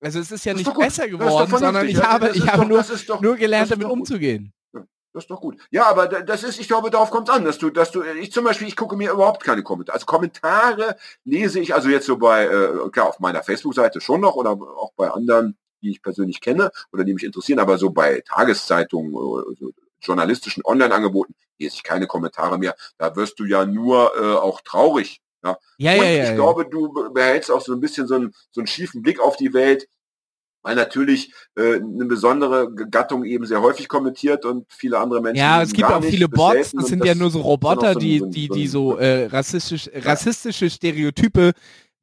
Also es ist ja nicht besser geworden, sondern ich habe, ich habe nur, doch, nur gelernt, damit umzugehen. Das ist doch gut. Ja, aber das ist, ich glaube, darauf kommt es an, dass du, dass du, ich zum Beispiel, ich gucke mir überhaupt keine Kommentare. Also Kommentare lese ich, also jetzt so bei, äh, klar, auf meiner Facebook-Seite schon noch oder auch bei anderen, die ich persönlich kenne oder die mich interessieren, aber so bei Tageszeitungen oder so journalistischen Online-Angeboten lese ich keine Kommentare mehr. Da wirst du ja nur äh, auch traurig. Ja, ja, ja, ja Ich ja, glaube, du behältst auch so ein bisschen so einen, so einen schiefen Blick auf die Welt, weil natürlich äh, eine besondere Gattung eben sehr häufig kommentiert und viele andere Menschen. Ja, es gibt auch viele Bots, das sind ja nur so Roboter, so die, die, die so äh, rassistisch, rassistische Stereotype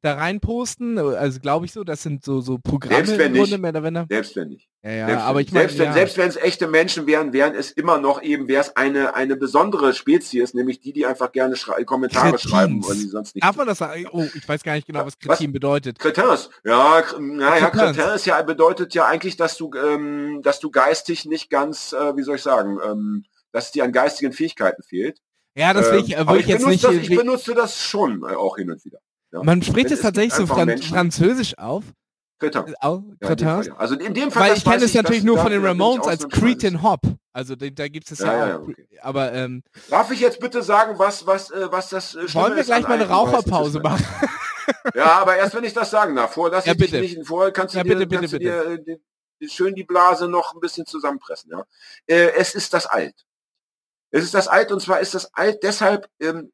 da reinposten. Also glaube ich so, das sind so, so Programme selbst wenn nicht, mehr oder weniger. Selbst wenn nicht. Ja, ja, selbst aber wenn, ich mein, selbst, wenn, ja. selbst wenn es echte Menschen wären, wären es immer noch eben, wäre es eine, eine besondere Spezies, nämlich die, die einfach gerne schrei Kommentare Kretins. schreiben und die sonst nicht. Darf man das sagen? Oh, ich weiß gar nicht genau, was Kretin was? bedeutet. Kretins. Ja, naja, Kretins ja bedeutet ja eigentlich, dass du, ähm, dass du geistig nicht ganz, äh, wie soll ich sagen, ähm, dass es dir an geistigen Fähigkeiten fehlt. Ja, das will ich, äh, will ich, ich jetzt nicht. Das, ich benutze das schon äh, auch hin und wieder. Ja. Man spricht es tatsächlich so Fran Menschen. französisch auf. Ja, Cretin. Ja. Also in dem Fall. Weil ich kenne es natürlich nur von den Ramones als Cretin Hop. Also da, da gibt es ja, ja, auch. Okay. Aber ähm, darf ich jetzt bitte sagen, was was äh, was das äh, Wollen wir gleich mal eine Raucherpause machen? ja, aber erst wenn ich das sagen darf. Vorher lass ja, ich bitte. dich nicht. Vorher kannst du ja, dir, bitte, kannst bitte, du dir äh, schön die Blase noch ein bisschen zusammenpressen. Ja, äh, es ist das Alt. Es ist das Alt und zwar ist das Alt deshalb ähm,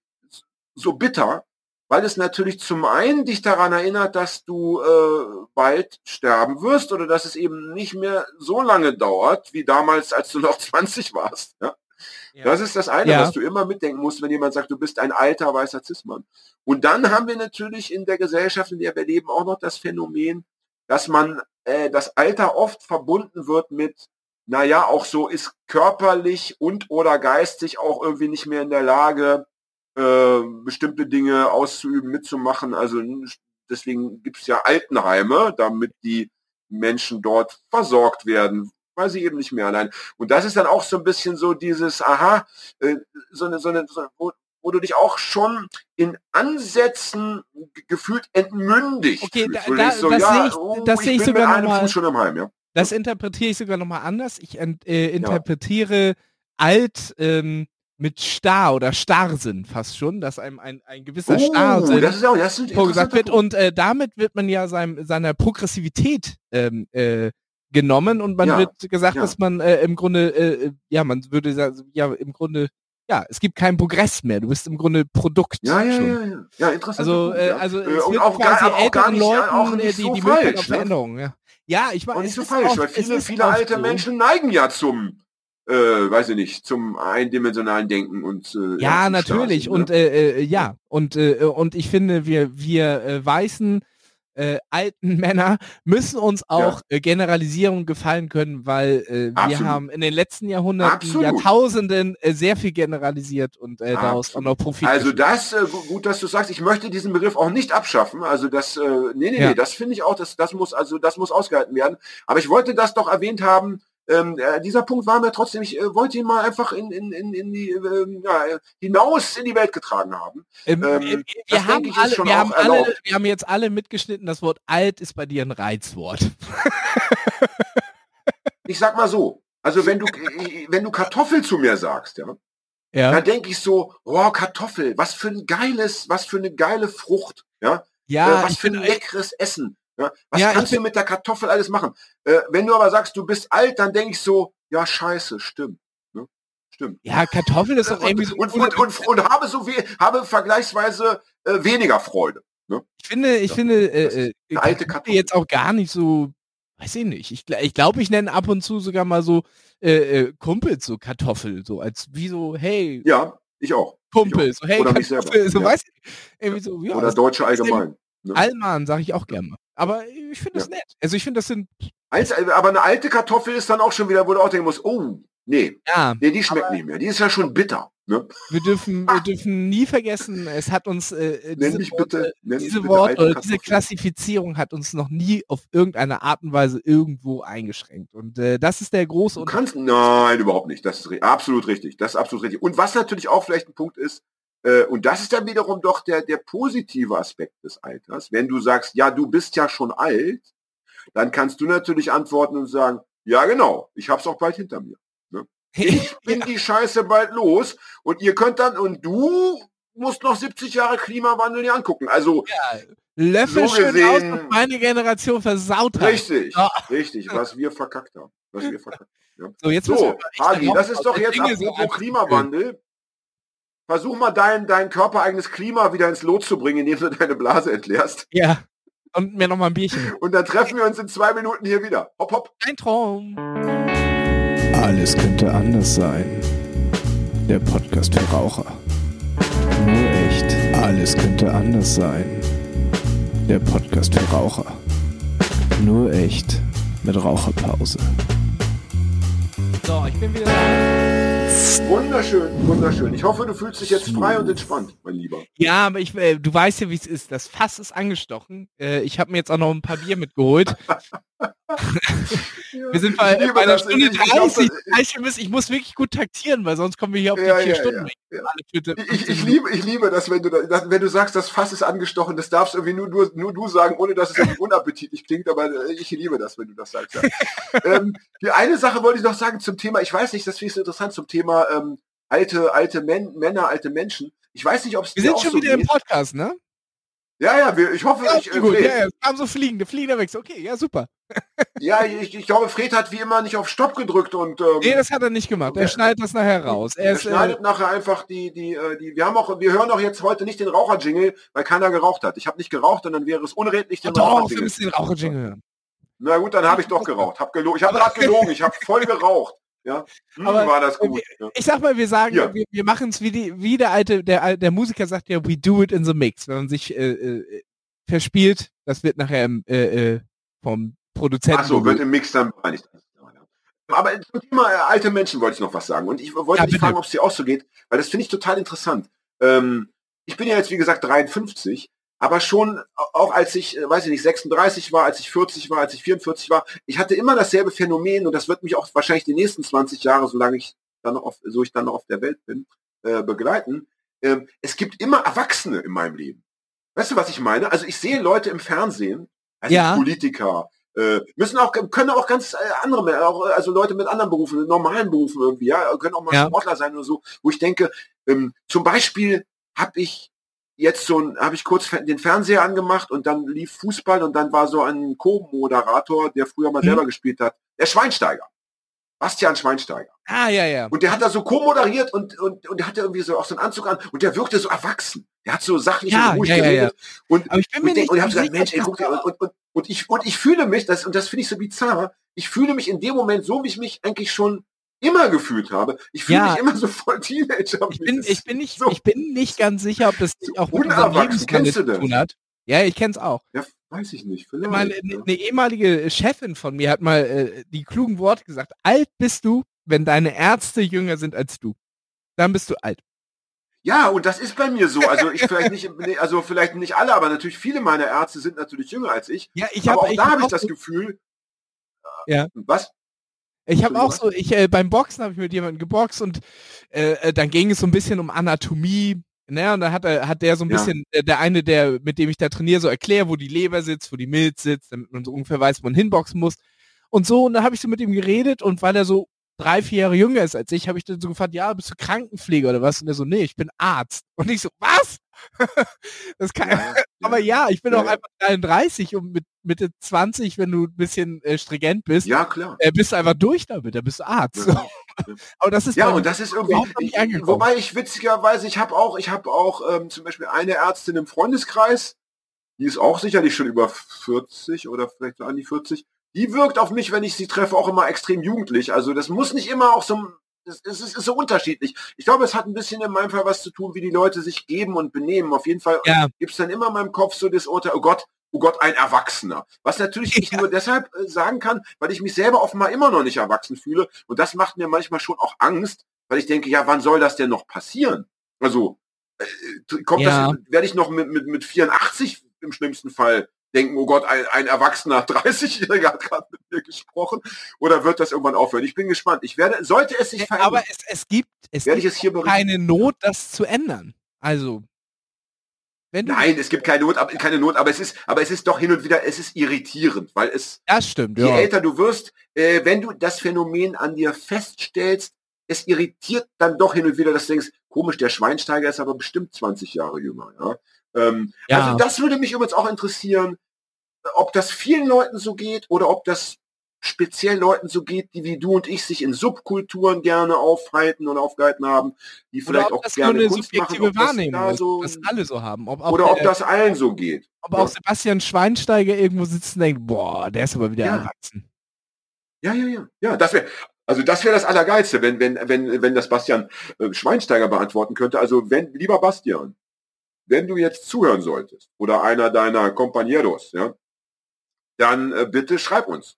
so bitter, weil es natürlich zum einen dich daran erinnert, dass du äh, bald sterben wirst oder dass es eben nicht mehr so lange dauert wie damals, als du noch [LAUGHS] 20 warst. Ja? Ja. Das ist das eine, ja. was du immer mitdenken musst, wenn jemand sagt, du bist ein alter weißer Zismann. Und dann haben wir natürlich in der Gesellschaft, in der wir leben, auch noch das Phänomen, dass man äh, das Alter oft verbunden wird mit, naja, auch so ist körperlich und oder geistig auch irgendwie nicht mehr in der Lage, äh, bestimmte Dinge auszuüben, mitzumachen. Also deswegen gibt es ja Altenheime, damit die Menschen dort versorgt werden, weil sie eben nicht mehr allein. Und das ist dann auch so ein bisschen so dieses, aha, äh, so eine, so eine, so, wo, wo du dich auch schon in Ansätzen gefühlt entmündigt okay, Da, da, so, das ja, sehe ich, oh, das sehe ich sogar nochmal. schon im Heim, ja. Das interpretiere ich sogar nochmal anders. Ich äh, interpretiere ja. alt ähm, mit Star oder Starrsinn fast schon, dass einem ein, ein gewisser oh, Starrsinn das ist auch, das ist vorgesagt wird. Und äh, damit wird man ja seinem, seiner Progressivität ähm, äh, genommen und man ja, wird gesagt, ja. dass man äh, im Grunde, äh, äh ja, man würde sagen, ja, im Grunde, ja, es gibt keinen Progress mehr. Du bist im Grunde Produkt. Ja, ja, ja, ja. Ja, interessant. Also, äh, also es und wird auch quasi gar, älteren nicht, Leuten auch nicht die, so die Möglichkeit auf ne? Veränderung. Ja. ja, ich meine, nicht so falsch, auch, weil viele, viele alte. Menschen neigen ja zum äh, weiß ich nicht, zum eindimensionalen Denken und äh, ja, natürlich Stasi, ne? und äh, äh, ja und äh, und ich finde wir wir äh, weißen äh, alten [LAUGHS] Männer müssen uns auch ja. äh, Generalisierung gefallen können, weil äh, wir haben in den letzten Jahrhunderten, Absolut. Jahrtausenden äh, sehr viel generalisiert und äh, daraus auch noch profitiert. Also das, äh, gut, dass du sagst, ich möchte diesen Begriff auch nicht abschaffen. Also das, äh, nee, nee, ja. nee, das finde ich auch, das, das muss, also das muss ausgehalten werden. Aber ich wollte das doch erwähnt haben, ähm, äh, dieser Punkt war mir trotzdem, ich äh, wollte ihn mal einfach in, in, in, in die, äh, ja, hinaus in die Welt getragen haben. Ähm, ähm, wir, haben alle, wir, haben alle, wir haben jetzt alle mitgeschnitten, das Wort alt ist bei dir ein Reizwort. [LAUGHS] ich sag mal so, also wenn du, [LAUGHS] wenn du Kartoffel zu mir sagst, ja, ja. dann denke ich so, oh, Kartoffel, was für ein geiles, was für eine geile Frucht, ja. Ja, äh, was für ein leckeres Essen. Ja, was ja, kannst du mit der Kartoffel alles machen? Äh, wenn du aber sagst, du bist alt, dann denke ich so, ja scheiße, stimmt. Ne? Stimmt. Ja, Kartoffel ist doch irgendwie so. Und, und, und, und, habe so wie, habe vergleichsweise äh, weniger Freude. Ne? Ich finde, ich ja, finde, äh, äh alte Kartoffel jetzt auch gar nicht so, weiß ich nicht. Ich, ich glaube, ich nenne ab und zu sogar mal so äh, äh, Kumpels so Kartoffel, so als wie so, hey. Ja, ich auch. Kumpel, so hey, Oder Kartoffel, so ja. weiß ich. Irgendwie so, ja, Oder Deutsche allgemein. Ne? Allmann, sage ich auch gerne mal. Aber ich finde das ja. nett. Also ich finde, das sind. Also, aber eine alte Kartoffel ist dann auch schon wieder, wo du auch denken musst, oh, nee, ja, nee, die schmeckt nicht mehr. Die ist ja schon bitter. Ne? Wir dürfen, wir dürfen nie vergessen, es hat uns äh, diese, Worte, bitte, diese, Worte, diese Klassifizierung hat uns noch nie auf irgendeine Art und Weise irgendwo eingeschränkt. Und äh, das ist der große Unterschied. Nein, überhaupt nicht. Das ist absolut richtig. Das ist absolut richtig. Und was natürlich auch vielleicht ein Punkt ist, äh, und das ist dann wiederum doch der, der positive Aspekt des Alters. Wenn du sagst, ja, du bist ja schon alt, dann kannst du natürlich antworten und sagen, ja genau, ich hab's auch bald hinter mir. Ne? [LAUGHS] Ich bin die Scheiße bald los und ihr könnt dann, und du musst noch 70 Jahre Klimawandel dir angucken. Also ja, Löffel so gesehen, aus, meine Generation versaut hat. Richtig, oh. richtig, [LAUGHS] was wir verkackt haben. Was wir verkackt haben. Ja. So, jetzt so Hagi, das ist doch jetzt apropos Klimawandel. Versuch mal dein, dein körpereigenes Klima wieder ins Lot zu bringen, indem du deine Blase entleerst. Ja. Und mir noch mal ein Bierchen. Und dann treffen wir uns in zwei Minuten hier wieder. Hopp, hopp. Ein Traum. Alles könnte anders sein. Der Podcast für Raucher. Nur echt. Alles könnte anders sein. Der Podcast für Raucher. Nur echt. Mit Raucherpause. So, ich bin wieder da. Wunderschön, wunderschön. Ich hoffe, du fühlst dich jetzt frei und entspannt, mein Lieber. Ja, aber ich, äh, du weißt ja, wie es ist. Das Fass ist angestochen. Äh, ich habe mir jetzt auch noch ein paar Bier mitgeholt. [LAUGHS] [LAUGHS] wir sind bei, bei einer Stunde 30. Ich, ich, muss wirklich gut taktieren, weil sonst kommen wir hier auf die ja, vier ja, Stunden. Ja, ich, ich, liebe, ich liebe das, wenn du, das, wenn du sagst, das Fass ist angestochen, das darfst irgendwie nur, nur, nur du sagen, ohne dass es [LAUGHS] unappetitlich klingt, aber äh, ich liebe das, wenn du das sagst. ähm, die eine Sache wollte ich noch sagen zum Thema, ich weiß nicht, das finde ich so interessant zum Thema ähm, alte, alte Men Männer, alte Menschen. Ich weiß nicht, ob es Wir sind schon so wieder geht. im Podcast, ne? Ja, ja, wir, ich hoffe, Ja, ich, äh, gut, Fred, ja, ja, kam so fliegende, fliegender Wechsel. Okay, ja, super. [LAUGHS] ja, ich, ich glaube, Fred hat wie immer nicht auf Stopp gedrückt und ähm, Nee, das hat er nicht gemacht. Er Ja. schneidet das nachher raus. Er er ist, äh, schneidet nachher einfach die, die, äh, die, wir haben auch, wir hören auch jetzt heute nicht den Raucher-Jingle, weil keiner geraucht hat. Ich habe nicht geraucht und dann wäre es unredlich, den doch, wir Raucher-Jingle. müssen den Raucher-Jingle hören. Na gut, dann habe ich doch geraucht. Hab gelo ich habe gerade gelogen, ich habe voll [LAUGHS] geraucht. Ja, hm, Aber war das gut. Ja. Ich sag mal, wir sagen, Ja. wir, wir machen es wie, die, wie der alte, der, der Musiker sagt ja, we do it in the mix. Wenn man sich äh, äh, verspielt, das wird nachher äh, äh, vom Produzenten. Ach so, wird im Mix dann bereinigt. Aber zum Thema äh, alte Menschen wollte ich noch was sagen. Und ich wollte Ja, dich fragen, ob es dir auch so geht, weil das finde ich total interessant. Ähm, ich bin ja jetzt, wie gesagt, 53, aber schon auch als ich, äh, weiß ich nicht, 36 war, als ich 40 war, als ich 44 war, ich hatte immer dasselbe Phänomen und das wird mich auch wahrscheinlich die nächsten 20 Jahre, solange ich dann noch auf, so ich dann noch auf der Welt bin, äh, begleiten. Ähm, es gibt immer Erwachsene in meinem Leben. Weißt du, was ich meine? Also ich sehe Leute im Fernsehen, also Ja. Politiker, äh, müssen auch, können auch ganz äh, andere, Men- auch, äh, also Leute mit anderen Berufen, normalen Berufen irgendwie, ja, können auch mal Ja. Sportler sein oder so, wo ich denke, ähm, zum Beispiel habe ich jetzt so ein, habe ich kurz den Fernseher angemacht und dann lief Fußball und dann war so ein Co-Moderator, der früher mal Mhm. selber gespielt hat, der Schweinsteiger. Bastian Schweinsteiger. Ah, ja, ja. Und der hat da so co-moderiert und, und, und der hatte irgendwie so auch so einen Anzug an und der wirkte so erwachsen. Der hat so sachlich Ja, und ruhig ja, ja, geredet. Und, Aber ich bin und, mir denk- nicht und ich habe gesagt, Mensch, ey, guck dir, das- und, und, und, ich, und ich fühle mich, das, und das finde ich so bizarr, ich fühle mich in dem Moment so, wie ich mich eigentlich schon immer gefühlt habe. Ich fühle Ja. mich immer [LAUGHS] so voll Teenager. Ich bin, ich bin nicht, so ich bin nicht ganz sicher, ob das So auch mit unserem Kennst du zu das? tun hat. Ja, ich kenn's auch. Ja, weiß ich nicht. Vielleicht. Meine, ja. eine ehemalige Chefin von mir hat mal äh, die klugen Worte gesagt. Alt bist du, wenn deine Ärzte jünger sind als du. Dann bist du alt. Ja, und das ist bei mir so. Also ich vielleicht nicht, also vielleicht nicht alle, aber natürlich viele meiner Ärzte sind natürlich jünger als ich. Ja, ich aber habe auch da habe ich das Gefühl. Ja. Was? Ich habe auch so, ich äh, beim Boxen habe ich mit jemandem geboxt und äh, äh, dann ging es so ein bisschen um Anatomie. Ne, und da hat, er, hat der so ein Ja. bisschen, äh, der eine, der, mit dem ich da trainiere, so erklärt, wo die Leber sitzt, wo die Milz sitzt, damit man so ungefähr weiß, wo man hinboxen muss. Und so, und da habe ich so mit ihm geredet und weil er so drei, vier Jahre jünger ist als ich, habe ich dann so gefragt, ja, bist du Krankenpfleger oder was? Und er so, nee, ich bin Arzt. Und ich so, was? [LAUGHS] das kann, Ja, [LAUGHS] aber ja, ich bin Ja, auch einfach 33 und mit Mitte 20, wenn du ein bisschen äh, stringent bist, Ja, klar. äh, bist du einfach durch damit, dann bist du Arzt. Ja. [LAUGHS] aber das ist Ja, und das ist irgendwie, ich, wobei ich witzigerweise, ich habe auch, ich habe auch ähm, zum Beispiel eine Ärztin im Freundeskreis, die ist auch sicherlich schon über 40 oder vielleicht so an die 40. Die wirkt auf mich, wenn ich sie treffe, auch immer extrem jugendlich. Also das muss nicht immer auch so, es, es ist, ist so unterschiedlich. Ich glaube, es hat ein bisschen in meinem Fall was zu tun, wie die Leute sich geben und benehmen. Auf jeden Fall Ja. gibt's dann immer in meinem Kopf so das Urteil, oh Gott, oh Gott, ein Erwachsener. Was natürlich ich Ja. nur deshalb äh, sagen kann, weil ich mich selber offenbar immer noch nicht erwachsen fühle. Und das macht mir manchmal schon auch Angst, weil ich denke, ja, wann soll das denn noch passieren? Also, äh, kommt Ja. das, werde ich noch mit, mit, mit 84 im schlimmsten Fall denken, oh Gott, ein, ein erwachsener [LAUGHS] 30-Jähriger hat gerade mit mir gesprochen, oder wird das irgendwann aufhören? Ich bin gespannt. Ich werde, sollte es sich verändern, aber es, es gibt, es werde ich gibt es hier keine Not, das zu ändern. Also, Nein, es gibt keine Not, aber, keine Not, aber es ist, aber es ist doch hin und wieder, es ist irritierend, weil es, das stimmt, je ja. älter du wirst, äh, wenn du das Phänomen an dir feststellst, es irritiert dann doch hin und wieder, dass du denkst, komisch, der Schweinsteiger ist aber bestimmt 20 Jahre jünger. Ja? Ähm, Ja. Also das würde mich übrigens auch interessieren, ob das vielen Leuten so geht oder ob das speziell Leuten so geht, die wie du und ich sich in Subkulturen gerne aufhalten und aufgehalten haben, die vielleicht ob auch das gerne eine Kunst machen, subjektive ob das Wahrnehmung da ist, so, das alle so haben. Ob, auch oder ob der- das allen so geht. ob auch Sebastian Schweinsteiger irgendwo sitzt und denkt, boah, der ist aber wieder Ja. erwachsen. Ja, ja, ja. Ja, das wäre also das wäre das Allergeilste, wenn, wenn, wenn, wenn das Bastian äh, Schweinsteiger beantworten könnte. Also wenn, lieber Bastian, wenn du jetzt zuhören solltest oder einer deiner Compañeros, ja, dann äh, bitte schreib uns.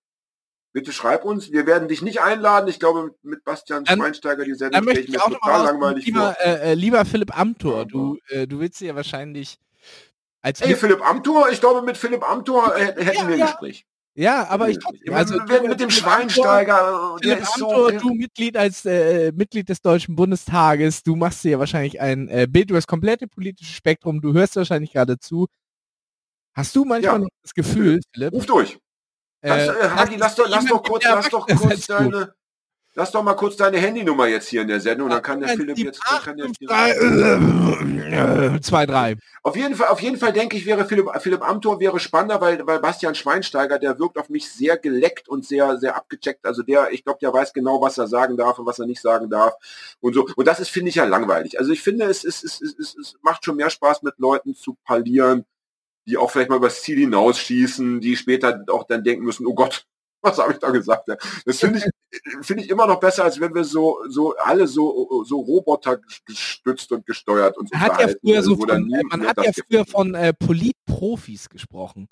Bitte schreib uns. Wir werden dich nicht einladen. Ich glaube, mit Bastian Dann- Schweinsteiger die Sendung stelle ich mir total langweilig lieber, vor. äh, äh, lieber Philipp Amthor, Ja, du, äh, du willst ja wahrscheinlich als Ey, Philipp Amthor, ich glaube, mit Philipp Amthor äh, hätten Ja, wir ein ja. Gespräch. Ja, aber ich trotzdem, also mit, mit dem Schweinsteiger, der Philipp ist so. Amthor, du Mitglied als äh, Mitglied des Deutschen Bundestages, du machst dir ja wahrscheinlich ein äh, Bild über das komplette politische Spektrum, du hörst wahrscheinlich gerade zu. Hast du manchmal Ja. noch das Gefühl, Philipp? Ruf durch. Kannst, äh, äh, Hagi, lass doch, lass doch kurz, lass doch kurz deine. Lass doch mal kurz deine Handynummer jetzt hier in der Sendung, dann kann der Philipp jetzt... Kann der, 2-3. Auf jeden Fall, auf jeden Fall denke ich, wäre Philipp, Philipp Amthor wäre spannender, weil, weil Bastian Schweinsteiger, der wirkt auf mich sehr geleckt und sehr, sehr abgecheckt. Also der, ich glaube, der weiß genau, was er sagen darf und was er nicht sagen darf und so. Und das ist, finde ich ja langweilig. Also ich finde, es, es, es, es, es, es macht schon mehr Spaß, mit Leuten zu parlieren, die auch vielleicht mal übers Ziel hinausschießen, die später auch dann denken müssen, oh Gott, [LAUGHS] was habe ich da gesagt? Das finde ich, [LAUGHS] finde ich immer noch besser, als wenn wir so, so alle so, so Roboter gestützt und gesteuert und so. Man hat ja früher, so von, man hat ja früher von äh, Politprofis gesprochen.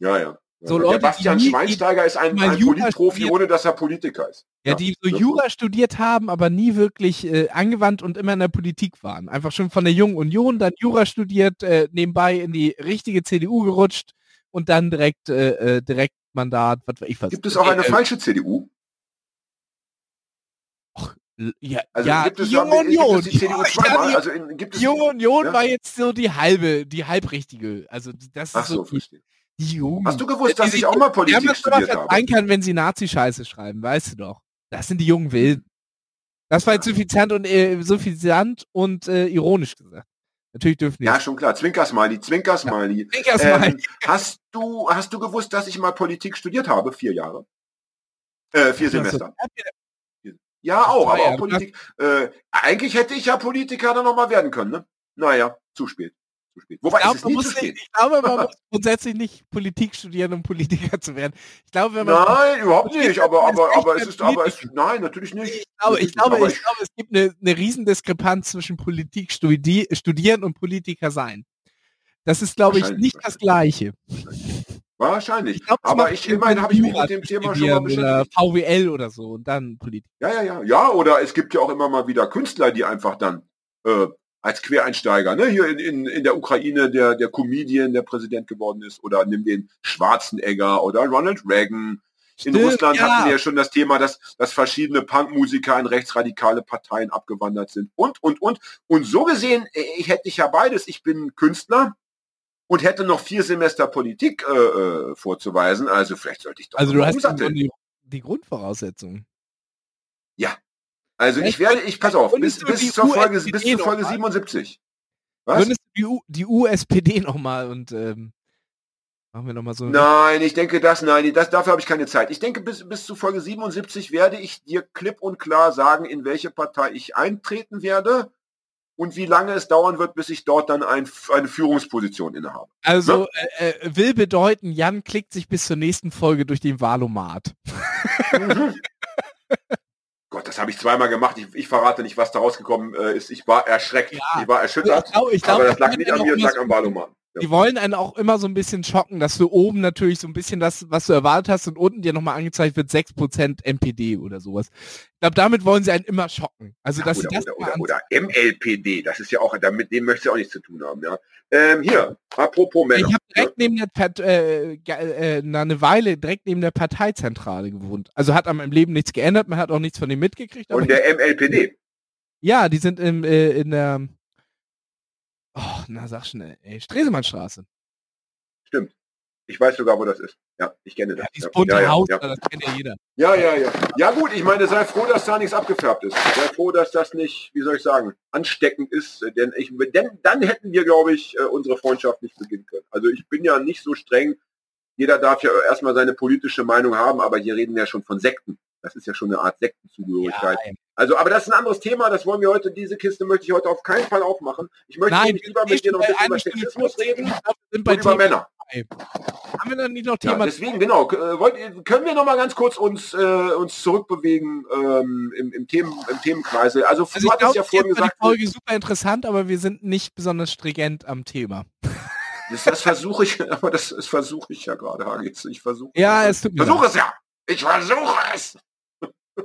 Ja, ja. So Leute, der Bastian nie, Schweinsteiger ist ein, ein Politprofi, ohne dass er Politiker ist. Ja, ja die so Jura studiert haben, aber nie wirklich äh, angewandt und immer in der Politik waren. Einfach schon von der Jungen Union, dann Jura studiert, äh, nebenbei in die richtige CDU gerutscht und dann direkt, äh, äh direkt Mandat, was weiß ich was. Gibt es auch eine äh, falsche CDU? Och, ja, also ja, gibt es die Junge Union. Die, CDU zweimal? Ja, also in, gibt es Junge Union ja? war jetzt so die halbe, die halbrichtige. Also das ist Ach so, so Die Jungen. Hast du gewusst, dass ich auch mal Politik ja, studiert habe? sein kann, wenn sie Nazi-Scheiße schreiben, weißt du doch. Das sind die jungen Wilden. Das war jetzt suffizient und äh, suffizient und äh, ironisch gesagt. Natürlich dürfen die. Ja, schon klar. Zwinkersmiley, Zwinkersmiley. Ja, Zwinkersmiley. Ähm, hast du, hast du gewusst, dass ich mal Politik studiert habe? Vier Jahre. Äh, vier Semester. Ja, auch, aber auch Politik. Äh, eigentlich hätte ich ja Politiker dann nochmal werden können, ne? Naja, zu spät zu spät. Wobei ich, glaub, es ist nicht, ich glaube, man [LAUGHS] muss grundsätzlich nicht Politik studieren, um Politiker zu werden. Ich glaube, wenn man nein, überhaupt nicht. Aber, aber, aber es ist, aber es, nein, natürlich nicht. Ich glaube, ich glaube, ich, ich glaube, es gibt eine, eine Riesendiskrepanz zwischen Politik studi studieren und Politiker sein. Das ist, glaube ich, nicht das Gleiche. Wahrscheinlich. Ich glaub, aber ich immerhin habe ich mich mit dem Thema schon mal beschäftigt. Oder VWL oder so und dann Politik. Ja, ja, ja. Ja, oder es gibt ja auch immer mal wieder Künstler, die einfach dann äh, als Quereinsteiger, ne? hier in, in, in der Ukraine der, der Comedian, der Präsident geworden ist, oder nimm den Schwarzenegger oder Ronald Reagan. In Russland ja. hatten wir ja schon das Thema, dass, dass verschiedene Punkmusiker in rechtsradikale Parteien abgewandert sind und, und, und. Und so gesehen, äh, ich hätte ich ja beides. Ich bin Künstler und hätte noch vier Semester Politik äh, äh vorzuweisen. Also vielleicht sollte ich doch Also du hast die, die Grundvoraussetzungen. Ja, also ich werde, ich pass auf, bis, bis zur Folge, bis zur Folge 77. Was? Würdest du die, die USPD nochmal und ähm, machen wir nochmal so. Nein, ich denke das, nein, das, dafür habe ich keine Zeit. Ich denke, bis, bis zu Folge 77 werde ich dir klipp und klar sagen, in welche Partei ich eintreten werde und wie lange es dauern wird, bis ich dort dann ein, eine Führungsposition innehabe. Also ne? äh, äh, will bedeuten, Jan klickt sich bis zur nächsten Folge durch den Valomat. Mhm. [LAUGHS] Gott, das habe ich zweimal gemacht. Ich, ich, verrate nicht, was da rausgekommen äh, ist. Ich war erschreckt. Ja. Ich war erschüttert. Ich glaub, ich glaub, aber das lag nicht an mir, es lag am Wahloman. Die wollen einen auch immer so ein bisschen schocken, dass du oben natürlich so ein bisschen das, was du erwartet hast und unten dir nochmal angezeigt wird, 6% MPD oder sowas. Ich glaube, damit wollen sie einen immer schocken. Also, ja, dass oder, das oder, oder, oder, MLPD, das ist ja auch, damit dem möchte ich auch nichts zu tun haben, ja. Ähm, hier, apropos Männer. Ich habe direkt neben der Part äh, äh, eine Weile direkt neben der Parteizentrale gewohnt. Also hat an meinem Leben nichts geändert, man hat auch nichts von dem mitgekriegt. Und der MLPD? Ja, die sind im, äh, in der, oh, na sag schnell, ey, Stresemannstraße. Stimmt. Ich weiß sogar, wo das ist. Ja, ich kenne das. Ja, dieses bunte ja, Haus, ja. das kennt ja jeder. Ja, ja, ja. Ja gut, ich meine, sei froh, dass da nichts abgefärbt ist. Sei froh, dass das nicht, wie soll ich sagen, ansteckend ist. Denn, ich, denn dann hätten wir, glaube ich, äh, unsere Freundschaft nicht beginnen können. Also ich bin ja nicht so streng. Jeder darf ja erstmal seine politische Meinung haben, aber hier reden wir ja schon von Sekten. Das ist ja schon eine Art Sektenzugehörigkeit. Ja, also, aber das ist ein anderes Thema. Das wollen wir heute, diese Kiste möchte ich heute auf keinen Fall aufmachen. Ich möchte Nein, lieber mit dir noch ein bisschen über Sexismus reden und über Männer. Haben wir dann nicht noch Thema? Ja, deswegen, genau. Äh, wollt, können wir noch mal ganz kurz uns, äh, uns zurückbewegen ähm, im, im, Themen, im Themenkreisel? Also, also du hattest ja vorhin gesagt... Die Folge super interessant, aber wir sind nicht besonders stringent am Thema. [LAUGHS] Das, das versuche ich, aber das, das versuche ich ja gerade, Hagitz. Ich versuche Ja, es tut mir Versuche es ja! Ich versuche es!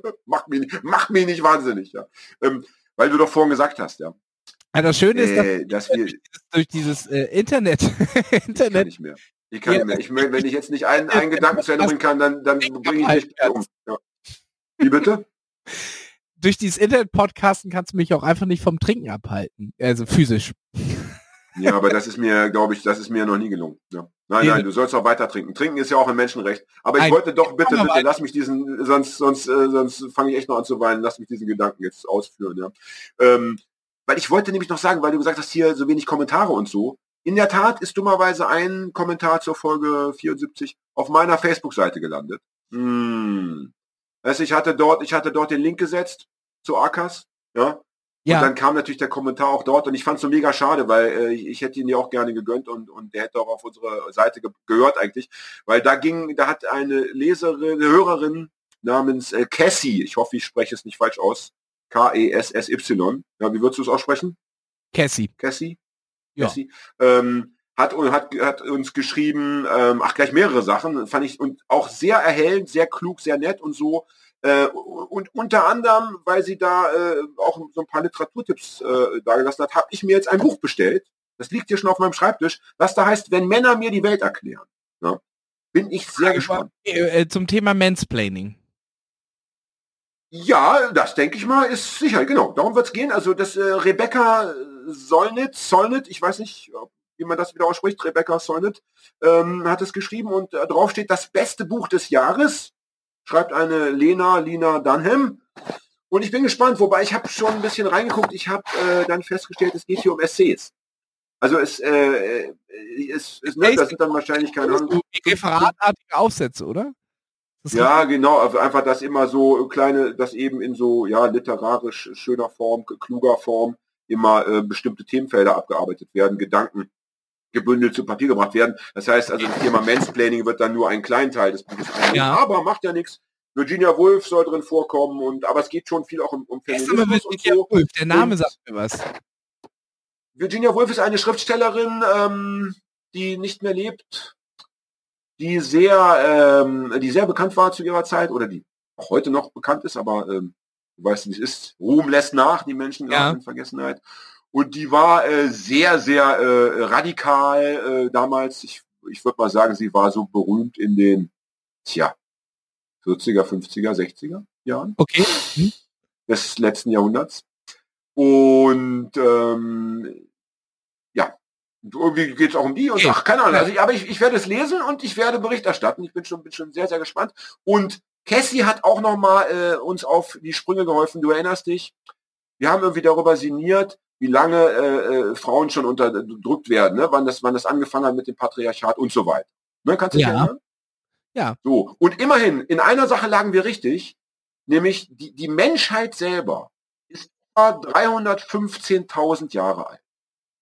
[LAUGHS] mach, mich, nicht, mach mich nicht wahnsinnig, ja. Ähm, weil du doch vorhin gesagt hast, ja. Ja, das Schöne ist, äh, dass, dass wir durch dieses äh, Internet, [LAUGHS] Internet nicht mehr. Ich kann ja, nicht mehr. Ich, wenn ich jetzt nicht einen, einen Gedanken zu Ende bringen kann, dann, dann bringe ich dich um. Ja. Wie bitte? Durch dieses Internet-Podcasten kannst du mich auch einfach nicht vom Trinken abhalten. Also physisch. Ja, aber das ist mir, glaube ich, das ist mir noch nie gelungen. Ja. Nein, nein, du sollst auch weiter trinken. Trinken ist ja auch ein Menschenrecht. Aber ich nein, wollte doch bitte, bitte, lass mich diesen, sonst, sonst, äh, sonst fange ich echt noch an zu weinen. Lass mich diesen Gedanken jetzt ausführen. Ja. Ähm, weil ich wollte nämlich noch sagen, weil du gesagt hast, hier so wenig Kommentare und so. In der Tat ist dummerweise ein Kommentar zur Folge 74 auf meiner Facebook-Seite gelandet. Hm. Also ich hatte dort, ich hatte dort den Link gesetzt zu Akas, ja. Ja. Und dann kam natürlich der Kommentar auch dort und ich fand es so mega schade, weil äh, ich hätte ihn ja auch gerne gegönnt und, und der hätte auch auf unsere Seite ge gehört eigentlich, weil da ging, da hat eine Leserin, eine Hörerin namens äh, Cassie, ich hoffe, ich spreche es nicht falsch aus, K-E-S-S-Y, ja, wie würdest du es aussprechen? Cassie. Cassie? Ja. Cassie. Ähm, hat, hat, hat uns geschrieben, ähm, ach gleich mehrere Sachen, fand ich und auch sehr erhellend, sehr klug, sehr nett und so. Äh, und unter anderem, weil sie da äh, auch so ein paar Literaturtipps äh, dagelassen hat, habe ich mir jetzt ein Buch bestellt. Das liegt hier schon auf meinem Schreibtisch, was da heißt, wenn Männer mir die Welt erklären. Ja? Bin ich sehr gespannt. Äh, zum Thema Mansplaining. Ja, das denke ich mal, ist sicher, genau. Darum wird es gehen. Also das äh, Rebecca Solnit, Solnit, ich weiß nicht, wie man das wieder ausspricht, Rebecca Solnit, ähm, hat es geschrieben und äh, drauf steht das beste Buch des Jahres schreibt eine Lena, Lina Dunham. Und ich bin gespannt, wobei ich habe schon ein bisschen reingeguckt. Ich habe äh, dann festgestellt, es geht hier um Essays. Also es, äh, äh es, es ne, das sind dann wahrscheinlich keine Ahnung. Referatartige Aufsätze, oder? Ja, genau, also einfach das immer so kleine, das eben in so ja literarisch schöner Form, kluger Form immer äh, bestimmte Themenfelder abgearbeitet werden, Gedanken gebündelt zu Papier gebracht werden. Das heißt also, das Thema Mansplaining wird dann nur ein kleinen Teil des Buches ja. aber macht ja nichts. Virginia Woolf soll drin vorkommen und aber es geht schon viel auch um, um Feminismus und so. Woolf, der Name und sagt mir was. Virginia Woolf ist eine Schriftstellerin, ähm, die nicht mehr lebt, die sehr, ähm, die sehr bekannt war zu ihrer Zeit oder die auch heute noch bekannt ist, aber ähm, du weißt, wie es ist. Ruhm lässt nach, die Menschen ja. in Vergessenheit. Und die war äh, sehr, sehr äh, radikal äh, damals. Ich, ich würde mal sagen, sie war so berühmt in den, tja, 40er, 50er, 60er Jahren. Okay. Hm. Des letzten Jahrhunderts. Und ähm, ja, irgendwie geht es auch um die und ach, keine Ahnung. Also ich, aber ich, ich werde es lesen und ich werde Bericht erstatten. Ich bin schon, bin schon sehr, sehr gespannt. Und Cassie hat auch noch mal äh, uns auf die Sprünge geholfen. Du erinnerst dich? Wir haben irgendwie darüber sinniert, wie lange äh, äh, Frauen schon unterdrückt werden, ne? wann, das, wann das angefangen hat mit dem Patriarchat und so weiter. Ne? Kannst du ja. erinnern? Ja. So, und immerhin, in einer Sache lagen wir richtig, nämlich die, die Menschheit selber ist etwa 315.000 Jahre alt.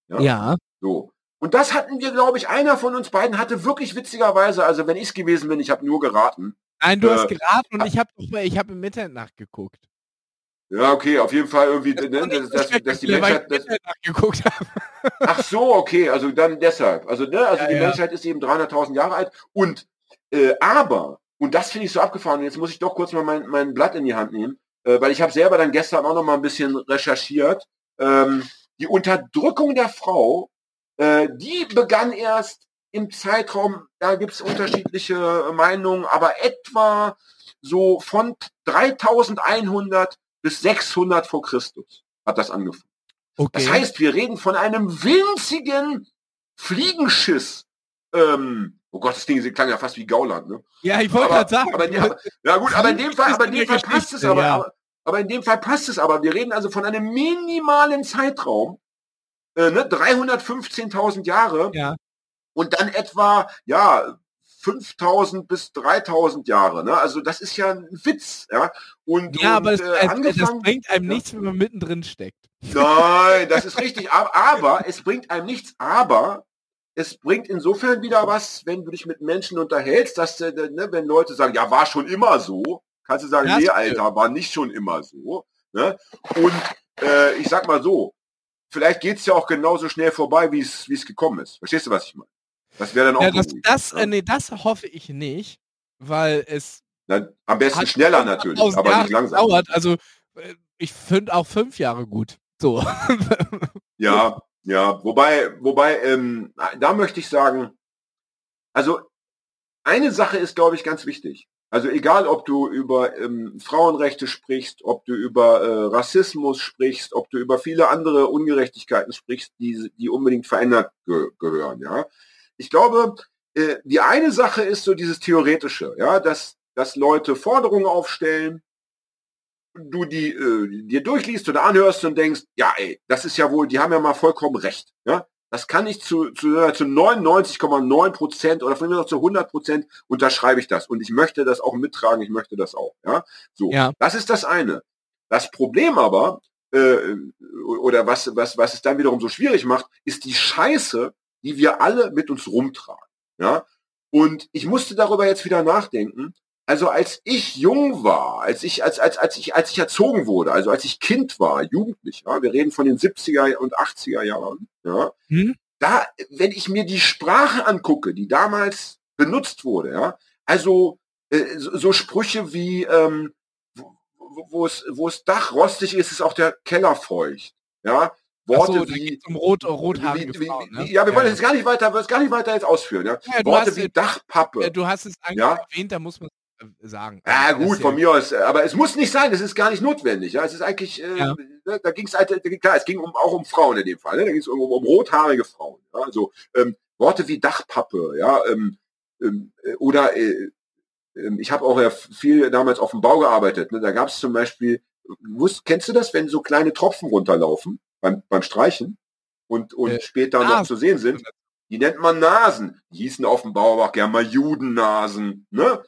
Ja? ja. So. Und das hatten wir, glaube ich, einer von uns beiden hatte wirklich witzigerweise, also wenn ich es gewesen bin, ich habe nur geraten. Nein, du äh, hast geraten und ich habe ich hab im Internet nachgeguckt. Ja, okay, auf jeden Fall irgendwie, ne, dass, dass, dass die Menschheit. Das, nachgeguckt habe. [LAUGHS] Ach so, okay, also dann deshalb. Also, ne, also ja, die ja. Menschheit ist eben 300.000 Jahre alt und äh, aber, und das finde ich so abgefahren, jetzt muss ich doch kurz mal mein, mein Blatt in die Hand nehmen, äh, weil ich habe selber dann gestern auch noch mal ein bisschen recherchiert. Ähm, die Unterdrückung der Frau, äh, die begann erst im Zeitraum, da gibt es unterschiedliche Meinungen, aber etwa so von 3100 bis 600 vor Christus hat das angefangen. Okay. Das heißt, wir reden von einem winzigen Fliegenschiss. Ähm, oh Gott, das Ding klang ja fast wie Gauland, ne? Ja, ich wollte gerade sagen. Aber, ja, ja, gut, aber in dem Fall, aber in dem Fall passt es aber, ja. aber, aber in dem Fall passt es aber. Wir reden also von einem minimalen Zeitraum, äh, ne, 315.000 Jahre. Ja. Und dann etwa, ja, 5000 bis 3000 Jahre. Ne? Also das ist ja ein Witz. Ja, und, ja und, aber äh, es, das bringt einem ja. nichts, wenn man mittendrin steckt. Nein, das ist [LAUGHS] richtig. Aber, aber es bringt einem nichts. Aber es bringt insofern wieder was, wenn du dich mit Menschen unterhältst, dass äh, ne, wenn Leute sagen, ja, war schon immer so, kannst du sagen, ja, nee, Alter, war nicht schon immer so. Ne? Und äh, ich sag mal so, vielleicht geht es ja auch genauso schnell vorbei, wie es gekommen ist. Verstehst du, was ich meine? Das wäre dann auch ja, das, das, ja. äh, nee, das hoffe ich nicht, weil es Na, am besten schneller natürlich, aber Jahre nicht langsam. Dauert. Also äh, ich finde auch fünf Jahre gut. So. [LAUGHS] ja, ja. Wobei, wobei, ähm, da möchte ich sagen, also eine Sache ist, glaube ich, ganz wichtig. Also egal, ob du über ähm, Frauenrechte sprichst, ob du über äh, Rassismus sprichst, ob du über viele andere Ungerechtigkeiten sprichst, die, die unbedingt verändert ge gehören. Ja, ich glaube, äh, die eine Sache ist so dieses theoretische, ja, dass dass Leute Forderungen aufstellen, du die äh, dir durchliest oder anhörst und denkst, ja, ey, das ist ja wohl, die haben ja mal vollkommen recht. Ja, das kann ich zu, zu, zu 99,9 Prozent oder von mir noch zu 100 Prozent unterschreibe ich das. Und ich möchte das auch mittragen, ich möchte das auch. Ja, so. Ja. Das ist das eine. Das Problem aber, äh, oder was, was, was es dann wiederum so schwierig macht, ist die Scheiße, die wir alle mit uns rumtragen. Ja, und ich musste darüber jetzt wieder nachdenken. Also als ich jung war, als ich, als, als, als ich, als ich erzogen wurde, also als ich Kind war, jugendlich, ja, wir reden von den 70er und 80er Jahren, ja, hm? da, wenn ich mir die Sprache angucke, die damals benutzt wurde, ja, also äh, so, so, Sprüche wie ähm, wo, es wo es Dach rostig ist, ist auch der Keller feucht, ja, Worte so, wie zum Rot, rothaarige wie, Frauen, ne? Ja, wir wollen ja. jetzt gar nicht weiter, wir gar nicht weiter jetzt ausführen. Ja? ja Worte wie Dachpappe. du hast es eigentlich erwähnt, da muss man äh, sagen. Ja gut, von mir aus, aber es muss nicht sein, es ist gar nicht notwendig. Ja, es ist eigentlich, äh, ne, da ging es halt, klar, es ging um, auch um Frauen in dem Fall. Ne? Da ging es um, um, rothaarige Frauen. Also ähm, Worte wie Dachpappe, ja, ähm, ähm, äh, oder äh, ähm, ich habe auch ja viel damals auf dem Bau gearbeitet. Ne? Da gab es zum Beispiel, wusst, kennst du das, wenn so kleine Tropfen runterlaufen beim, beim Streichen und, und äh, später noch zu sehen sind? Die nennt man Nasen. Die hießen auf dem Bau auch gerne mal Judennasen. Ne?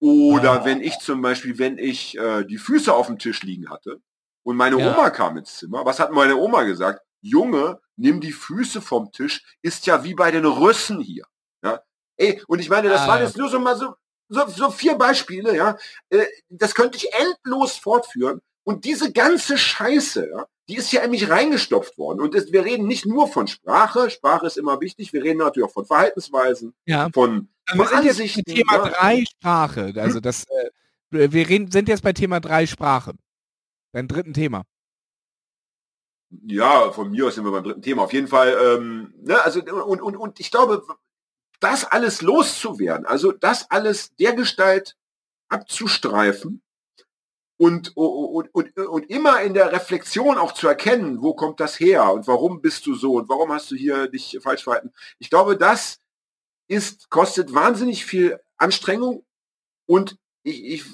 Oder ja. wenn ich zum Beispiel, wenn ich äh, die Füße auf dem Tisch liegen hatte und meine ja. Oma kam ins Zimmer, was hat meine Oma gesagt? Junge, nimm die Füße vom Tisch, ist ja wie bei den Rüssen hier. Ja? Ey, und ich meine, das ah, waren jetzt nur so mal so, so, so vier Beispiele, ja. Äh, das könnte ich endlos fortführen. Und diese ganze Scheiße, ja, die ist ja in mich reingestopft worden. Und das, wir reden nicht nur von Sprache, Sprache ist immer wichtig, wir reden natürlich auch von Verhaltensweisen, ja. von, von wir sind Ansichten. Jetzt Thema ja. drei Sprache, also hm? das, äh, wir reden, sind jetzt bei Thema drei Sprache. Beim dritten Thema. Ja, von mir aus sind wir beim dritten Thema. Auf jeden Fall, ähm, ne, also und, und, und ich glaube, das alles loszuwerden, also das alles der Gestalt abzustreifen, und, und, und, und immer in der Reflexion auch zu erkennen, wo kommt das her und warum bist du so und warum hast du hier dich falsch verhalten. Ich glaube, das ist, kostet wahnsinnig viel Anstrengung und ich, ich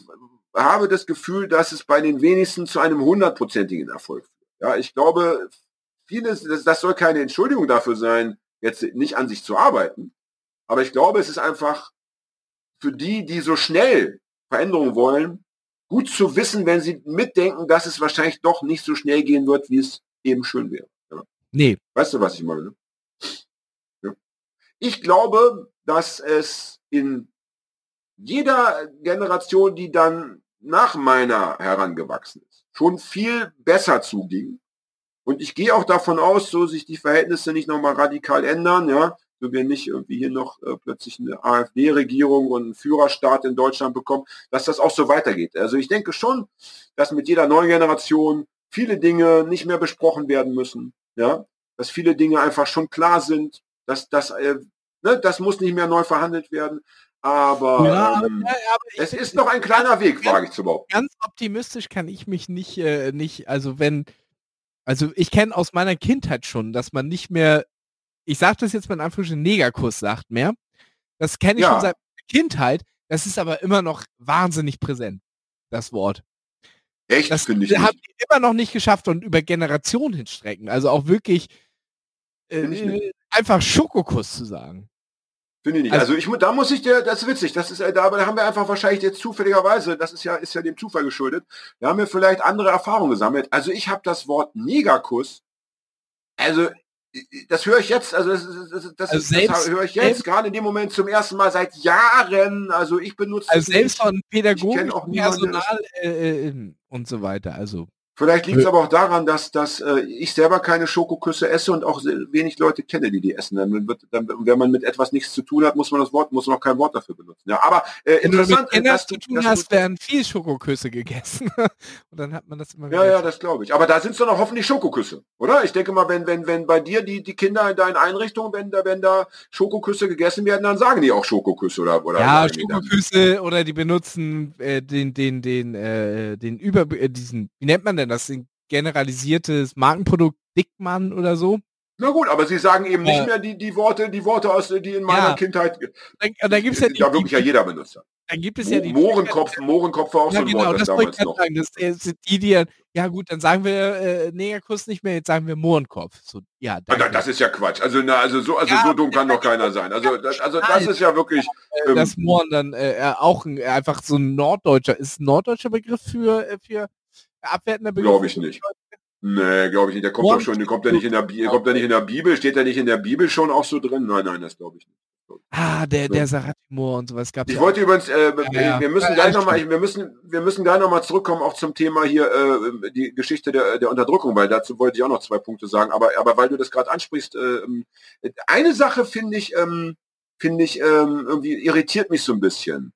habe das Gefühl, dass es bei den wenigsten zu einem hundertprozentigen Erfolg führt. Ja, ich glaube, vieles, das, das soll keine Entschuldigung dafür sein, jetzt nicht an sich zu arbeiten. Aber ich glaube, es ist einfach für die, die so schnell Veränderungen wollen, gut zu wissen, wenn sie mitdenken, dass es wahrscheinlich doch nicht so schnell gehen wird, wie es eben schön wäre. Ja. Nee. Weißt du, was ich meine? Ja. Ich glaube, dass es in jeder Generation, die dann nach meiner herangewachsen ist, schon viel besser zuging. Und ich gehe auch davon aus, so sich die Verhältnisse nicht nochmal radikal ändern, ja, so wir nicht irgendwie hier noch äh, plötzlich eine AfD-Regierung und einen Führerstaat in Deutschland bekommen, dass das auch so weitergeht. Also ich denke schon, dass mit jeder neuen Generation viele Dinge nicht mehr besprochen werden müssen, ja, dass viele Dinge einfach schon klar sind, dass das, äh, ne, das muss nicht mehr neu verhandelt werden. Aber, ja, ähm, ja, aber es ist noch ein kleiner Weg, wage ich zu behaupten. Ganz optimistisch kann ich mich nicht, äh, nicht, also wenn, also ich kenne aus meiner Kindheit schon, dass man nicht mehr ich sage das jetzt mal in Anführungsstrichen, Negerkuss sagt mehr. Das kenne ich ja. schon seit Kindheit. Das ist aber immer noch wahnsinnig präsent, das Wort. Echt? Das finde ich haben die immer noch nicht geschafft und über Generationen hinstrecken. Also auch wirklich äh, einfach Schokokuss zu sagen. Finde ich nicht. Also, also, ich, da muss ich dir, das ist witzig, das ist, äh, da, da haben wir einfach wahrscheinlich jetzt zufälligerweise, das ist ja, ist ja dem Zufall geschuldet, da haben wir vielleicht andere Erfahrungen gesammelt. Also ich habe das Wort Negerkuss, also das höre ich jetzt, also das, das, das, also das höre ich jetzt gerade in dem Moment zum ersten Mal seit Jahren. Also ich benutze also selbst von Pädagogen, Personal äh, äh, und so weiter. Also Vielleicht liegt es aber auch daran, dass, dass äh, ich selber keine Schokoküsse esse und auch wenig Leute kenne, die die essen. Dann wird, dann, wenn man mit etwas nichts zu tun hat, muss man das Wort, muss man auch kein Wort dafür benutzen. Ja, aber äh, interessant. Wenn du mit zu tun hast, werden viel Schokoküsse gegessen. [LAUGHS] und dann hat man das immer Ja, ja, das glaube ich. Aber da sind es doch noch hoffentlich Schokoküsse, oder? Ich denke mal, wenn, wenn, wenn bei dir die, die Kinder in deinen Einrichtungen, wenn da, wenn da Schokoküsse gegessen werden, dann sagen die auch Schokoküsse oder, oder Ja, Schokoküsse oder die benutzen äh, den, den, den, äh, den über, äh, diesen, wie nennt man denn das? Ein generalisiertes Markenprodukt Dickmann oder so. Na gut, aber Sie sagen eben nicht mehr die, die Worte, die Worte aus, die in meiner ja. Kindheit. Dann, dann gibt's ja die, da wirklich ja jeder benutzt Dann gibt es ja die Mohrenkopf, Mohrenkopf war auch ja, so ein genau, Wort, das, damals noch. Sagen, das sind die, die ja gut, dann sagen wir äh, Negerkuss nicht mehr, jetzt sagen wir Mohrenkopf. So, ja, danke. das ist ja Quatsch. Also na, also so, also ja, so dumm kann doch keiner sein. Also das, also das ist ja wirklich. Ähm, das Mohren dann äh, auch ein, einfach so ein norddeutscher, ist ein norddeutscher Begriff für äh, für abwertender Begriff? Glaube ich nicht. Nee, glaube ich nicht. Der kommt doch schon, der kommt ja nicht in der Bibel, kommt ja nicht in der Bibel, steht er nicht in der Bibel schon auch so drin? Nein, nein, das glaube ich nicht. Ah, der, der Saratimor und sowas gab Ich wollte übrigens, äh, ja, ja. wir müssen gleich nochmal, wir müssen, wir müssen gleich nochmal zurückkommen, auch zum Thema hier, äh, die Geschichte der, der Unterdrückung, weil dazu wollte ich auch noch zwei Punkte sagen, aber, aber weil du das gerade ansprichst, äh, eine Sache finde ich, ähm, finde ich, ähm, irgendwie irritiert mich so ein bisschen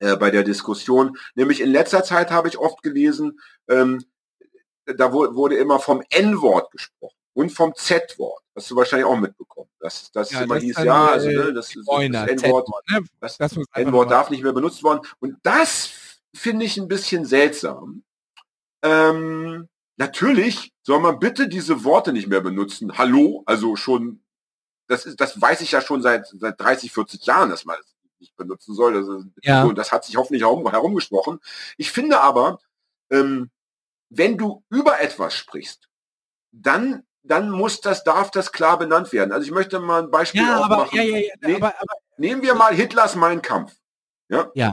äh, bei der Diskussion, nämlich in letzter Zeit habe ich oft gelesen, ähm, da wurde immer vom N-Wort gesprochen und vom Z-Wort. Hast du wahrscheinlich auch mitbekommen. Dass das ja, immer das hieß, ja, also ne, das, das, das N-Wort ne? das, das N-Wort darf nicht mehr benutzt worden. Und das finde ich ein bisschen seltsam. Ähm, natürlich soll man bitte diese Worte nicht mehr benutzen. Hallo, also schon, das ist, das weiß ich ja schon seit, seit 30, 40 Jahren, dass man nicht benutzen soll. Das, ist, ja. das hat sich hoffentlich herum, herumgesprochen. Ich finde aber, ähm, wenn du über etwas sprichst, dann dann muss das, darf das klar benannt werden. Also ich möchte mal ein Beispiel ja, aber, ja, ja, ja, ne aber, aber, Nehmen wir mal Hitlers Mein Kampf. Ja? ja.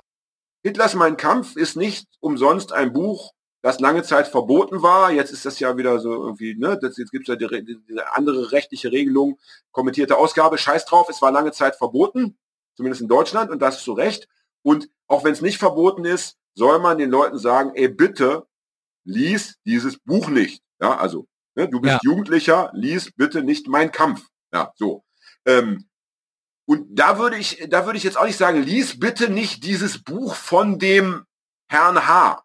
Hitlers Mein Kampf ist nicht umsonst ein Buch, das lange Zeit verboten war. Jetzt ist das ja wieder so irgendwie, ne, das, jetzt gibt es ja die, die, die, andere rechtliche Regelung, kommentierte Ausgabe, scheiß drauf, es war lange Zeit verboten, zumindest in Deutschland, und das zu Recht. Und auch wenn es nicht verboten ist, soll man den Leuten sagen, ey, bitte, lies dieses Buch nicht. Ja, also, ne, du bist ja. Jugendlicher, lies bitte nicht mein Kampf. Ja, so. Ähm, und da würde ich, da würde ich jetzt auch nicht sagen, lies bitte nicht dieses Buch von dem Herrn H.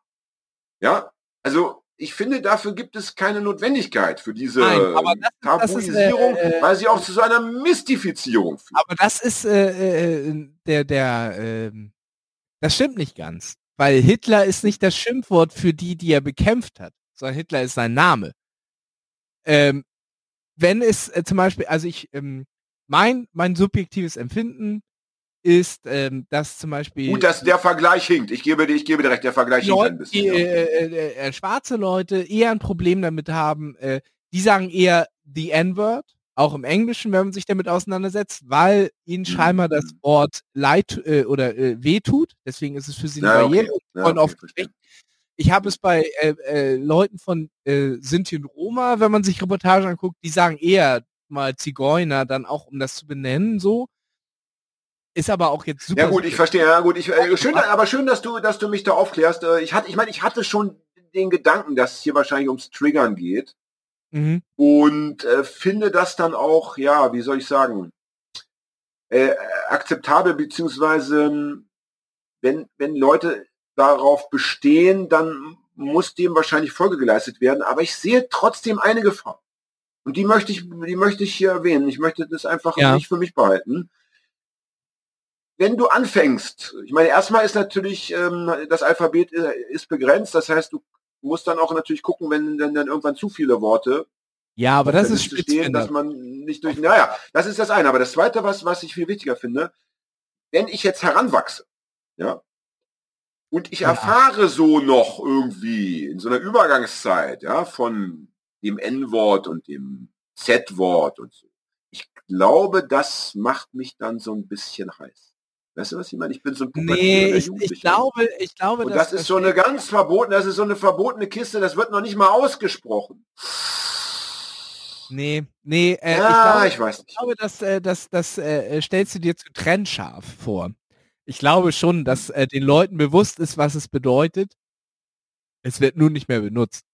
Ja, also ich finde, dafür gibt es keine Notwendigkeit für diese Nein, das, Tabuisierung, das ist, äh, äh, weil sie auch zu so einer Mystifizierung führt. Aber das ist äh, äh der, der, ähm, das stimmt nicht ganz. Weil Hitler ist nicht das Schimpfwort für die, die er bekämpft hat, sondern Hitler ist sein Name. Ähm, wenn es äh, zum Beispiel, also ich, ähm, mein, mein subjektives Empfinden ist, ähm, dass zum Beispiel. Gut, dass der Vergleich hinkt. Ich gebe dir, ich gebe dir recht, der Vergleich hinkt ein bisschen. Die, äh, äh, äh, schwarze Leute eher ein Problem damit haben, äh, die sagen eher the N-Word auch im Englischen, wenn man sich damit auseinandersetzt, weil ihnen scheinbar das mhm. Wort leid äh, oder äh, weh tut. Deswegen ist es für sie eine ja, Barriere. Okay. Ja, okay, oft ich habe es bei äh, äh, Leuten von äh, Sinti und Roma, wenn man sich Reportagen anguckt, die sagen eher mal Zigeuner, dann auch um das zu benennen, so. Ist aber auch jetzt super. Ja gut, ich verstehe. Ja gut, ich, äh, schön, aber schön, dass du, dass du mich da aufklärst. Äh, ich hatte, ich meine, ich hatte schon den Gedanken, dass es hier wahrscheinlich ums Triggern geht. Mhm. Und äh, finde das dann auch, ja, wie soll ich sagen, äh, akzeptabel, beziehungsweise wenn, wenn Leute darauf bestehen, dann muss dem wahrscheinlich Folge geleistet werden. Aber ich sehe trotzdem eine Gefahr. Und die möchte ich, die möchte ich hier erwähnen. Ich möchte das einfach ja. nicht für mich behalten. Wenn du anfängst, ich meine, erstmal ist natürlich ähm, das Alphabet äh, ist begrenzt. Das heißt, du muss dann auch natürlich gucken, wenn dann, dann irgendwann zu viele Worte ja, aber das ist stehen, dass man nicht durch. Naja, das ist das eine. Aber das zweite, was, was ich viel wichtiger finde, wenn ich jetzt heranwachse, ja, und ich ja. erfahre so noch irgendwie in so einer Übergangszeit, ja, von dem N-Wort und dem Z-Wort und so. Ich glaube, das macht mich dann so ein bisschen heiß. Weißt du, was ich meine? Ich bin so ein Nee, ich, ich, glaube, ich glaube, Und das ist so eine ganz verbotene, das ist so eine verbotene Kiste, das wird noch nicht mal ausgesprochen. Nee, nee, äh, ja, ich, glaube, ich weiß nicht. Ich glaube, das, äh, das, das äh, stellst du dir zu trennscharf vor. Ich glaube schon, dass äh, den Leuten bewusst ist, was es bedeutet. Es wird nun nicht mehr benutzt.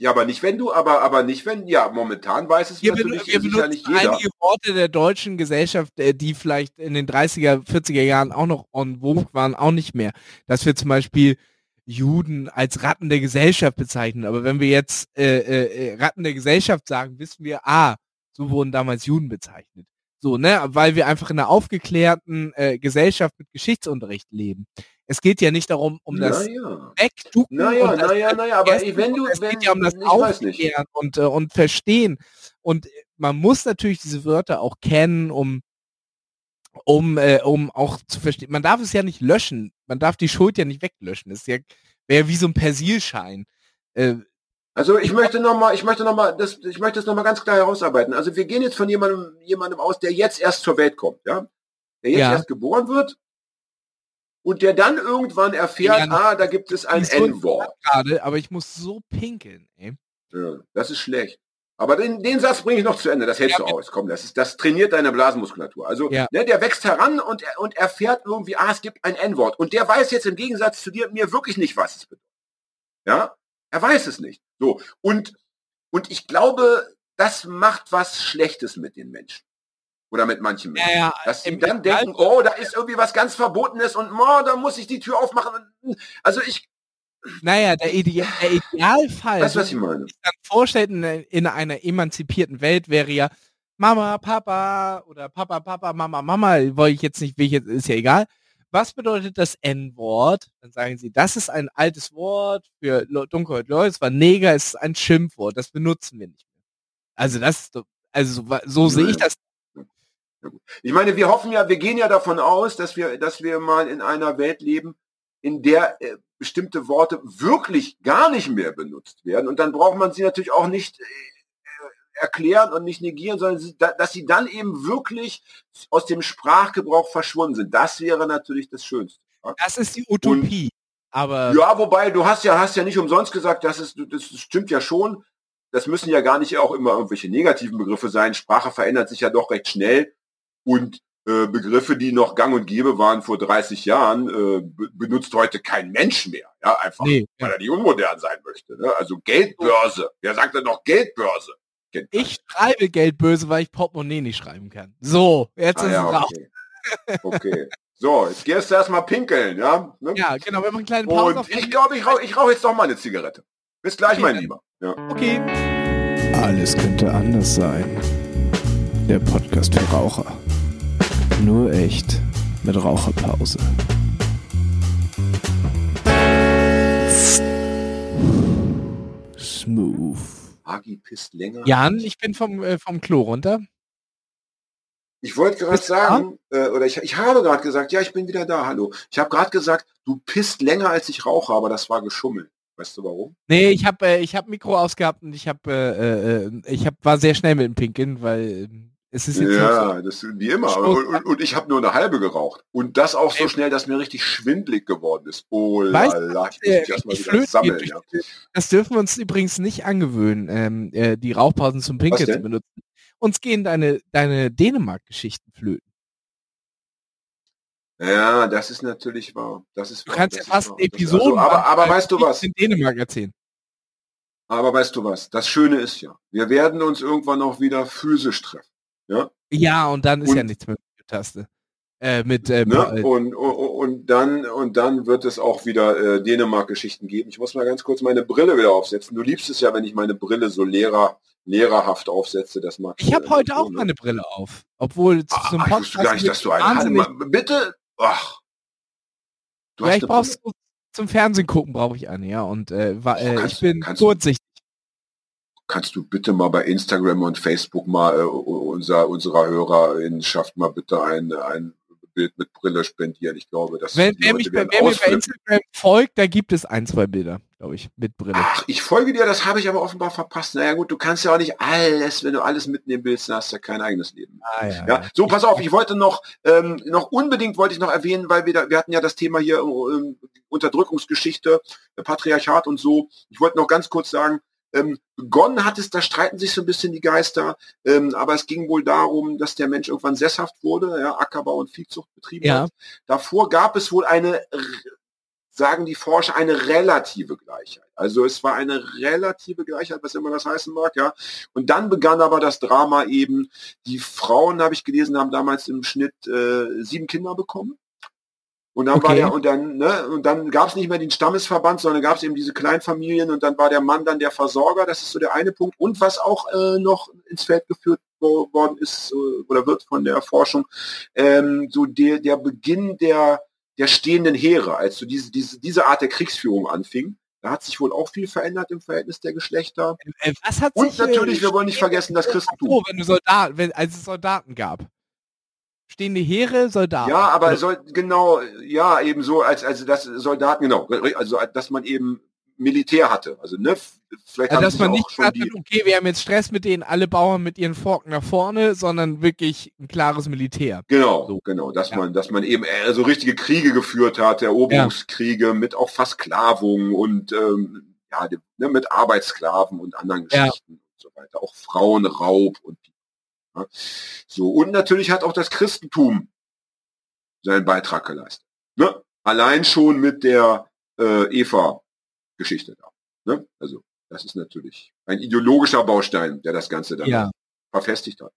Ja, aber nicht wenn du, aber aber nicht wenn, ja, momentan weiß es Wir, natürlich wir sicher nicht jeder. einige Worte der deutschen Gesellschaft, äh, die vielleicht in den 30er, 40er Jahren auch noch on vogue waren, auch nicht mehr. Dass wir zum Beispiel Juden als Ratten der Gesellschaft bezeichnen. Aber wenn wir jetzt äh, äh, äh, Ratten der Gesellschaft sagen, wissen wir, ah, so wurden damals Juden bezeichnet. So, ne, weil wir einfach in einer aufgeklärten äh, Gesellschaft mit Geschichtsunterricht leben. Es geht ja nicht darum, um das naja. Wegducken. Naja, das naja, naja, aber wenn du, es wenn, geht ja um das. Aufklären und, äh, und Verstehen. Und äh, man muss natürlich diese Wörter auch kennen, um um, äh, um auch zu verstehen. Man darf es ja nicht löschen. Man darf die Schuld ja nicht weglöschen. Das ist ja, wäre wie so ein Persilschein. Äh, Also ich möchte noch mal, ich möchte noch mal, das, ich möchte das noch mal ganz klar herausarbeiten. Also wir gehen jetzt von jemandem, jemandem aus, der jetzt erst zur Welt kommt, ja, der jetzt Ja. erst geboren wird und der dann irgendwann erfährt, Ja, ah, da gibt es ein? N-Wort. gerade, aber ich muss so pinkeln, ey. Ja, das ist schlecht. Aber den, den Satz bringe ich noch zu Ende. Das hältst Ja, du aus. Komm, das ist, das trainiert deine Blasenmuskulatur. Also, Ja. ne, der wächst heran und, und erfährt irgendwie, ah, es gibt ein N-Wort. Und der weiß jetzt im Gegensatz zu dir mir wirklich nicht, was es bedeutet. Ja? Er weiß es nicht. So. Und, und ich glaube, das macht was Schlechtes mit den Menschen. Oder mit manchen Menschen. Ja, ja, Dass sie dann denken, oh, da ist irgendwie was ganz Verbotenes und oh, da muss ich die Tür aufmachen. Also ich, Naja, der, Ide der Idealfall, so was ich meine? sich dann vorstellt, in, in einer emanzipierten Welt wäre ja Mama, Papa oder Papa, Papa, Mama, Mama, wollte ich jetzt nicht, will ich jetzt, ist ja egal. Was bedeutet das N-Wort? Dann sagen sie, das ist ein altes Wort für dunkelhäutige Leute, es war Neger, es ist ein Schimpfwort, das benutzen wir nicht mehr. Also das also so, so sehe ich das. Ich meine, wir hoffen ja, wir gehen ja davon aus, dass wir, dass wir mal in einer Welt leben, in der äh, bestimmte Worte wirklich gar nicht mehr benutzt werden. Und dann braucht man sie natürlich auch nicht äh, erklären und nicht negieren, sondern sie, da, dass sie dann eben wirklich aus dem Sprachgebrauch verschwunden sind. Das wäre natürlich das Schönste. Ja? Das ist die Utopie. aber Ja, wobei du hast ja hast ja nicht umsonst gesagt, dass es das stimmt ja schon. Das müssen ja gar nicht auch immer irgendwelche negativen Begriffe sein. Sprache verändert sich ja doch recht schnell und äh, Begriffe, die noch gang und gäbe waren vor 30 Jahren, äh, be benutzt heute kein Mensch mehr. Ja, einfach, Nee, weil er nicht unmodern sein möchte. Ne? Also Geldbörse. Wer sagt denn noch Geldbörse? Ich schreibe Geld böse, weil ich Portemonnaie nicht schreiben kann. So, jetzt ah, ist ja, es raus. okay. okay. So, jetzt gehst du erstmal pinkeln, ja? Ne? Ja, genau, wenn man einen kleinen Pause Und ich glaube, ich rauche ich rauch jetzt noch mal eine Zigarette. Bis gleich, Okay, mein dann- Lieber. Ja. Okay. Alles könnte anders sein. Der Podcast für Raucher. Nur echt mit Raucherpause. Smooth. Agi pisst länger. Jan, ich bin vom, äh, vom Klo runter. Ich wollte gerade sagen, äh, oder ich, ich habe gerade gesagt, ja, ich bin wieder da, hallo. Ich habe gerade gesagt, du pisst länger als ich rauche, aber das war geschummelt. Weißt du warum? Nee, ich habe äh, ich hab Mikro ausgehabt und ich habe äh, äh, ich hab, war sehr schnell mit dem Pinkeln, weil äh, es ist jetzt nicht Ja, das ist wie immer. Und, und, und ich habe nur eine halbe geraucht. Und das auch so schnell, dass mir richtig schwindlig geworden ist. Oh Weißt lala, ich so, muss mich erstmal wieder sammeln. Ja. Das dürfen wir uns übrigens nicht angewöhnen, ähm, äh, die Rauchpausen zum Pinkeln denn? zu benutzen. Uns gehen deine, deine Dänemark-Geschichten flöten. ja, das ist natürlich wahr. Das ist Du wahr, kannst ja das ist fast wahr. Das- Episoden Also, aber, aber weißt du was? in Dänemark erzählen. Aber weißt du was? Das Schöne ist ja, wir werden uns irgendwann auch wieder physisch treffen. Ja, und dann ist ja Und- nichts mit der Taste. Äh, mit, äh, Ne? Und, und, und dann und dann wird es auch wieder äh, Dänemark-Geschichten geben. Ich muss mal ganz kurz meine Brille wieder aufsetzen. Du liebst es ja, wenn ich meine Brille so lehrer, lehrerhaft aufsetze. Das mag ich habe äh, heute auch ne? meine Brille auf. Obwohl Ach, zum ich wusste gar nicht, dass du eine hast. Bitte? Ach. Du Ja, hast ich brauch's zum Fernsehen gucken, brauche ich eine, ja. Und äh, war, äh, ich bin kurzsichtig. Kannst du bitte mal bei Instagram und Facebook mal äh, unser, unserer Hörerinnenschaft mal bitte ein, ein Bild mit Brille spendieren? Ich glaube, dass Wenn, wer, mich, wer mir bei. Instagram folgt, da gibt es ein, zwei Bilder, glaube ich, mit Brille. Ach, ich folge dir, das habe ich aber offenbar verpasst. Naja gut, du kannst ja auch nicht alles, wenn du alles mitnehmen willst, dann hast du ja kein eigenes Leben. Ah, ja, Ja, so, pass auf, ich wollte noch, ähm, noch unbedingt wollte ich noch erwähnen, weil wir da, wir hatten ja das Thema hier ähm, Unterdrückungsgeschichte, Patriarchat und so. Ich wollte noch ganz kurz sagen, ähm, begonnen hat es, da streiten sich so ein bisschen die Geister, ähm, aber es ging wohl darum, dass der Mensch irgendwann sesshaft wurde, ja, Ackerbau und Viehzucht betrieben Ja. hat. Davor gab es wohl eine sagen die Forscher, eine relative Gleichheit. Also es war eine relative Gleichheit, was immer das heißen mag, ja. Und dann begann aber das Drama eben, die Frauen, habe ich gelesen, haben damals im Schnitt äh, sieben Kinder bekommen. Und dann okay. war der, und dann, ne, und dann gab es nicht mehr den Stammesverband, sondern gab es eben diese Kleinfamilien und dann war der Mann dann der Versorger, das ist so der eine Punkt. Und was auch äh, noch ins Feld geführt worden ist äh, oder wird von der Forschung, ähm, so der, der Beginn der, der stehenden Heere, als so diese, diese, diese Art der Kriegsführung anfing. Da hat sich wohl auch viel verändert im Verhältnis der Geschlechter. Äh, was hat und sich, natürlich, wir wollen nicht vergessen, das Christentum. Oh, wenn, Soldat, wenn als es Soldaten gab stehende Heere, Soldaten. Ja, aber soll, genau, ja, eben so, als, also das Soldaten, genau, also dass man eben Militär hatte. Also ne, vielleicht also, dass man nicht gesagt hat, okay, wir haben jetzt Stress mit denen, alle Bauern mit ihren Forken nach vorne, sondern wirklich ein klares Militär. Genau, so. genau, dass ja. man, dass man eben äh, so richtige Kriege geführt hat, Eroberungskriege ja. mit auch Versklavung und ähm, ja, ne, mit Arbeitssklaven und anderen Geschichten ja. und so weiter, auch Frauenraub und so, und natürlich hat auch das Christentum seinen Beitrag geleistet. Ne? Allein schon mit der äh, Eva-Geschichte da. Ne? Also das ist natürlich ein ideologischer Baustein, der das Ganze dann ja. verfestigt hat.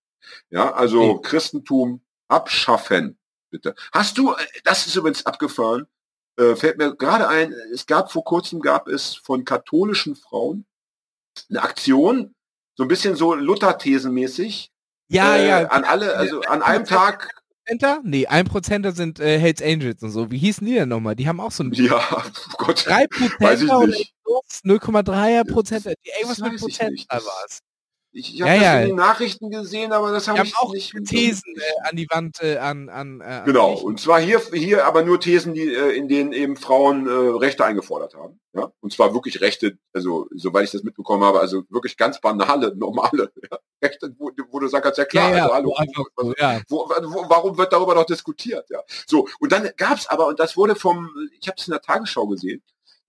Ja, also okay. Christentum abschaffen, bitte. Hast du, äh, das ist übrigens abgefahren, äh, fällt mir gerade ein, es gab vor kurzem, gab es von katholischen Frauen eine Aktion, so ein bisschen so Luther-Thesenmäßig, ja, äh, ja. An alle, also an einem Tag. Prozenter? Nee, ein Prozenter sind äh, Hells Angels und so. Wie hießen die denn nochmal? Die haben auch so ein. Ja, oh Gott. 3 Prozenter 0,3 Prozent. Irgendwas mit Prozent war es. Ich, ich habe ja, das ja. in den Nachrichten gesehen, aber das habe ich auch nicht Thesen äh, an die Wand äh, an an äh, Genau, an und zwar hier hier aber nur Thesen, die äh, in denen eben Frauen äh, Rechte eingefordert haben, ja? Und zwar wirklich Rechte, also soweit ich das mitbekommen habe, also wirklich ganz banale, [LAUGHS] normale ja? Rechte, wo, wo, du sagst, ja klar, ja, also, hallo, ja. wo, wo, warum wird darüber noch diskutiert, ja? So, und dann gab's aber und das wurde vom ich habe es in der Tagesschau gesehen,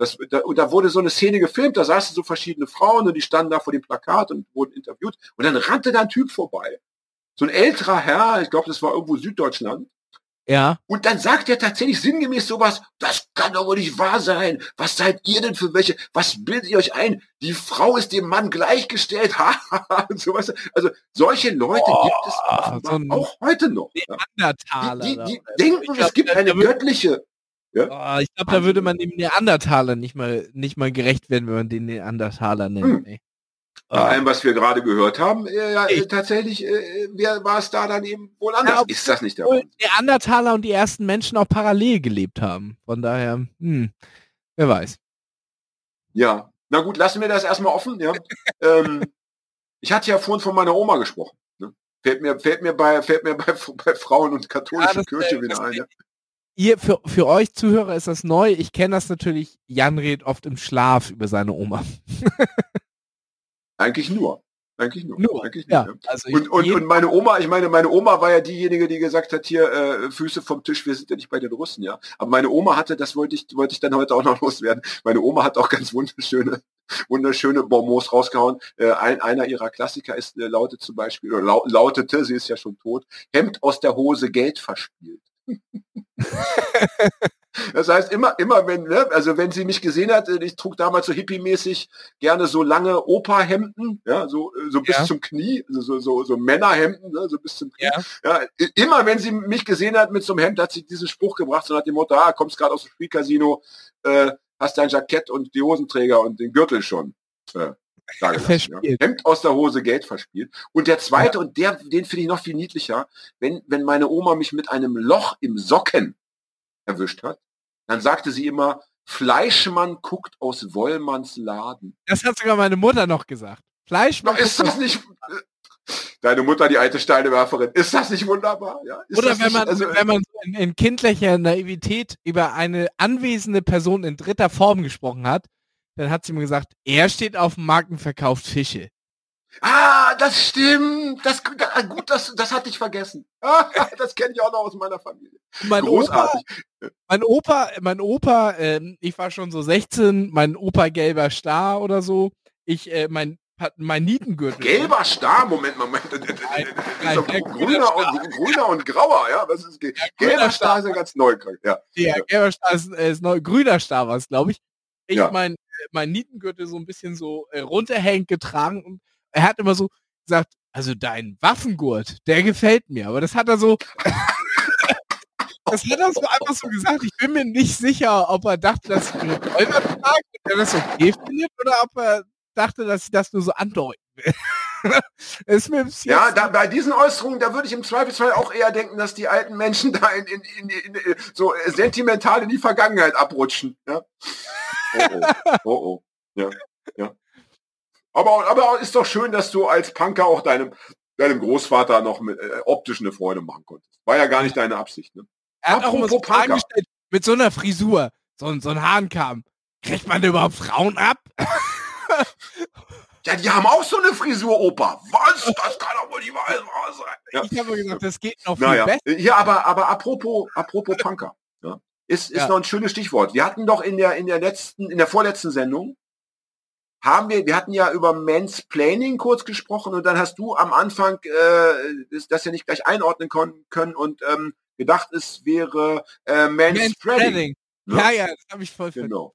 das, da, und da wurde so eine Szene gefilmt, da saßen so verschiedene Frauen und die standen da vor dem Plakat und wurden interviewt. Und dann rannte da ein Typ vorbei. So ein älterer Herr, ich glaube, das war irgendwo Süddeutschland. Ja. Und dann sagt er tatsächlich sinngemäß sowas, das kann doch wohl nicht wahr sein. Was seid ihr denn für welche? Was bildet ihr euch ein? Die Frau ist dem Mann gleichgestellt. [LAUGHS] und so was. Also solche Leute oh, gibt es so auch heute noch. Die, die, die, die denken, glaub, es gibt eine göttliche ja? Oh, ich glaube, da würde man dem Neandertaler nicht mal, nicht mal gerecht werden, wenn man den Neandertaler nennt. Hm. Bei allem, was wir gerade gehört haben, äh, äh, tatsächlich äh, wer, war es da dann eben wohl anders. Ja, ist das nicht der Fall? Neandertaler und die ersten Menschen auch parallel gelebt haben. Von daher, hm, wer weiß. Ja, na gut, lassen wir das erstmal offen. Ja. ähm, ich hatte ja vorhin von meiner Oma gesprochen. Ne? Fällt mir, fällt mir bei, fällt mir bei, [LAUGHS] bei Frauen und katholischen ja, Kirche äh, wieder ein. Ja ihr, für, für euch Zuhörer ist das neu. Ich kenne das natürlich. Jan redet oft im Schlaf über seine Oma. [LAUGHS] Eigentlich nur. Eigentlich nur. nur Eigentlich ja. ja. Also und, und, und meine Oma, ich meine, meine Oma war ja diejenige, die gesagt hat, hier, äh, Füße vom Tisch, wir sind ja nicht bei den Russen, ja. Aber meine Oma hatte, das wollte ich, wollte ich dann heute auch noch [LAUGHS] loswerden. Meine Oma hat auch ganz wunderschöne, wunderschöne Bonbons rausgehauen. Äh, ein, einer ihrer Klassiker ist, äh, lautet zum Beispiel, oder lautete, sie ist ja schon tot, Hemd aus der Hose Geld verspielt. [LAUGHS] Das heißt, immer, immer wenn, ne, also wenn sie mich gesehen hat, ich trug damals so hippie-mäßig gerne so lange Opa-Hemden, ja, so, so bis ja. zum Knie, also so, so, so Männerhemden, ne, so bis zum Knie. Ja. ja. immer wenn sie mich gesehen hat mit so einem Hemd, hat sie diesen Spruch gebracht, so nach dem Motto, ah, kommst gerade aus dem Spielcasino, äh, hast dein Jackett und die Hosenträger und den Gürtel schon. Äh, ja. Hemd aus der Hose, Geld verspielt. Und der zweite, ja. und der, den finde ich noch viel niedlicher, wenn, wenn meine Oma mich mit einem Loch im Socken erwischt hat, dann sagte sie immer, Fleischmann guckt aus Wollmanns Laden. Das hat sogar meine Mutter noch gesagt. Fleischmann. ist das nicht, deine Mutter, die alte Steinewerferin. Ist das nicht wunderbar? Ja, Oder wenn nicht, man, also, wenn man in, in, kindlicher Naivität über eine anwesende Person in dritter Form gesprochen hat, dann hat sie mir gesagt, er steht auf dem Markt und verkauft Fische. Ah, das stimmt. Das, das gut, das, das hatte ich vergessen. [LAUGHS] das kenne ich auch noch aus meiner Familie. Mein Großartig. Opa, mein Opa, mein Opa, äh, ich war schon so 16, mein Opa gelber Star oder so. Ich, äh, mein hat mein Nietengürtel. Gelber Star, Moment, Moment. Nein, nein, der grüner, und, grüner und grauer, ja. Was ist, ge- gelber Star ist ja ganz neu. Ja. Ja, gelber Star ist, äh, ist neu, grüner Star war es, glaube ich. Ich Ja. mein, äh, mein Nietengürtel so ein bisschen so äh, runterhängend getragen und er hat immer so gesagt, also dein Waffengurt, der gefällt mir. Aber das hat er so, das hat er so einfach so gesagt. Ich bin mir nicht sicher, ob er dachte, dass ich eine Revolver trage und er das okay findet oder ob er dachte, dass ich das nur so andeuten [LAUGHS] Ja, da, bei diesen Äußerungen, da würde ich im Zweifelsfall auch eher denken, dass die alten Menschen [LAUGHS] da in, in, in, in, in so äh, sentimental in die Vergangenheit abrutschen. Ja? Oh, oh, oh, oh. Ja, ja. Aber, aber ist doch schön, dass du als Punker auch deinem, deinem Großvater noch mit, äh, optisch eine Freude machen konntest. War ja gar nicht deine Absicht. Ne? Er hat auch immer so Apropos Punker. Gestellt, mit so einer Frisur, so, ein- so ein Hahnkam. Kriegt man überhaupt Frauen ab? [LAUGHS] Ja, die haben auch so eine Frisur, Opa. Was? Das kann doch wohl nicht wahr sein. Ja. Ich habe gesagt, das geht noch viel Naja, besser. hier aber, aber apropos, apropos Punker, ja, ist, ist Ja. noch ein schönes Stichwort. Wir hatten doch in der, in der letzten, in der vorletzten Sendung, haben wir, wir hatten ja über Mansplaining kurz gesprochen und dann hast du am Anfang äh, ist das ja nicht gleich einordnen kon- können und ähm, gedacht, es wäre äh, Manspreading. Manspreading. Ne? Ja, ja, das habe ich voll Genau.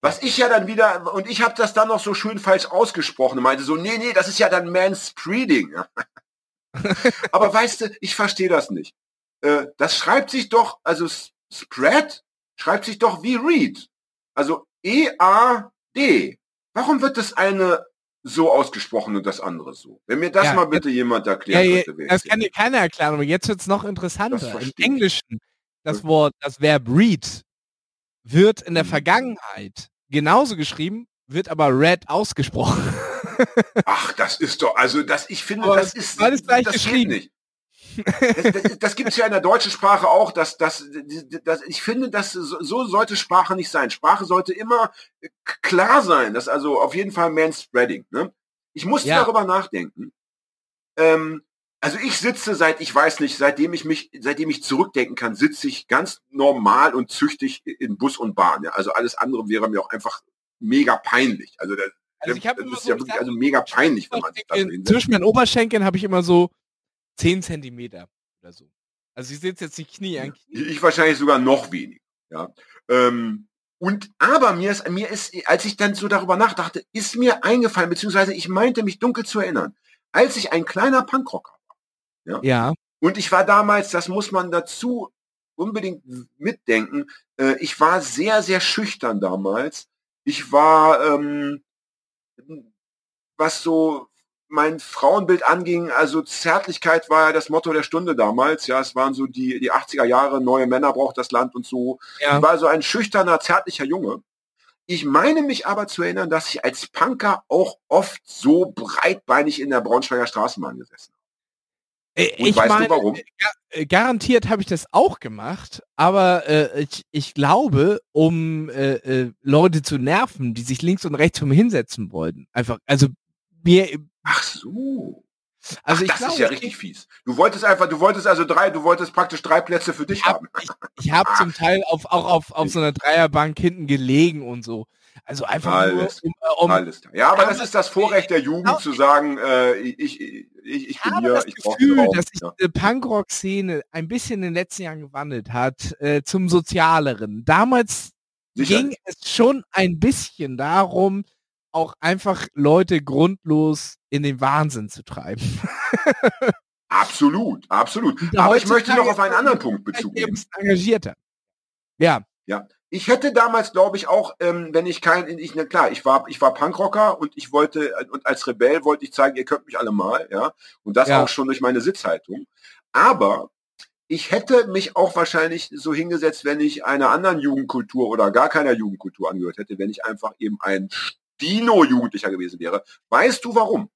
Was ich ja dann wieder, und ich habe das dann noch so schön falsch ausgesprochen und meinte so, nee, nee, das ist ja dann Manspreading. [LAUGHS] Aber weißt du, ich verstehe das nicht. Äh, das schreibt sich doch, also Spread schreibt sich doch wie Read. Also E-A-D. Warum wird das eine so ausgesprochen und das andere so? Wenn mir das Ja, mal bitte jemand erklären ja, könnte. das kann dir keiner erklären, aber jetzt wird's noch Das interessanter. Im. Englischen, das Wort, das Verb read, wird in der Mhm. Vergangenheit genauso geschrieben, wird aber red ausgesprochen. [LAUGHS] Ach, das ist doch, also das, ich finde, Aber das ist, beides gleich das geschrieben. nicht. Das, das, das gibt es ja in der deutschen Sprache auch, dass, dass, dass ich finde, dass so, so sollte Sprache nicht sein. Sprache sollte immer klar sein. Das ist also auf jeden Fall Manspreading. Ne? Ich musste Ja. darüber nachdenken. Ähm, also ich sitze seit, ich weiß nicht, seitdem ich mich, seitdem ich zurückdenken kann, sitze ich ganz normal und züchtig in Bus und Bahn. Ja? Also alles andere wäre mir auch einfach mega peinlich. Also das, Also das immer ist so ja wirklich also mega peinlich, wenn man sich da so hinsetzt. zwischen meinen Oberschenkeln habe ich immer so 10 Zentimeter oder so. Also ich sitze jetzt nicht Knie an Knie. Ich wahrscheinlich sogar noch weniger. Ja. Ähm, und aber mir ist, mir ist, als ich dann so darüber nachdachte, ist mir eingefallen, beziehungsweise ich meinte mich dunkel zu erinnern, als ich ein kleiner Punkrocker war. Ja. Und ich war damals, das muss man dazu unbedingt mitdenken, äh, ich war sehr, sehr schüchtern damals. Ich war, ähm, was so mein Frauenbild anging, also Zärtlichkeit war ja das Motto der Stunde damals. Ja, es waren so die, die 80er Jahre, neue Männer braucht das Land und so. Ja. Ich war so ein schüchterner, zärtlicher Junge. Ich meine mich aber zu erinnern, dass ich als Punker auch oft so breitbeinig in der Braunschweiger Straßenbahn gesessen Und Ich weißt du meine, warum? ga- äh, garantiert habe ich das auch gemacht, aber äh, ich, ich glaube, um äh, äh, Leute zu nerven, die sich links und rechts von mir hinsetzen wollten. Einfach, also mir. Ach so. also Ach, ich das glaube, ist ja richtig fies. Du wolltest einfach, du wolltest also drei, du wolltest praktisch drei Plätze für dich Ich hab- haben. ich habe zum [LAUGHS] Teil auf, auch auf, auf so einer Dreierbank hinten gelegen und so. Also einfach Alles- nur, um, um Alles klar. Ja, aber das ist das Vorrecht der Jugend Genau. zu sagen, äh, ich, ich, ich, ich bin habe hier, das ich Gefühl, dass sich Ja. die Punkrock-Szene ein bisschen in den letzten Jahren gewandelt hat äh, zum Sozialeren. Damals Sicher. ging es schon ein bisschen darum, auch einfach Leute grundlos in den Wahnsinn zu treiben. [LAUGHS] Absolut, absolut. Aber ich möchte noch auf einen anderen Punkt Bezug nehmen. engagierter. Ja, Ich hätte damals, glaube ich, auch, ähm, wenn ich kein, ich, na klar, ich war, ich war Punkrocker und ich wollte, und als Rebell wollte ich zeigen, ihr könnt mich alle mal, ja. Und das Ja. auch schon durch meine Sitzhaltung. Aber ich hätte mich auch wahrscheinlich so hingesetzt, wenn ich einer anderen Jugendkultur oder gar keiner Jugendkultur angehört hätte, wenn ich einfach eben ein Stino-Jugendlicher gewesen wäre. Weißt du warum?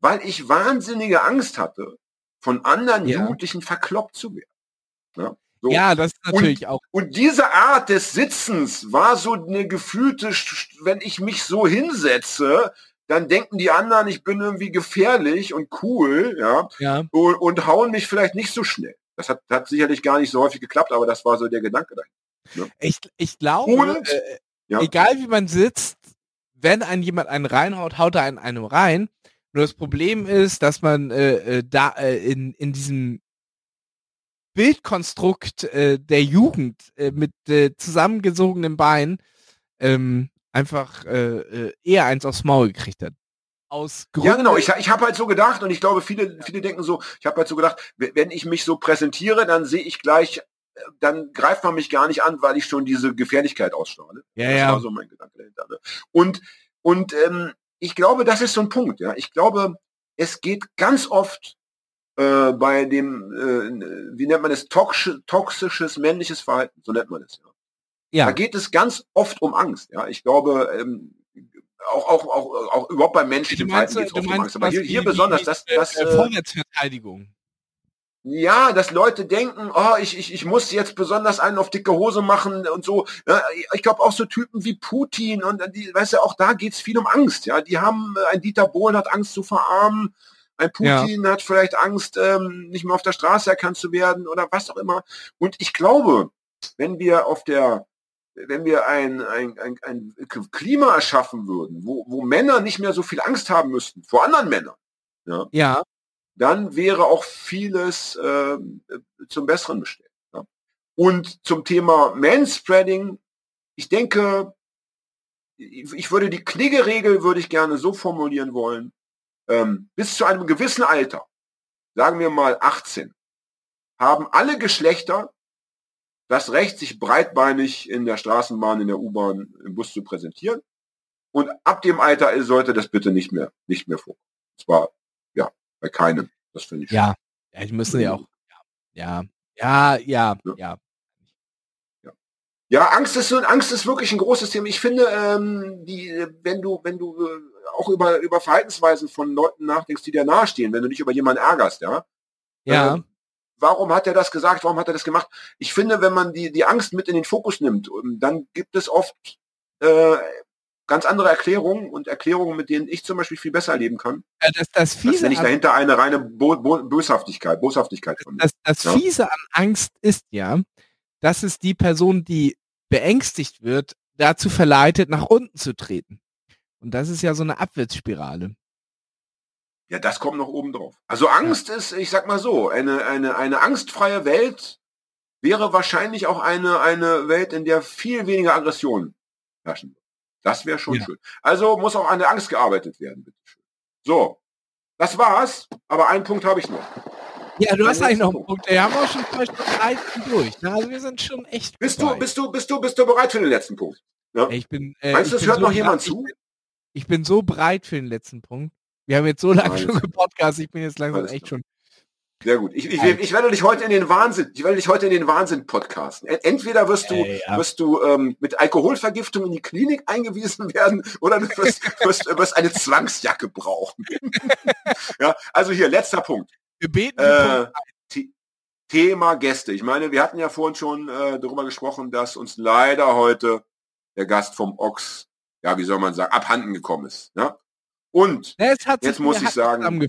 Weil ich wahnsinnige Angst hatte, von anderen Ja. Jugendlichen verkloppt zu werden. Ja, so. ja, das ist natürlich auch. Und diese Art des Sitzens war so eine gefühlte, wenn ich mich so hinsetze, dann denken die anderen, ich bin irgendwie gefährlich und cool, ja, Ja, und, und hauen mich vielleicht nicht so schnell. Das hat, hat sicherlich gar nicht so häufig geklappt, aber das war so der Gedanke dahinter. ich, ich glaube, Und- äh, Ja. egal wie man sitzt, wenn ein jemand einen reinhaut, haut er einen einem rein. Nur das Problem ist, dass man äh, äh, da äh, in, in diesem Bildkonstrukt äh, der Jugend äh, mit äh, zusammengezogenen Beinen ähm, einfach äh, äh, eher eins aufs Maul gekriegt hat. Aus ja, genau. Ich, ich habe halt so gedacht und ich glaube, viele, viele denken so, ich habe halt so gedacht, wenn ich mich so präsentiere, dann sehe ich gleich, äh, dann greift man mich gar nicht an, weil ich schon diese Gefährlichkeit ausstrahle. Ja, das ja. war so mein Gedanke dahinter. Ne? Und, und ähm, ich glaube, das ist so ein Punkt. Ja, Ich glaube, es geht ganz oft äh, bei dem, äh, wie nennt man es, toxisch, toxisches männliches Verhalten, so nennt man es. Ja. ja. Da geht es ganz oft um Angst. Ja, ich glaube, ähm, auch, auch, auch, auch überhaupt bei menschlichem Verhalten geht es oft um Angst. Aber hier, hier die, besonders, das, das äh, Vorwärtsverteidigung. Ja, dass Leute denken, oh, ich, ich, ich muss jetzt besonders einen auf dicke Hose machen und so. Ja, ich glaube auch so Typen wie Putin und die, weißt du, auch da geht's viel um Angst. Ja, die haben, ein Dieter Bohlen hat Angst zu verarmen ein Putin ja. hat vielleicht Angst, ähm, nicht mehr auf der Straße erkannt zu werden oder was auch immer. Und ich glaube, wenn wir auf der, wenn wir ein, ein, ein, ein Klima erschaffen würden, wo, wo Männer nicht mehr so viel Angst haben müssten vor anderen Männern, ja, ja. dann wäre auch vieles äh, zum Besseren bestellt. Ja. Und zum Thema Manspreading, ich denke, ich würde die Knigge-Regel würde ich gerne so formulieren wollen, ähm, bis zu einem gewissen Alter, sagen wir mal 18, haben alle Geschlechter das Recht, sich breitbeinig in der Straßenbahn, in der U-Bahn, im Bus zu präsentieren. Und ab dem Alter sollte das bitte nicht mehr, nicht mehr vorkommen. Zwar, ja, bei keinem. Das finde ich. Ja, ja, die müssen ja auch. Ja, ja, ja, ja, ja. Ja, Angst ist so, Angst ist wirklich ein großes Thema. Ich finde, ähm, die, wenn du, wenn du äh, auch über, über Verhaltensweisen von Leuten nachdenkst, die dir nahestehen, wenn du dich über jemanden ärgerst, ja. Ja. Äh, warum hat er das gesagt? Warum hat er das gemacht? Ich finde, wenn man die, die Angst mit in den Fokus nimmt, ähm, dann gibt es oft äh, ganz andere Erklärungen und Erklärungen, mit denen ich zum Beispiel viel besser leben kann. Ja, das, das Fiese wenn ich dahinter eine reine Bo Bo Böshaftigkeit, Boshaftigkeit von Das, das ja? Fiese an Angst ist ja, dass es die Person, die beängstigt wird, dazu verleitet, nach unten zu treten. Und das ist ja so eine Abwärtsspirale. Ja, das kommt noch oben drauf. Also Angst ja. ist, ich sag mal so, eine, eine, eine angstfreie Welt wäre wahrscheinlich auch eine, eine Welt, in der viel weniger Aggression herrschen. Das wäre schon ja. schön. Also muss auch an der Angst gearbeitet werden, bitteschön. So, das war's, aber einen Punkt habe ich noch. Ja, du hast eigentlich noch einen Punkt. Wir haben auch schon zwei Stunden durch. Ne? Also wir sind schon echt. Bist du, bist du, bist du, bist du bereit für den letzten Punkt? Ja? Ich bin. Äh, Meinst du, es hört so noch jemand zu? Ich bin so breit für den letzten Punkt. Wir haben jetzt so lange schon gepodcastet, ich bin jetzt langsam echt schon. Sehr gut. Ich, ich, ich, werde dich heute in den Wahnsinn, ich werde dich heute in den Wahnsinn podcasten. Entweder wirst du, äh, ja. wirst du ähm, mit Alkoholvergiftung in die Klinik eingewiesen werden oder du wirst, [LAUGHS] wirst, wirst eine Zwangsjacke brauchen. [LAUGHS] ja, also hier, letzter Punkt. Wir beten. Äh, Thema Gäste. Ich meine, wir hatten ja vorhin schon äh, darüber gesprochen, dass uns leider heute der Gast vom Ochs ja, wie soll man sagen, abhanden gekommen ist. Ja? Und jetzt muss ich sagen,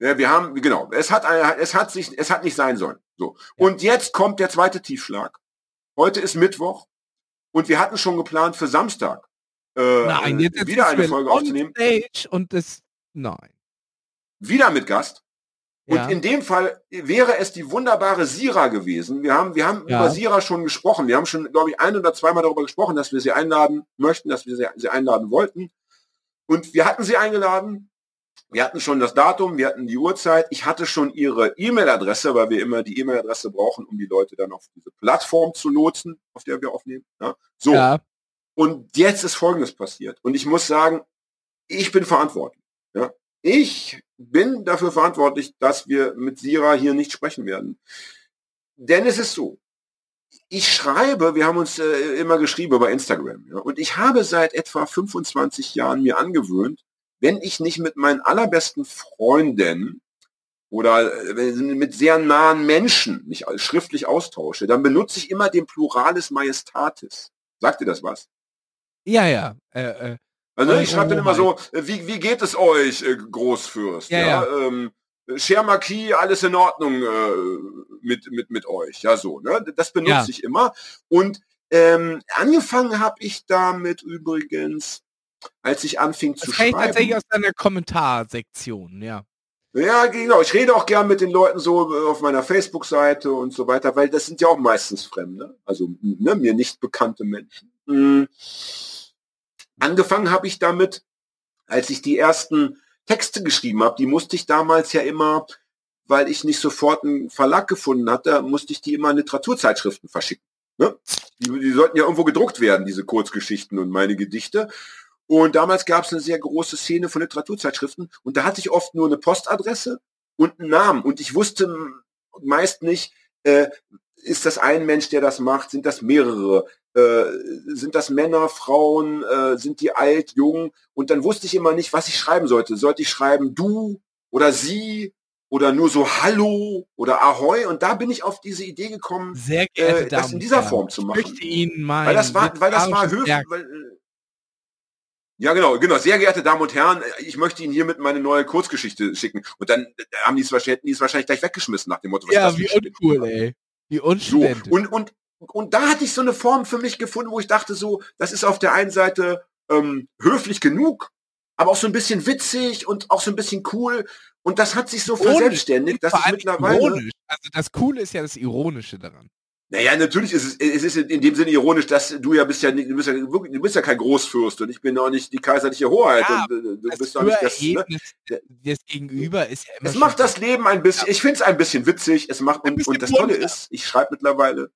ja, wir haben, genau, es hat, es hat sich, es hat nicht sein sollen. So. Ja. Und jetzt kommt der zweite Tiefschlag. Heute ist Mittwoch und wir hatten schon geplant für Samstag äh, nein, jetzt wieder eine Folge aufzunehmen. Und das, nein. Wieder mit Gast. Und ja. in dem Fall wäre es die wunderbare Sira gewesen. Wir haben, wir haben ja. über Sira schon gesprochen. Wir haben schon, glaube ich, ein oder zweimal darüber gesprochen, dass wir sie einladen möchten, dass wir sie, sie einladen wollten. Und wir hatten sie eingeladen. Wir hatten schon das Datum, wir hatten die Uhrzeit. Ich hatte schon ihre E-Mail-Adresse, weil wir immer die E-Mail-Adresse brauchen, um die Leute dann auf diese Plattform zu lotsen, auf der wir aufnehmen. Ja? So. Und jetzt ist Folgendes passiert. Und ich muss sagen, ich bin verantwortlich. Ja? Ich bin dafür verantwortlich, dass wir mit Sira hier nicht sprechen werden. Denn es ist so, ich schreibe, wir haben uns äh, immer geschrieben über Instagram, ja, und ich habe seit etwa 25 Jahren mir angewöhnt, wenn ich nicht mit meinen allerbesten Freunden oder äh, mit sehr nahen Menschen mich schriftlich austausche, dann benutze ich immer den Pluralis Majestatis. Sagt ihr das was? Ja, ja. Äh, äh, also ich schreibe dann immer so, äh, wie, wie geht es euch, äh, Großfürst? Ja, ja. ja. Ähm, Cher Marquis, alles in Ordnung äh, mit, mit, mit euch. Ja, so, ne? Das benutze ja. ich immer. Und Ähm, angefangen habe ich damit übrigens, als ich anfing zu Das ich schreiben. tatsächlich aus deiner Kommentarsektion, ja. Ja, genau. Ich rede auch gern mit den Leuten so äh, auf meiner Facebook-Seite und so weiter, weil das sind ja auch meistens Fremde, also ne, mir nicht bekannte Menschen. Mhm. Angefangen habe ich damit, als ich die ersten Texte geschrieben habe, die musste ich damals ja immer, weil ich nicht sofort einen Verlag gefunden hatte, musste ich die immer in Literaturzeitschriften verschicken. Ne? Die, die sollten ja irgendwo gedruckt werden, diese Kurzgeschichten und meine Gedichte. Und damals gab es eine sehr große Szene von Literaturzeitschriften und da hatte ich oft nur eine Postadresse und einen Namen und ich wusste meist nicht, äh, ist das ein Mensch, der das macht, sind das mehrere, äh, sind das Männer, Frauen, äh, sind die alt, jung und dann wusste ich immer nicht, was ich schreiben sollte. Sollte ich schreiben du oder sie oder nur so Hallo oder Ahoi und da bin ich auf diese Idee gekommen, äh, Damen das in dieser Form zu Ich machen. möchte Ihnen mein Weil das war, weil das war höflich, äh, ja, genau, genau. Sehr geehrte Damen und Herren, ich möchte Ihnen hiermit meine neue Kurzgeschichte schicken. Und dann äh, haben die es wahrscheinlich, hätten die es wahrscheinlich gleich weggeschmissen nach dem Motto, was ist Ja, das für wie uncool, ey. Wie So, unstudentisch. und, und, und da hatte ich so eine Form für mich gefunden, wo ich dachte so, das ist auf der einen Seite ähm, höflich genug, aber auch so ein bisschen witzig und auch so ein bisschen cool. Und das hat sich so Ironisch. verselbstständigt, dass ich mittlerweile... ironisch. Also das Coole ist ja das Ironische daran. Naja, natürlich ist es, es ist in dem Sinne ironisch, dass du ja bist ja, nicht- du bist ja, wirklich, du bist ja kein Großfürst und ich bin auch nicht die kaiserliche Hoheit Ja, und äh, du Das bist auch nicht das, ne? Des Gegenüber ist ja immer Es macht das Leben ein bisschen, ich finde es ein bisschen witzig, es macht, Ein und, und das Tolle ist, ich schreibe mittlerweile,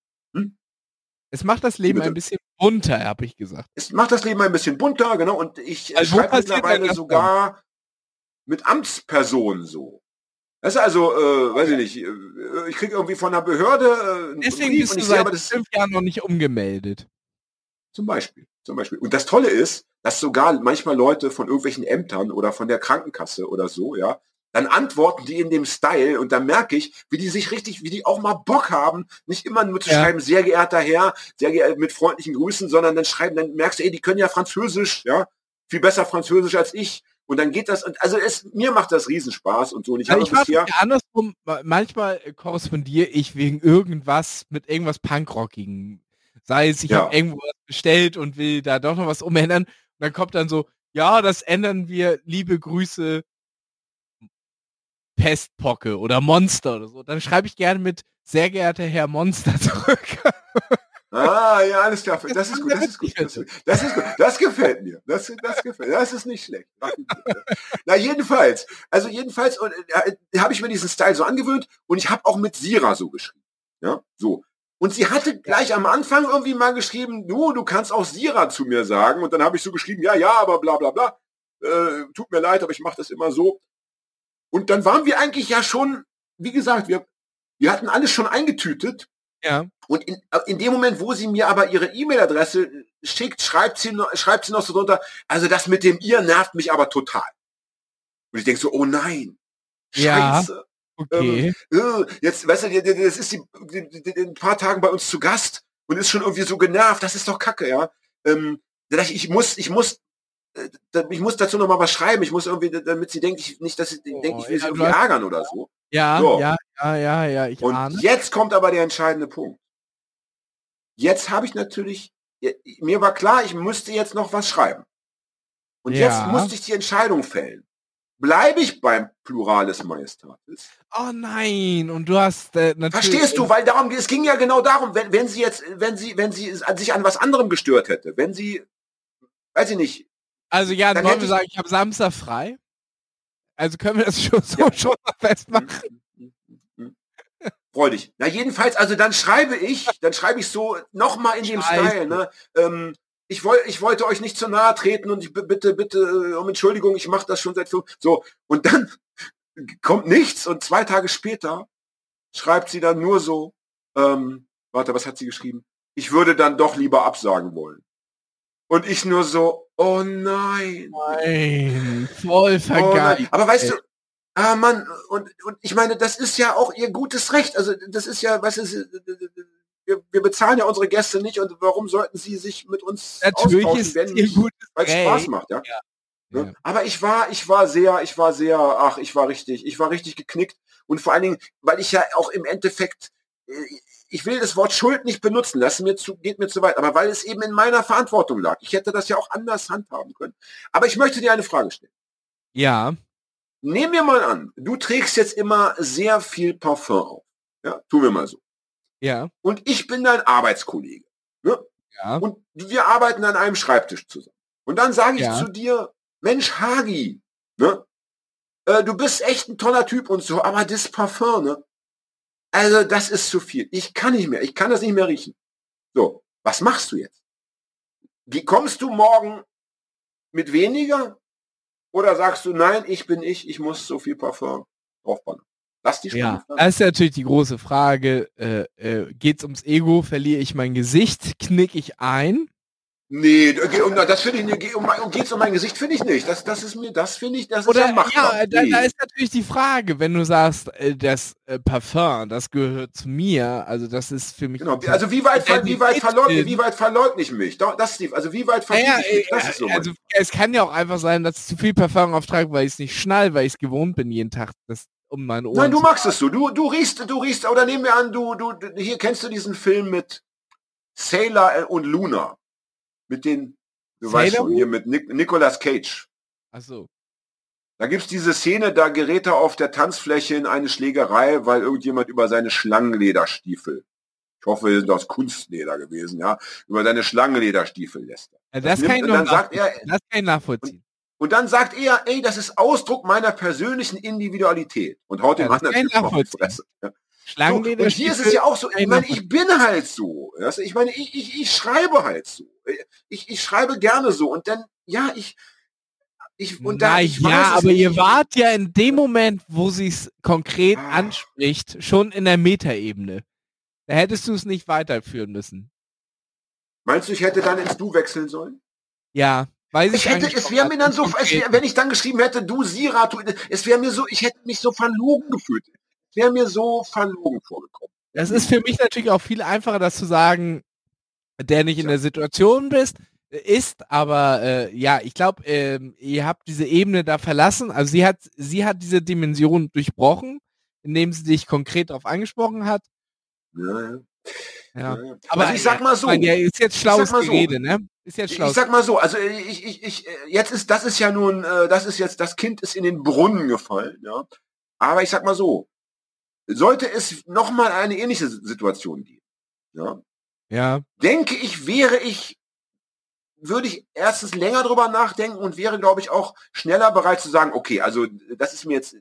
Es macht das Leben ein bisschen bunter, habe ich gesagt. es macht das Leben ein bisschen bunter, genau, und ich äh, Also schreibe mittlerweile sogar mit Amtspersonen so. Das ist also, äh, weiß ich nicht, äh, ich kriege irgendwie von einer Behörde äh, Deswegen Brief bist und du ich sehe seit aber das fünf Jahren noch nicht umgemeldet. Zum Beispiel, zum Beispiel. Und das Tolle ist, dass sogar manchmal Leute von irgendwelchen Ämtern oder von der Krankenkasse oder so, ja, dann antworten die in dem Style und dann merke ich, wie die sich richtig, wie die auch mal Bock haben, nicht immer nur zu Ja. schreiben, sehr geehrter Herr, sehr geehrter mit freundlichen Grüßen, sondern dann schreiben, dann merkst du, ey, die können ja Französisch, ja, viel besser Französisch als ich. Und dann geht das, und also es, mir macht das Riesenspaß und so. Und ich Also habe bisher, ja andersrum. Manchmal äh, korrespondiere ich wegen irgendwas mit irgendwas Punkrockigen. Sei es, ich Ja. habe irgendwo was bestellt und will da doch noch was umändern. Und dann kommt dann so, ja, das ändern wir, liebe Grüße, Pestpocke oder Monster oder so. Dann schreibe ich gerne mit sehr geehrter Herr Monster [LAUGHS] zurück. Ah, ja, alles klar. Das Das ist gut, das ist gut. Das, das ist gut. Das gefällt mir. Das, das gefällt Das ist nicht schlecht. Na, jedenfalls. Also jedenfalls und, äh, habe ich mir diesen Style so angewöhnt und ich habe auch mit Sira so geschrieben. Ja, so. Und sie hatte gleich am Anfang irgendwie mal geschrieben, du, du kannst auch Sira zu mir sagen. Und dann habe ich so geschrieben, ja, ja, aber bla bla bla. Äh, tut mir leid, aber ich mache das immer so. Und dann waren wir eigentlich ja schon, wie gesagt, wir, wir hatten alles schon eingetütet. ja. Und in, äh, in dem Moment, wo sie mir aber ihre E-Mail-Adresse schickt, schreibt sie, noch, schreibt sie noch so drunter, also das mit dem ihr nervt mich aber total. Und ich denke so, oh nein, Ja. scheiße. Okay. äh, jetzt, weißt du, das ist die, die, die, die, ein paar Tagen bei uns zu Gast und ist schon irgendwie so genervt, das ist doch kacke, ja. Ähm, ich, muss, ich muss, ich muss dazu noch mal was schreiben, ich muss irgendwie, damit sie denkt, ich, nicht, dass sie Oh, denkt, ich will sie irgendwie ärgern oder so. ja, so. ja, ja, ja, ja, ich Und ahne. jetzt kommt aber der entscheidende Punkt. Jetzt habe ich natürlich, mir war klar, ich müsste jetzt noch was schreiben. Und Ja. jetzt musste ich die Entscheidung fällen. Bleibe ich beim Pluralis Majestatis? Oh nein, und du hast äh, natürlich... Verstehst du? Weil darum, es ging ja genau darum, wenn, wenn sie jetzt, wenn sie, wenn sie sich an was anderem gestört hätte, wenn sie, weiß ich nicht, Also ja, Dann wollen wir ich- sagen, ich habe Samstag frei. Also können wir das schon so Ja. [LAUGHS] schon mal festmachen. freudig. Na jedenfalls, also dann schreibe ich, dann schreibe ich so nochmal in dem Scheiße. Style, ne? Ähm, ich, woll, ich wollte euch nicht zu nahe treten und ich bitte, bitte äh, um Entschuldigung, ich mache das schon seit fünf. So, und dann [LAUGHS] kommt nichts und zwei Tage später schreibt sie dann nur so, ähm, warte, was hat sie geschrieben? Ich würde dann doch lieber absagen wollen. Und ich nur so, oh nein. Nein, voll Oh vergeigt. Aber weißt du, ah Mann, und, und ich meine, das ist ja auch ihr gutes Recht. Also das ist ja, was ist, wir, wir bezahlen ja unsere Gäste nicht und warum sollten sie sich mit uns Natürlich austauschen, wenn ihr nicht, gutes weil es. Spaß macht, ja? Ja. Ne? Aber ich war, ich war sehr, ich war sehr, ach, ich war richtig, ich war richtig geknickt und vor allen Dingen, weil ich ja auch im Endeffekt, äh, ich will das Wort Schuld nicht benutzen, das mir zu, geht mir zu weit, aber weil es eben in meiner Verantwortung lag. Ich hätte das ja auch anders handhaben können. Aber ich möchte dir eine Frage stellen. Ja. Nehmen wir mal an, du trägst jetzt immer sehr viel Parfum auf. Ja, tun wir mal so. Ja. Und ich bin dein Arbeitskollege. Ne? Ja. Und wir arbeiten an einem Schreibtisch zusammen. Und dann sage ich Ja. zu dir, Mensch, Hagi, ne? Äh, du bist echt ein toller Typ und so, aber das Parfum, ne? Also, das ist zu viel. Ich kann nicht mehr. Ich kann das nicht mehr riechen. So, was machst du jetzt? Wie kommst du morgen mit weniger? Oder sagst du, nein, ich bin ich, ich muss so viel Parfum draufballern? Lass die Ja, spannende Frage. das ist natürlich die große Frage. Äh, äh, geht's ums Ego? Verliere ich mein Gesicht? Knick ich ein? Nee, um, das finde ich, um, um, geht's um mein Gesicht, finde ich nicht. Das, das ist mir, das finde ich, das ist Oder ja machbar. ja, da, da ist natürlich die Frage, wenn du sagst, äh, das äh, Parfum, das gehört zu mir, also das ist für mich. Genau. Also wie weit, ver- wie weit verleugne, wie weit verleugne ich mich? Das ist die, also wie weit verliere Naja, ich mich? Das ist so also es kann ja auch einfach sein, dass ich zu viel Parfum auftrage, weil ich es nicht schnall, weil ich es gewohnt bin, jeden Tag das um meine Ohren. Nein, du magst es so. Du, du riechst, du riechst, oder nehmen wir an, du, du, du- hier kennst du diesen Film mit Sailor und Luna. Mit den, du weißt Sailor schon, hier mit Nic Nicolas Cage. Achso. Da gibt's diese Szene, da gerät er auf der Tanzfläche in eine Schlägerei, weil irgendjemand über seine Schlangenlederstiefel, ich hoffe, die sind aus Kunstleder gewesen, ja, über seine Schlangenlederstiefel lässt. Ja, das, nimmt- kann und noch dann sagt er- das kann ich nachvollziehen. Und dann sagt er, ey, das ist Ausdruck meiner persönlichen Individualität und haut Ja, das anderen auf die. Fresse. Ja. So, Schlangenleder. und hier ist es ja auch so, ich meine, ich bin halt so. du, Ich meine, ich, ich, ich schreibe halt so. Ich, ich schreibe gerne so. Und dann, ja, ich, ich, und da, Na ich ja, weiß aber ihr wart ja in dem Moment, wo sie es konkret Ah. anspricht, schon in der Metaebene. Da hättest du es nicht weiterführen müssen. Meinst du, ich hätte dann ins Du wechseln sollen? Ja, weiß ich Ich hätte, es wäre mir dann so, wär, wenn ich dann geschrieben hätte, du Sira, du, es wäre mir so, ich hätte mich so verlogen gefühlt. Wäre mir so verlogen vorgekommen. Das ist für mich natürlich auch viel einfacher, das zu sagen, der nicht in der Situation bist, äh, ist, aber äh, ja, ich glaube, ähm, ihr habt diese Ebene da verlassen. Also sie hat, sie hat diese Dimension durchbrochen, indem sie dich konkret darauf angesprochen hat. Ja, ja. Ja. Aber also ich sag mal so, Ich meine, ja, ist jetzt schlaues so. Gerede, ne? Ist jetzt Ich schlaues. sag mal so, also ich, ich, ich, äh, jetzt ist, das ist ja nun, äh, das ist jetzt, das Kind ist in den Brunnen gefallen, ja. Aber ich sag mal so, sollte es nochmal eine ähnliche Situation geben, ja, ja, denke ich, wäre ich, würde ich erstens länger drüber nachdenken und wäre, glaube ich, auch schneller bereit zu sagen, okay, also das ist mir jetzt,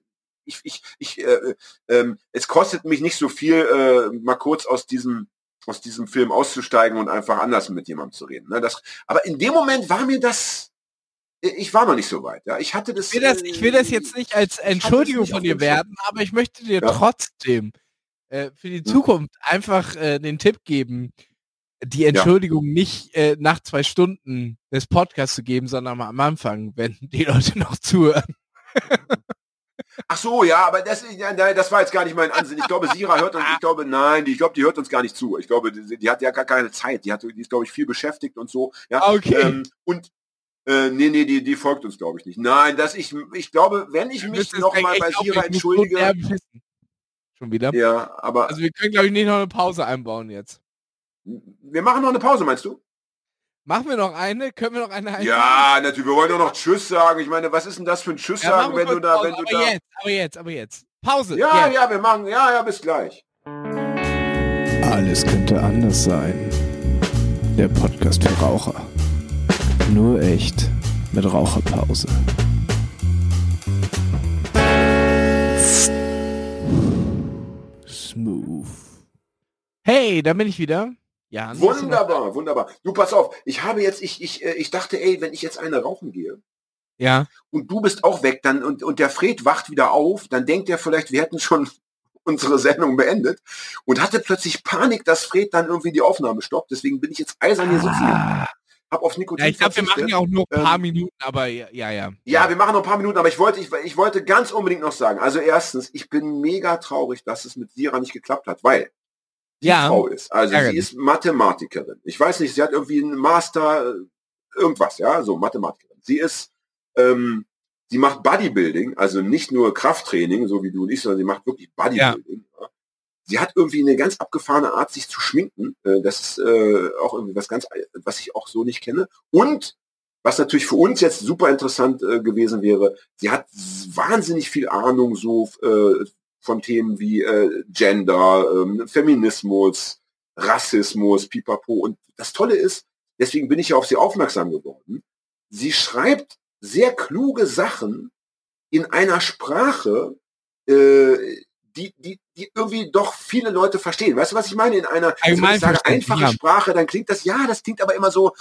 ich, ich, ich, äh, ähm, es kostet mich nicht so viel, äh, mal kurz aus diesem aus diesem Film auszusteigen und einfach anders mit jemandem zu reden. Ne? Das, aber in dem Moment war mir das, ich war noch nicht so weit. Ja? Ich hatte das. ich will das, ich will das äh, jetzt nicht als Entschuldigung nicht von dir werden, aber ich möchte dir Ja. trotzdem äh, für die Ja. Zukunft einfach äh, den Tipp geben, die Entschuldigung nicht äh, nach zwei Stunden des Podcasts zu geben, sondern mal am Anfang, wenn [LAUGHS] die Leute noch zuhören. Ach so, ja, aber das, ja, das war jetzt gar nicht mein Ansinn. Ich glaube, Sira hört uns, ich glaube, nein, die, ich glaube, die hört uns gar nicht zu. Ich glaube, die, die hat ja gar keine Zeit. Die, hat, die ist, glaube ich, viel beschäftigt und so. Ja, Okay. ähm, und äh, nee, nee, die, die folgt uns, glaube ich, nicht. Nein, dass ich, ich glaube, wenn ich mich müssen noch jetzt mal echt bei Sira entschuldige. Schon wieder? Ja, aber Also wir können, glaube ich, nicht noch eine Pause einbauen jetzt. wir machen noch eine Pause, meinst du? Machen wir noch eine? Können wir noch eine einbauen? Ja, natürlich. Wir wollen doch noch Tschüss sagen. Ich meine, was ist denn das für ein Tschüss Ja, sagen, wenn du da, Pause, wenn du aber da. jetzt, aber jetzt, aber jetzt. Pause. Ja, jetzt. ja, wir machen, ja, ja, bis gleich. Alles könnte anders sein. Der Podcast für Raucher. Nur echt mit Raucherpause. Smooth. Hey, da bin ich wieder. Ja. Wunderbar, wunderbar. Du pass auf, ich habe jetzt, ich, ich, äh, ich dachte, ey, wenn ich jetzt eine rauchen gehe Ja. und du bist auch weg, dann und, und der Fred wacht wieder auf, dann denkt er vielleicht, wir hätten schon [LAUGHS] unsere Sendung beendet und hatte plötzlich Panik, dass Fred dann irgendwie die Aufnahme stoppt. Deswegen bin ich jetzt eisern hier sitzen. Ah. Hab auf Nikotin Ja, ich glaube, wir machen ja auch nur ein paar Ähm, Minuten, aber ja, ja. Ja, Ja, wir machen noch ein paar Minuten, aber ich wollte, ich, ich wollte ganz unbedingt noch sagen. Also erstens, ich bin mega traurig, dass es mit Sira nicht geklappt hat, weil die Ja. Frau ist. Also Ärgerlich. sie ist Mathematikerin. Ich weiß nicht, sie hat irgendwie einen Master, äh, irgendwas, ja, so Mathematikerin. Sie ist, ähm, sie macht Bodybuilding, also nicht nur Krafttraining, so wie du und ich, sondern sie macht wirklich Bodybuilding. Ja. Sie hat irgendwie eine ganz abgefahrene Art, sich zu schminken. Äh, das ist äh, auch irgendwie was ganz, was ich auch so nicht kenne. Und was natürlich für uns jetzt super interessant äh, gewesen wäre, sie hat wahnsinnig viel Ahnung so äh, von Themen wie äh, Gender, ähm, Feminismus, Rassismus, Pipapo. Und das Tolle ist, deswegen bin ich ja auf sie aufmerksam geworden. Sie schreibt sehr kluge Sachen in einer Sprache, äh, die, die, die irgendwie doch viele Leute verstehen. Weißt du, was ich meine? In einer also ich sage, einfache ja. Sprache, dann klingt das, ja, das klingt aber immer so,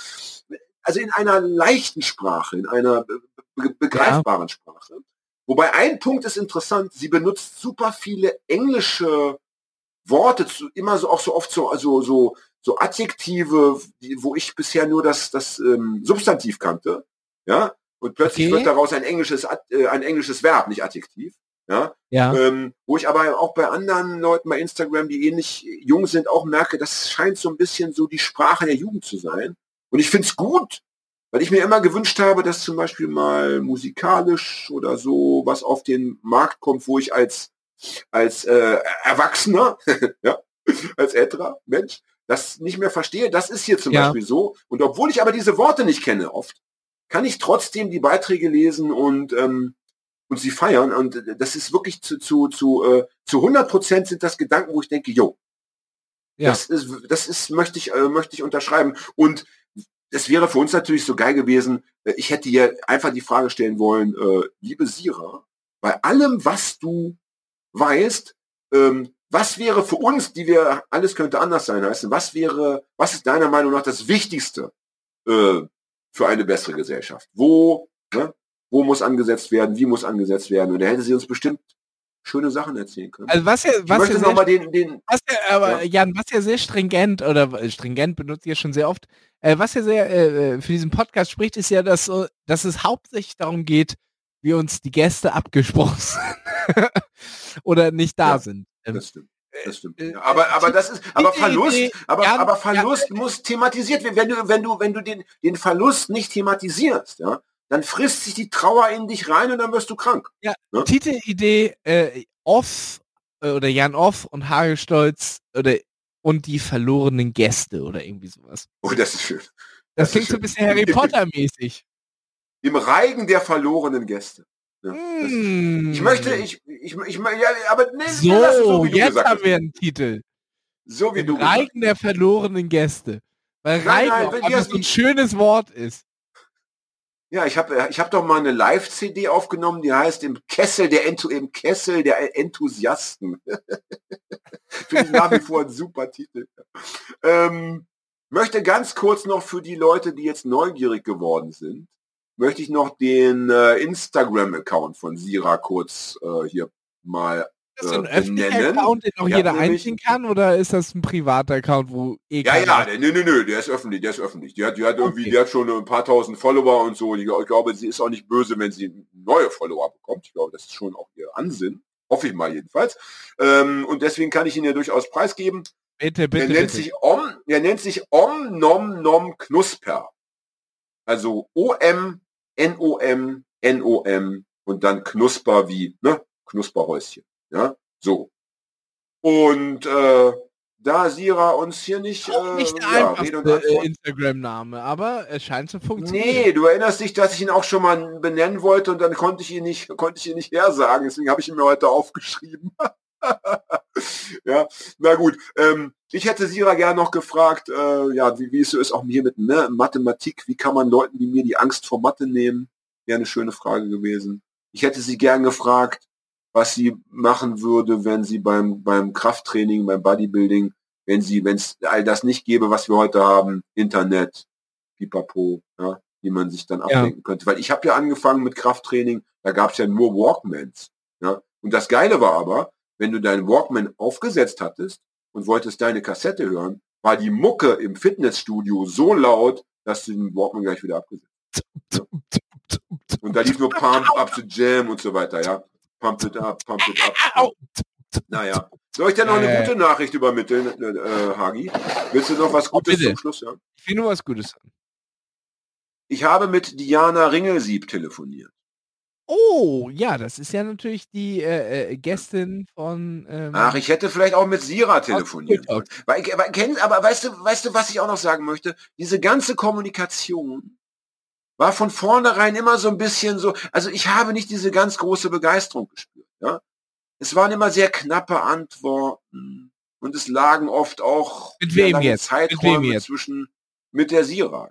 also in einer leichten Sprache, in einer be begreifbaren ja. Sprache. Wobei ein Punkt ist interessant, sie benutzt super viele englische Worte, zu, immer so auch so oft so, also so, so Adjektive, die, wo ich bisher nur das, das ähm, Substantiv kannte. Ja, und plötzlich okay. wird daraus ein englisches, äh, ein englisches Verb, nicht Adjektiv. Ja, ja. Ähm, wo ich aber auch bei anderen Leuten bei Instagram, die ähnlich jung sind, auch merke, das scheint so ein bisschen so die Sprache der Jugend zu sein. Und ich finde es gut, weil ich mir immer gewünscht habe, dass zum Beispiel mal musikalisch oder so was auf den Markt kommt, wo ich als als äh, Erwachsener, [LAUGHS] ja, als älterer Mensch, das nicht mehr verstehe. Das ist hier zum ja. Beispiel so. Und obwohl ich aber diese Worte nicht kenne oft, kann ich trotzdem die Beiträge lesen und ähm, und sie feiern. Und das ist wirklich zu, zu, zu, äh, zu 100 Prozent sind das Gedanken, wo ich denke, jo, ja. das ist, das ist, möchte ich, äh, möchte ich unterschreiben. Und es wäre für uns natürlich so geil gewesen, äh, ich hätte ihr einfach die Frage stellen wollen, äh, liebe Sira, bei allem, was du weißt, ähm, was wäre für uns, die wir, alles könnte anders sein heißen, was wäre, was ist deiner Meinung nach das Wichtigste äh, für eine bessere Gesellschaft? Wo, ne, wo muss angesetzt werden, wie muss angesetzt werden. Und da hätte sie uns bestimmt schöne Sachen erzählen können. Also was ja, was ja sehr, den, den, was ja, aber ja. Jan, was ja sehr stringent oder äh, stringent benutzt ihr schon sehr oft, äh, was ja sehr äh, äh, für diesen Podcast spricht, ist ja, dass, dass es hauptsächlich darum geht, wie uns die Gäste abgesprochen [LAUGHS] sind oder nicht da ja, sind. Ähm, das stimmt. Das stimmt. Ja, aber, aber das ist, aber Verlust, aber, aber Verlust muss thematisiert werden. Wenn du, wenn du, wenn du den, den Verlust nicht thematisierst, ja, dann frisst sich die Trauer in dich rein und dann wirst du krank. Ja, ne? Titelidee äh, Off äh, oder Jan Off und Hagestolz oder und die verlorenen Gäste oder irgendwie sowas. Oh, das ist schön. Das, das klingt so ein bisschen Harry [LAUGHS] Potter mäßig. Im Reigen der verlorenen Gäste. Ja, mm. Ich möchte, ich, ich, ich, ja, aber nee, so, so jetzt haben wir einen Titel. So wie Im du. Reigen der verlorenen Gäste. Weil Reigen nein, nein, so ein schönes Wort ist. Ja, ich habe ich hab doch mal eine Live-CD aufgenommen, die heißt Im Kessel der, Entu im Kessel der Enthusiasten. [LAUGHS] Finde ich nach wie vor ein super Titel. Ähm, möchte ganz kurz noch für die Leute, die jetzt neugierig geworden sind, möchte ich noch den äh, Instagram-Account von Sira kurz äh, hier mal ist das ein öffentlicher Account, den auch ja, jeder einsehen kann, oder ist das ein privater Account, wo eh Ja, ja, der, nö, nö, nö, der ist öffentlich, der ist öffentlich. Die hat, die hat irgendwie, die hat schon ein paar tausend Follower und so. Ich, ich glaube, sie ist auch nicht böse, wenn sie neue Follower bekommt. Ich glaube, das ist schon auch ihr Ansinn. Hoffe ich mal jedenfalls. Ähm, und deswegen kann ich ihn ja durchaus preisgeben. Bitte, bitte. Er nennt bitte. sich Om, er nennt sich Om Nom Nom Knusper. Also O-M, N-O-M, N-O-M und dann Knusper wie, ne? Knusperhäuschen. Ja, so. Und äh, da Sira uns hier nicht, Auch nicht äh, ja, äh, Instagram-Name, aber es scheint zu funktionieren. Nee, du erinnerst dich, dass ich ihn auch schon mal benennen wollte und dann konnte ich ihn nicht, [LAUGHS] konnte ich ihn nicht hersagen, deswegen habe ich ihn mir heute aufgeschrieben. [LAUGHS] ja, na gut. Ähm, ich hätte Sira gern noch gefragt, äh, ja, wie, wie es so ist, auch hier mit ne, Mathematik, wie kann man Leuten wie mir die Angst vor Mathe nehmen? Wäre eine schöne Frage gewesen. Ich hätte sie gern gefragt, was sie machen würde, wenn sie beim, beim Krafttraining, beim Bodybuilding, wenn sie, wenn es all das nicht gäbe, was wir heute haben, Internet, Pipapo, ja, wie man sich dann ablenken ja. könnte. Weil ich habe ja angefangen mit Krafttraining, da gab es ja nur Walkmans. Ja. Und das Geile war aber, wenn du deinen Walkman aufgesetzt hattest und wolltest deine Kassette hören, war die Mucke im Fitnessstudio so laut, dass du den Walkman gleich wieder abgesetzt hast. Und da lief nur Pump Up the Jam und so weiter, ja. Pump it up, pump it up. [LAUGHS] Naja. Soll ich dir noch eine äh, gute Nachricht übermitteln, äh, Hagi? Willst du noch was Gutes bitte. zum Schluss hören? Ich will nur was Gutes Ich habe mit Diana Ringelsieb telefoniert. Oh, ja, das ist ja natürlich die äh, äh, Gästin von. Ähm, Ach, ich hätte vielleicht auch mit Sira telefonieren sollen. Weil, weil, aber weißt du, weißt du, was ich auch noch sagen möchte? Diese ganze Kommunikation war von vornherein immer so ein bisschen so. Also ich habe nicht diese ganz große Begeisterung gespürt. Ja, es waren immer sehr knappe Antworten und es lagen oft auch mit wem jetzt? Zeiträume mit wem jetzt? zwischen mit der Sira.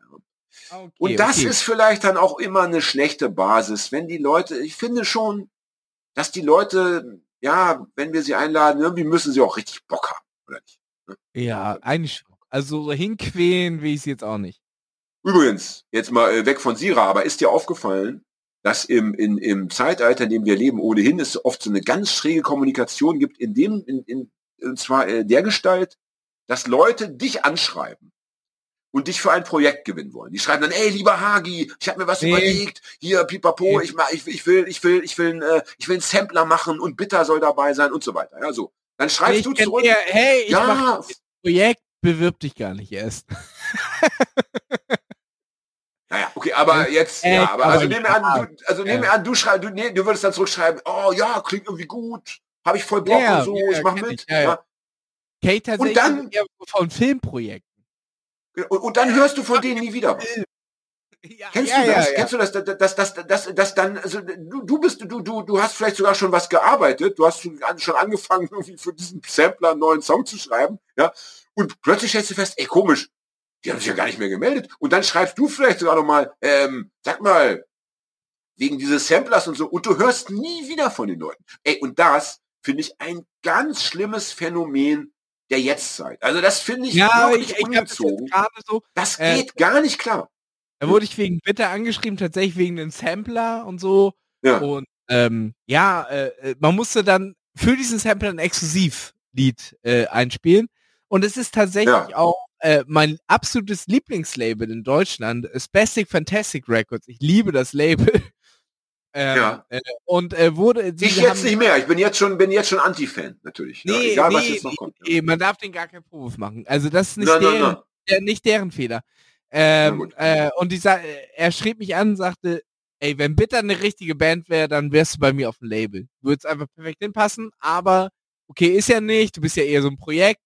Okay, und das okay. ist vielleicht dann auch immer eine schlechte Basis, wenn die Leute, ich finde schon, dass die Leute, ja, wenn wir sie einladen, irgendwie müssen sie auch richtig Bock haben, oder nicht? Ne? Ja, eigentlich Also so hinquälen will ich sie jetzt auch nicht. Übrigens, jetzt mal äh, weg von Sira, aber ist dir aufgefallen, dass im, in, im Zeitalter, in dem wir leben, ohnehin es oft so eine ganz schräge Kommunikation gibt, in dem, in, in, und zwar äh, der Gestalt, dass Leute dich anschreiben und dich für ein Projekt gewinnen wollen. Die schreiben dann, ey, lieber Hagi, ich habe mir was nee. überlegt, hier, pipapo, nee. ich, ich, ich will, ich will, ich will, äh, ich will einen Sampler machen und Bitter soll dabei sein und so weiter. Ja, so. Dann schreibst nee, du zurück. Eher, hey, ich ja, mach Projekt, bewirb dich gar nicht erst. [LAUGHS] Okay, aber jetzt, äh, ja, aber also nehmen wir an, du, also nehmen wir an, du schreibst, du, nee, du würdest dann zurückschreiben, oh ja, klingt irgendwie gut, habe ich voll Bock ja, und so, ja, ich mach mit. Ich, ja, ja. Tatsächlich und dann, von Filmprojekten. Und, und dann hörst du von denen nie wieder. Ja, Kennst ja, du das? Ja, Kennst du das? Dass das, das, das, das dann, also du, du bist, du, du, du hast vielleicht sogar schon was gearbeitet, du hast schon angefangen, [LAUGHS] irgendwie für diesen Sampler einen neuen Song zu schreiben, ja, und plötzlich stellst du fest, ey, komisch, die haben sich ja gar nicht mehr gemeldet. Und dann schreibst du vielleicht sogar nochmal, ähm, sag mal, wegen dieses Samplers und so, und du hörst nie wieder von den Leuten. Ey, und das finde ich ein ganz schlimmes Phänomen der Jetztzeit. Also das finde ich ja, wirklich ich, ungezogen. Das, so, das äh, geht äh, gar nicht klar. Da wurde ich wegen Bitte angeschrieben, tatsächlich wegen den Sampler und so. Ja. Und ähm, ja, äh, äh, man musste dann für diesen Sampler ein Exklusivlied äh, einspielen. Und es ist tatsächlich ja. auch äh, mein absolutes Lieblingslabel in Deutschland, Spastic Fantastic Records. Ich liebe das Label. [LAUGHS] Ähm, ja. Äh, und äh, wurde. ich jetzt nicht mehr. Ich bin jetzt schon, bin jetzt schon Anti-Fan, natürlich. Nee, ja, egal, nee, was jetzt noch kommt. Nee, man darf den gar keinen Vorwurf machen. Also das ist nicht, nein, deren, nein, nein. nicht deren Fehler. Ähm, äh, und dieser, er schrieb mich an und sagte, ey, wenn Bitter eine richtige Band wäre, dann wärst du bei mir auf dem Label. Würde einfach perfekt hinpassen, aber okay, ist ja nicht, du bist ja eher so ein Projekt,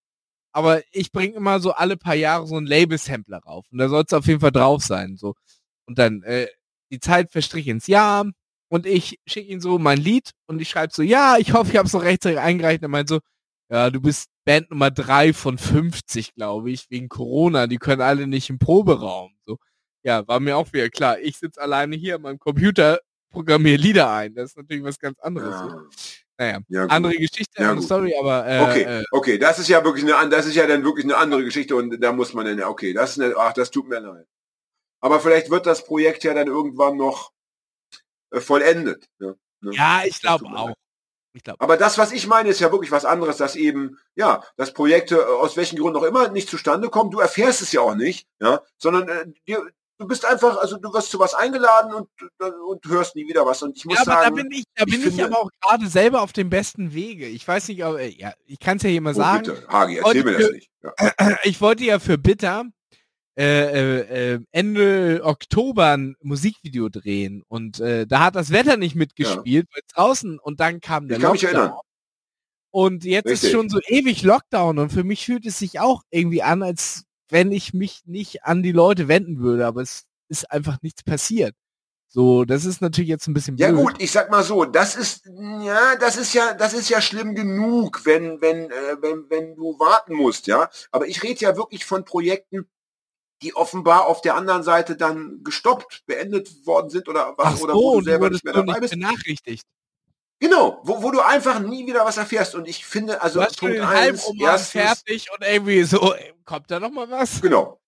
aber ich bringe immer so alle paar Jahre so ein Label-Sampler rauf und da soll es auf jeden Fall drauf sein. So. Und dann, äh, die Zeit verstrich ins Jahr, und ich schicke ihm so mein Lied und ich schreibe so, ja, ich hoffe, ich habe es noch rechtzeitig eingereicht. Er meint so, ja, du bist Band Nummer drei von 50, glaube ich, wegen Corona. Die können alle nicht im Proberaum. So, ja, war mir auch wieder klar. Ich sitze alleine hier an meinem Computer, programmiere Lieder ein. Das ist natürlich was ganz anderes. Ja. Naja, ja, andere Geschichte, ja, sorry, aber äh, okay, äh, okay, das ist ja wirklich eine, das ist ja dann wirklich eine andere Geschichte und da muss man dann, okay, das ist eine, ach, das tut mir leid. Aber vielleicht wird das Projekt ja dann irgendwann noch äh, vollendet. Ja, ne? ja ich glaube auch. Ich glaub. Aber das, was ich meine, ist ja wirklich was anderes, dass eben, ja, dass Projekte äh, aus welchen Gründen auch immer nicht zustande kommen. Du erfährst es ja auch nicht, ja, sondern äh, dir, du bist einfach, also du wirst zu was eingeladen und, und hörst nie wieder was. Und ich muss ja, aber sagen, da bin ich, da bin ich, finde, aber auch gerade selber auf dem besten Wege. Ich weiß nicht, äh, ja, ich kann es ja hier mal oh, sagen. Bitte, Hagi, erzähl mir das nicht. Ja. [CLEARS THROAT] Ich wollte ja für Bitter äh, äh, äh, Ende Oktober ein Musikvideo drehen und äh, da hat das Wetter nicht mitgespielt, ja. weil draußen und dann kam der ich kann Lockdown. Mich erinnern. Und jetzt Richtig. ist schon so ewig Lockdown und für mich fühlt es sich auch irgendwie an, als wenn ich mich nicht an die Leute wenden würde, aber es ist einfach nichts passiert. So, das ist natürlich jetzt ein bisschen blöd. Ja gut, ich sag mal so, das ist ja, das ist ja, das ist ja schlimm genug, wenn wenn äh, wenn wenn du warten musst, ja. Aber ich rede ja wirklich von Projekten, die offenbar auf der anderen Seite dann gestoppt, beendet worden sind oder was, so, oder wo du selber nicht mehr dabei bist. Benachrichtigt. Genau, wo, wo du einfach nie wieder was erfährst. Und ich finde, also hast Punkt eins, erstens, fertig und irgendwie so, kommt da noch mal was? Genau.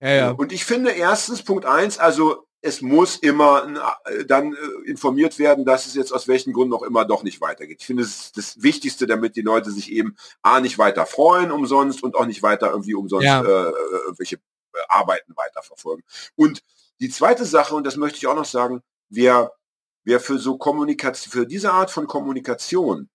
Ja, ja. Und ich finde erstens, Punkt eins, also es muss immer äh, dann äh, informiert werden, dass es jetzt aus welchen Gründen auch immer doch nicht weitergeht. Ich finde, es ist das Wichtigste, damit die Leute sich eben A nicht weiter freuen umsonst und auch nicht weiter irgendwie umsonst ja. äh, irgendwelche Arbeiten weiterverfolgen. Und die zweite Sache, und das möchte ich auch noch sagen, wer, wer für so Kommunikation, für diese Art von Kommunikation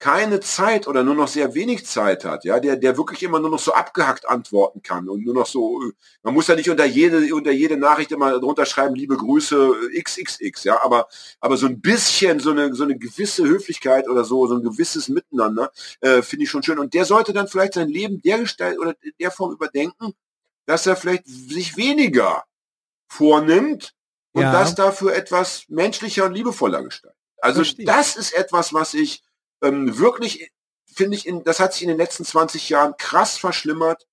keine Zeit oder nur noch sehr wenig Zeit hat, ja, der, der wirklich immer nur noch so abgehackt antworten kann und nur noch so, man muss ja nicht unter jede, unter jede Nachricht immer drunter schreiben, liebe Grüße XXX, ja, aber, aber so ein bisschen, so eine, so eine gewisse Höflichkeit oder so, so ein gewisses Miteinander, äh, finde ich schon schön. Und der sollte dann vielleicht sein Leben der Gestalt oder der Form überdenken, dass er vielleicht sich weniger vornimmt und ja. das dafür etwas menschlicher und liebevoller gestaltet. Also Verstehe. das ist etwas, was ich ähm, wirklich, finde ich, in, das hat sich in den letzten 20 Jahren krass verschlimmert.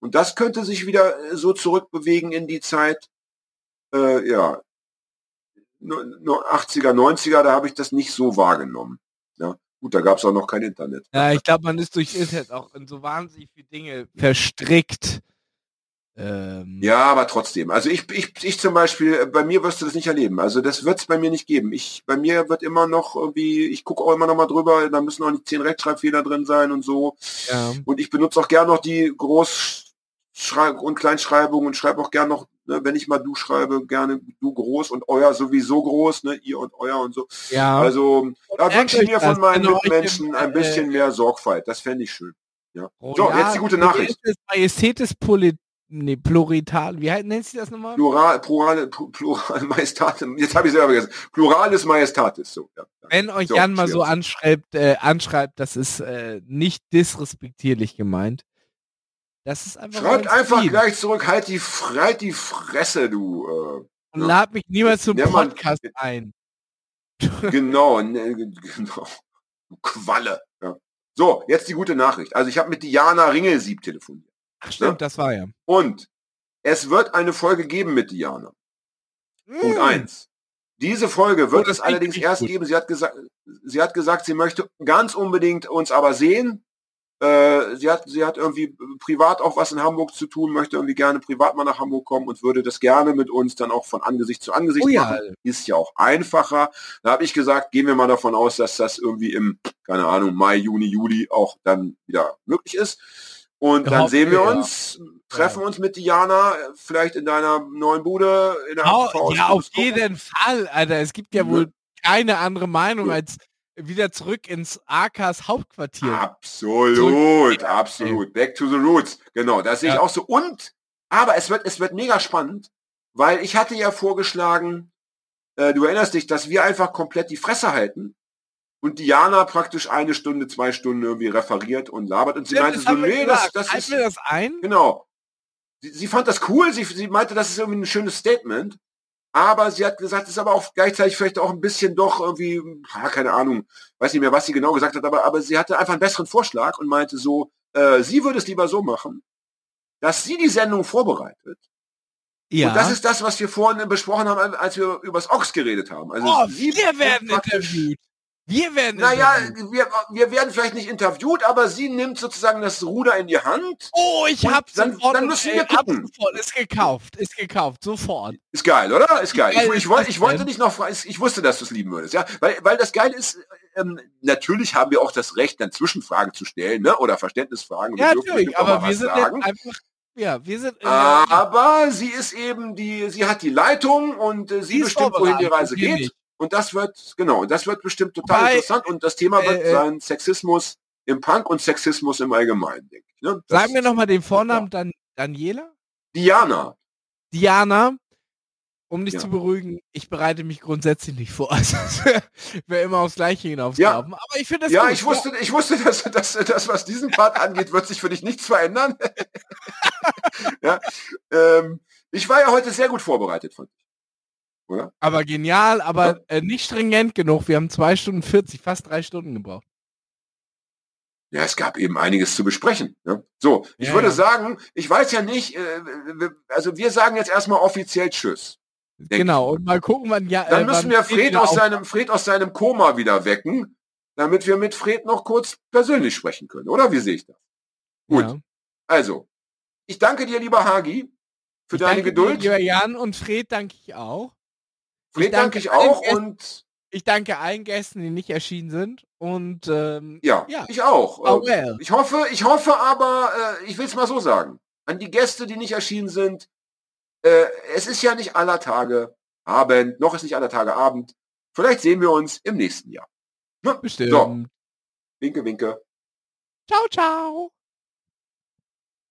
Und das könnte sich wieder äh, so zurückbewegen in die Zeit, äh, ja, 80er, 90er, da habe ich das nicht so wahrgenommen. Ja. Gut, da gab es auch noch kein Internet. Ja, ich glaube, man ist durch Internet auch in so wahnsinnig viele Dinge verstrickt. Ähm ja, aber trotzdem. Also ich, ich, ich zum Beispiel, äh, bei mir wirst du das nicht erleben. Also das wird es bei mir nicht geben. Ich, bei mir wird immer noch irgendwie, ich gucke auch immer noch mal drüber, da müssen auch nicht zehn Rechtschreibfehler drin sein und so. Ja. Und ich benutze auch gern noch die Groß- und Kleinschreibung und schreibe auch gern noch, ne, wenn ich mal du schreibe, gerne du groß und euer sowieso groß, ne, ihr und euer und so. Ja. Also da wünsche ich mir von meinen Mitmenschen ein bisschen mehr Sorgfalt. Das fände ich schön. Ja. Oh, so, ja, jetzt die gute Nachricht. Majestätis Polit Nee, Plurital, wie nennt sich das nochmal? Plural, Plural, Plural [LAUGHS] Majestatis, jetzt habe ich selber vergessen. Pluralis Majestatis, so. Ja, Wenn euch so, Jan mal so anschreibt, äh, anschreibt, das ist äh, nicht disrespektierlich gemeint. Das ist einfach. Schreibt einfach Stil. gleich zurück, halt die, halt die Fresse, du. Äh, Und lad mich niemals zum Podcast man, ein. [LAUGHS] Genau, ne, genau. Qualle. Ja. So, jetzt die gute Nachricht. Also ich habe mit Diana Ringelsieb telefoniert. Ach stimmt, ne? das war ja. Und es wird eine Folge geben mit Diana. Mm. Punkt eins. Diese Folge wird oh, es allerdings erst gut. geben. Sie hat gesagt, sie hat gesagt, sie möchte ganz unbedingt uns aber sehen. Äh, sie hat, sie hat irgendwie privat auch was in Hamburg zu tun, möchte irgendwie gerne privat mal nach Hamburg kommen und würde das gerne mit uns dann auch von Angesicht zu Angesicht oh, machen. Ja. Ist ja auch einfacher. Da habe ich gesagt, gehen wir mal davon aus, dass das irgendwie im, keine Ahnung, Mai, Juni, Juli auch dann wieder möglich ist. Und dann sehen wir uns, ja. treffen uns mit Diana, vielleicht in deiner neuen Bude. In der oh, ja, auf jeden Fall, Alter. Es gibt ja wohl keine andere Meinung als wieder zurück ins AKs Hauptquartier. Absolut, absolut. Back to the roots. Genau, das sehe ich auch so. Und, aber es wird, es wird mega spannend, weil ich hatte ja vorgeschlagen, äh, du erinnerst dich, dass wir einfach komplett die Fresse halten und Diana praktisch eine Stunde, zwei Stunden irgendwie referiert und labert und sie ja, meinte so, nee, das, das ist... das ein? Genau. Sie, sie fand das cool, sie, sie meinte, das ist irgendwie ein schönes Statement, aber sie hat gesagt, es ist aber auch gleichzeitig vielleicht auch ein bisschen doch irgendwie, keine Ahnung, weiß nicht mehr, was sie genau gesagt hat, aber, aber sie hatte einfach einen besseren Vorschlag und meinte so, äh, sie würde es lieber so machen, dass sie die Sendung vorbereitet ja. Und das ist das, was wir vorhin besprochen haben, als wir über das Ochs geredet haben. Also oh, wir werden interviewt. Wir werden. Naja, wir, wir werden vielleicht nicht interviewt, aber sie nimmt sozusagen das Ruder in die Hand. Oh, ich hab's dann, sofort. Dann müssen wir gucken. Sofort. Ist gekauft, ist gekauft, sofort. Ist geil, oder? Ist geil. geil ich, ich, wollte, ich wollte nicht noch, ich wusste, dass du es lieben würdest, ja, weil, weil das geil ist. Ähm, natürlich haben wir auch das Recht, dann Zwischenfragen zu stellen, ne? Oder Verständnisfragen. Ja, natürlich. Aber wir sind einfach ja, wir sind. Äh, aber sie ist eben die, sie hat die Leitung und äh, sie bestimmt, wohin die Reise geht. Und das wird, genau, das wird bestimmt total Wobei, interessant. Und das Thema wird äh, sein Sexismus im Punk und Sexismus im Allgemeinen, denke ich. Ne? Sagen wir nochmal den Vornamen Dan Daniela? Diana. Diana, um dich ja. zu beruhigen, ich bereite mich grundsätzlich nicht vor. [LAUGHS] Also wäre immer aufs Gleiche hinauslaufen. Ja. Aber ich finde das. Ja, gut. ich wusste, ich wusste, dass, dass, dass was diesen Part angeht, wird sich für dich nichts verändern. [LAUGHS] ja. Ähm, ich war ja heute sehr gut vorbereitet von dir oder? Aber genial, aber äh, nicht stringent genug. Wir haben zwei Stunden 40, fast drei Stunden gebraucht. Ja, es gab eben einiges zu besprechen. Ne? So, ich ja, würde ja. sagen, ich weiß ja nicht, äh, also wir sagen jetzt erstmal offiziell Tschüss. Genau, und mal gucken, wann ja. Dann äh, müssen wir Fred aus seinem Fred aus seinem Koma wieder wecken, damit wir mit Fred noch kurz persönlich sprechen können, oder? Wie sehe ich das? Gut. Ja. Also, ich danke dir, lieber Hagi, für ich deine Geduld. Dir, lieber Jan und Fred danke ich auch. Fred danke ich auch Gästen, und ich danke allen Gästen, die nicht erschienen sind. Und ähm, ja, ja, ich auch. Oh well. Ich hoffe, ich hoffe aber, äh, ich will es mal so sagen, an die Gäste, die nicht erschienen sind, äh, es ist ja nicht aller Tage Abend, noch ist nicht aller Tage Abend. Vielleicht sehen wir uns im nächsten Jahr. Ne? Bestimmt. So. Winke, winke. Ciao, ciao.